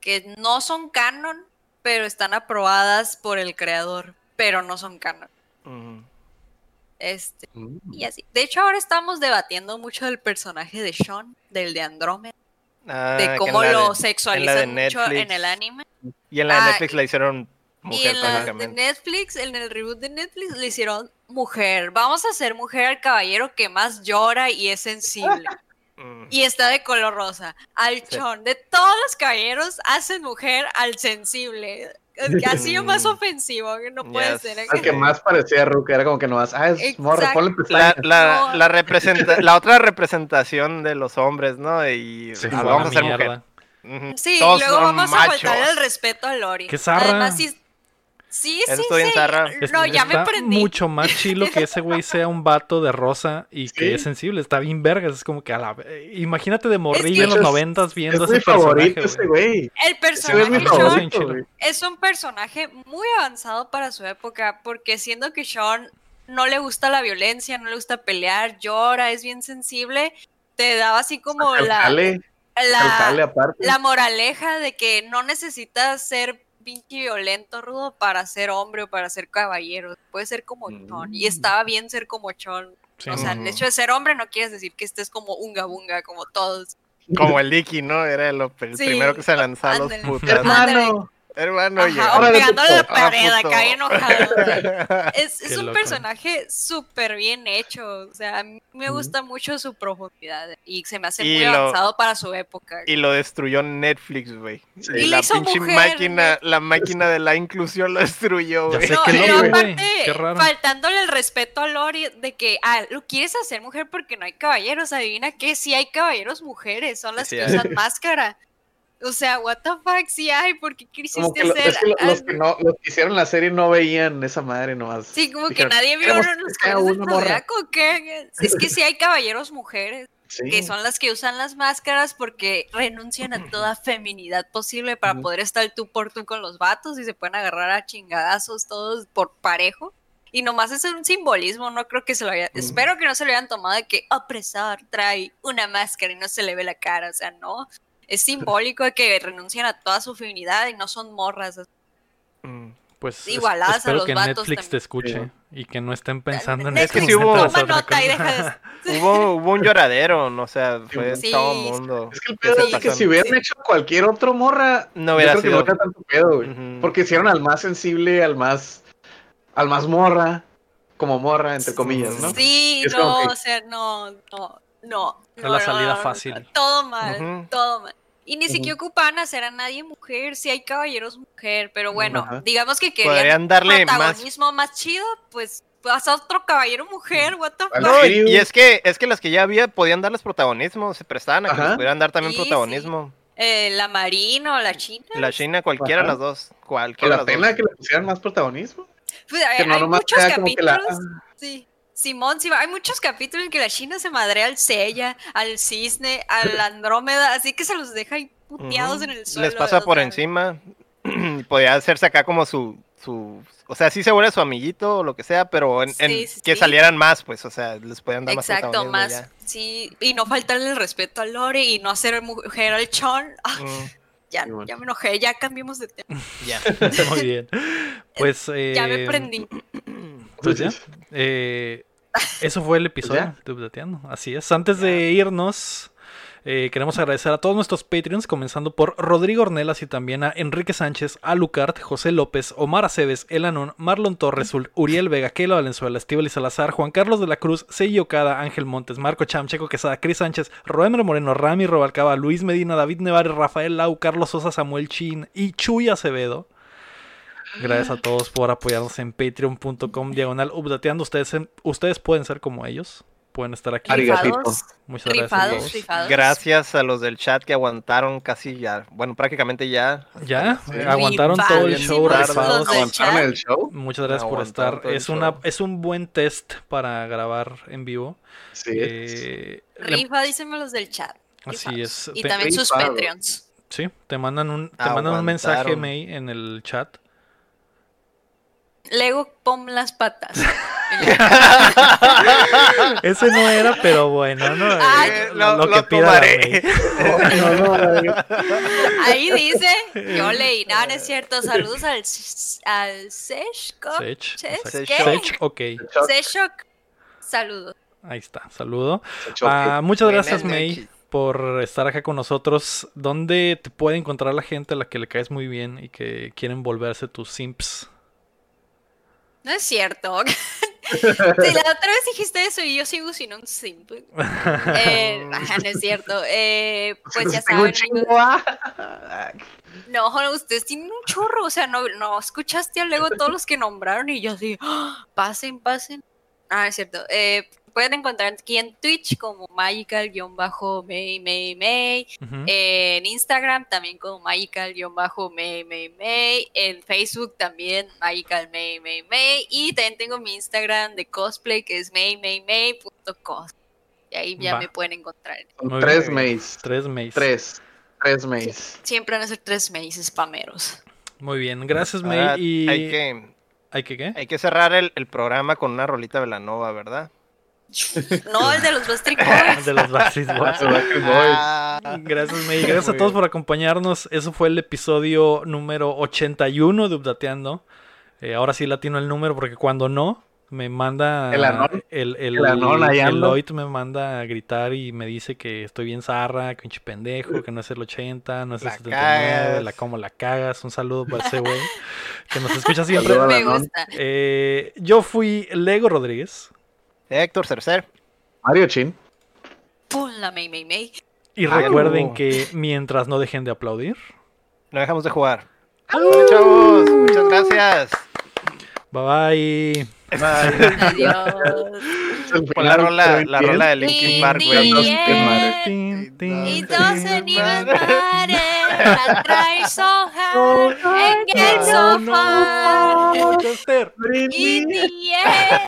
que no son canon, pero están aprobadas por el creador, pero no son canon. Este, Mm. y así. De hecho, ahora estamos debatiendo mucho del personaje de Sean, del de Andrómeda, Ah, de en cómo lo de- en sexualizan mucho en el anime. Y en la de Ah, Netflix la hicieron Y mujer en la de. Netflix, en el reboot de Netflix, le hicieron mujer. Vamos a hacer mujer al caballero que más llora y es sensible. Y está de color rosa. Al chon. De todos los caballeros, hacen mujer al sensible. Ha sido más ofensivo, que no puede ser. sé. Al que más parecía Ruka era como que nomás, ah, es morra, Exacto. ponle La, la, No. la, representa- la otra representación de los hombres, ¿no? Y Se ah, vamos a ser mujer. Ujú. Sí, y Todos luego vamos a faltarle el respeto a Lori. ¡Qué zarra! Además, sí, Sí, Eso sí, estoy en sí. No, ya me prendí. mucho más chilo que ese güey sea un vato de rosa y que Sí. es sensible. Está bien vergas. Es como que a la... Imagínate de morrillo que- en los noventas viendo es mi ese personaje, favorito güey. ese güey. El Ese güey es mi personaje Sean Sean favorito, güey. es un personaje muy avanzado para su época, porque siendo que Sean no le gusta la violencia, no le gusta pelear, llora, es bien sensible, te daba así como la, la, aparte. la moraleja de que no necesitas ser pinche violento, rudo, para ser hombre o para ser caballero. Puedes ser como Sean. Y Mm. estaba bien ser como. Sí. O sea, el hecho de ser hombre no quieres decir que estés como unga bunga, como todos. Como el Dicky, ¿no? Era el, el Sí, primero que se lanzaba a los putas. Hermano. Hermano, Ajá, pegándole la. Ah, pared, acá bien enojado. Es, un loco. personaje súper bien hecho. O sea, a mí me gusta mucho su profundidad y se me hace Y muy lo- avanzado para su época. Y lo destruyó Netflix, güey. Sí. Y Y la pinche mujer, máquina, la máquina de la inclusión lo destruyó, güey. No, güey. aparte, Qué raro. faltándole el respeto a Lori de que, ah, lo quieres hacer mujer porque no hay caballeros. Adivina qué, sí hay caballeros mujeres, son las Sí que hay. usan máscara. O sea, what the fuck, sí hay, ¿por qué quisiste lo- hacer? es que lo- los que no, los que hicieron la serie no veían esa madre nomás. Sí, como que nadie vio "Queremos los que sea caballeros del una morra". zodiaco, ¿qué? Es que sí hay caballeros mujeres, Sí. que son las que usan las máscaras porque renuncian a toda feminidad posible para poder estar tú por tú con los vatos y se pueden agarrar a chingadazos todos por parejo. Y nomás es un simbolismo, no creo que se lo haya... Espero que no se lo hayan tomado de que opresor trae una máscara y no se le ve la cara, o sea, no. Es simbólico de que renuncian a toda su feminidad y no son morras. Mm. Pues es- Igualadas a espero los que vatos Netflix también. te escuche Sí. y que no estén pensando en Es que eso. sí hubo- de... Hubo, hubo un lloradero, no o sea, fue Sí. todo el mundo. Es que el pedo es que si hubieran hecho cualquier otro morra, No yo hubiera que sido- no era tanto pedo, güey. Porque hicieron al más sensible, al más, al más morra, como morra, entre comillas, ¿no? Sí, Es no, que- o sea, no, no, no. Es no, la salida no, fácil. Todo mal, todo mal. Y ni siquiera ocupaban hacer a nadie mujer, si hay caballeros mujer, pero bueno, digamos que querían Podrían darle protagonismo más... chido, pues vas a otro caballero mujer, what the Al- fuck. No, y, es que es que las que ya había podían darles protagonismo, se prestaban a que les pudieran dar también Sí, sí. protagonismo. Eh, la marina o la china. La China, cualquiera de las dos. Cualquiera la de las pena dos. que le pusieran más protagonismo. Pues, hay, Que no hay nomás muchos sea como que la- capítulos. Sí. Simón, sí, hay muchos capítulos en que la China se madrea al Sella, al Cisne, al Andrómeda, así que se los deja ahí puteados en el suelo. Les pasa por encima. Podría hacerse acá como su, su. O sea, sí se vuelve su amiguito o lo que sea, pero en, en Sí, sí, que sí. salieran más, pues, o sea, les podían dar más Exacto, más, ya. sí, y no faltarle el respeto a Lore y no hacer mujer al Chon. Ah, Mm, ya, bueno. ya me enojé, ya cambiemos de tema. ya. Muy bien. Pues, eh, Ya me prendí. Pues ya. Eh, eso fue el episodio ya. de. Así es. Antes de irnos, eh, queremos agradecer a todos nuestros Patreons, comenzando por Rodrigo Ornelas y también a Enrique Sánchez, a Lucart, José López, Omar Aceves, Elanón, Marlon Torres, Uriel Vega, Keilo Valenzuela, Estíbal y Salazar, Juan Carlos de la Cruz, Seiji Okada, Ángel Montes, Marco Cham, Checo Quesada, Cris Sánchez, Roemer Moreno, Rami Robalcaba, Luis Medina, David Nevares, Rafael Lau, Carlos Sosa, Samuel Chin y Chuy Acevedo. Gracias a todos por apoyarnos en patreon.com diagonal updateando. Ustedes, ustedes pueden ser como ellos. Pueden estar aquí. Arigatito. Rifados, Muchas gracias. a. Gracias a los del chat que aguantaron casi ya. Bueno, prácticamente ya. Ya, Sí. aguantaron todo el show Aguantaron el show. Muchas gracias por estar. Es, una, es un buen test para grabar en vivo. Sí. Eh, Rifa, díseme los del chat. así rifados. es. Y también sus. Patreons. sí, te mandan un, te mandan un mensaje. May, en el chat. Lego, pon las patas. Ese no era, pero bueno, ¿no? Ay, Eh, lo- lo, lo que pida la tomaré. May. No, no, no, Ahí dice, yo leí, no, no es cierto. Saludos al, al Seshko. Sech, Sech, ok. Seshok. Saludos. Ahí está, saludo. Ah, muchas gracias, May, por estar acá con nosotros. ¿Dónde te puede encontrar la gente a la que le caes muy bien y que quieren volverse tus simps? No es cierto. Sí, la otra vez dijiste eso y yo sigo sin un simp. Eh, no es cierto. Eh, pues ya saben. ah. No, ustedes tienen un chorro. O sea, no, no escuchaste a Lego todos los que nombraron y yo así, "Ah, pasen, pasen. Ah, es cierto. Eh, pueden encontrar aquí en Twitch como magical-may may may. En Instagram también como magical-may may may. En Facebook también magical may may may. Y también tengo mi Instagram de cosplay que es maymay.may.cos. Y ahí ya Va. me pueden encontrar. Muy tres bien. mays. Tres. Tres. Tres mays. Siempre van a ser tres mays spameros. Muy bien, gracias, May. Ah, y... hay, que, ¿Hay que qué? hay que cerrar el, el programa con una rolita de Velanova, ¿verdad? No, el de los Backstreet Ah, Boys. De los Backstreet Boys. Boys. Ah, Gracias, May. Gracias a todos bien. por acompañarnos. Eso fue el episodio número 81 de Updateando. Eh, ahora sí latino el número porque cuando no, me manda. El Anón. El, el, El Anón el. Lloyd me manda a gritar y me dice que estoy bien zarra, que pinche pendejo, que no es el 80, no es el La 79, cagas. la como la cagas. Un saludo para ese güey que nos escucha siempre. Me gusta. Eh, yo fui Lego Rodríguez. Héctor Cercer. Mario Chin. Pum, la May May May. Y Ah, recuerden no. que mientras no dejen de aplaudir. No dejamos de jugar. Bueno, chavos, muchas gracias. Bye bye. Adiós. Con la rola, la rola de Linkin Park, güey. Tin. doesn't even matter. I try so hard and get so far. Chester. In the end,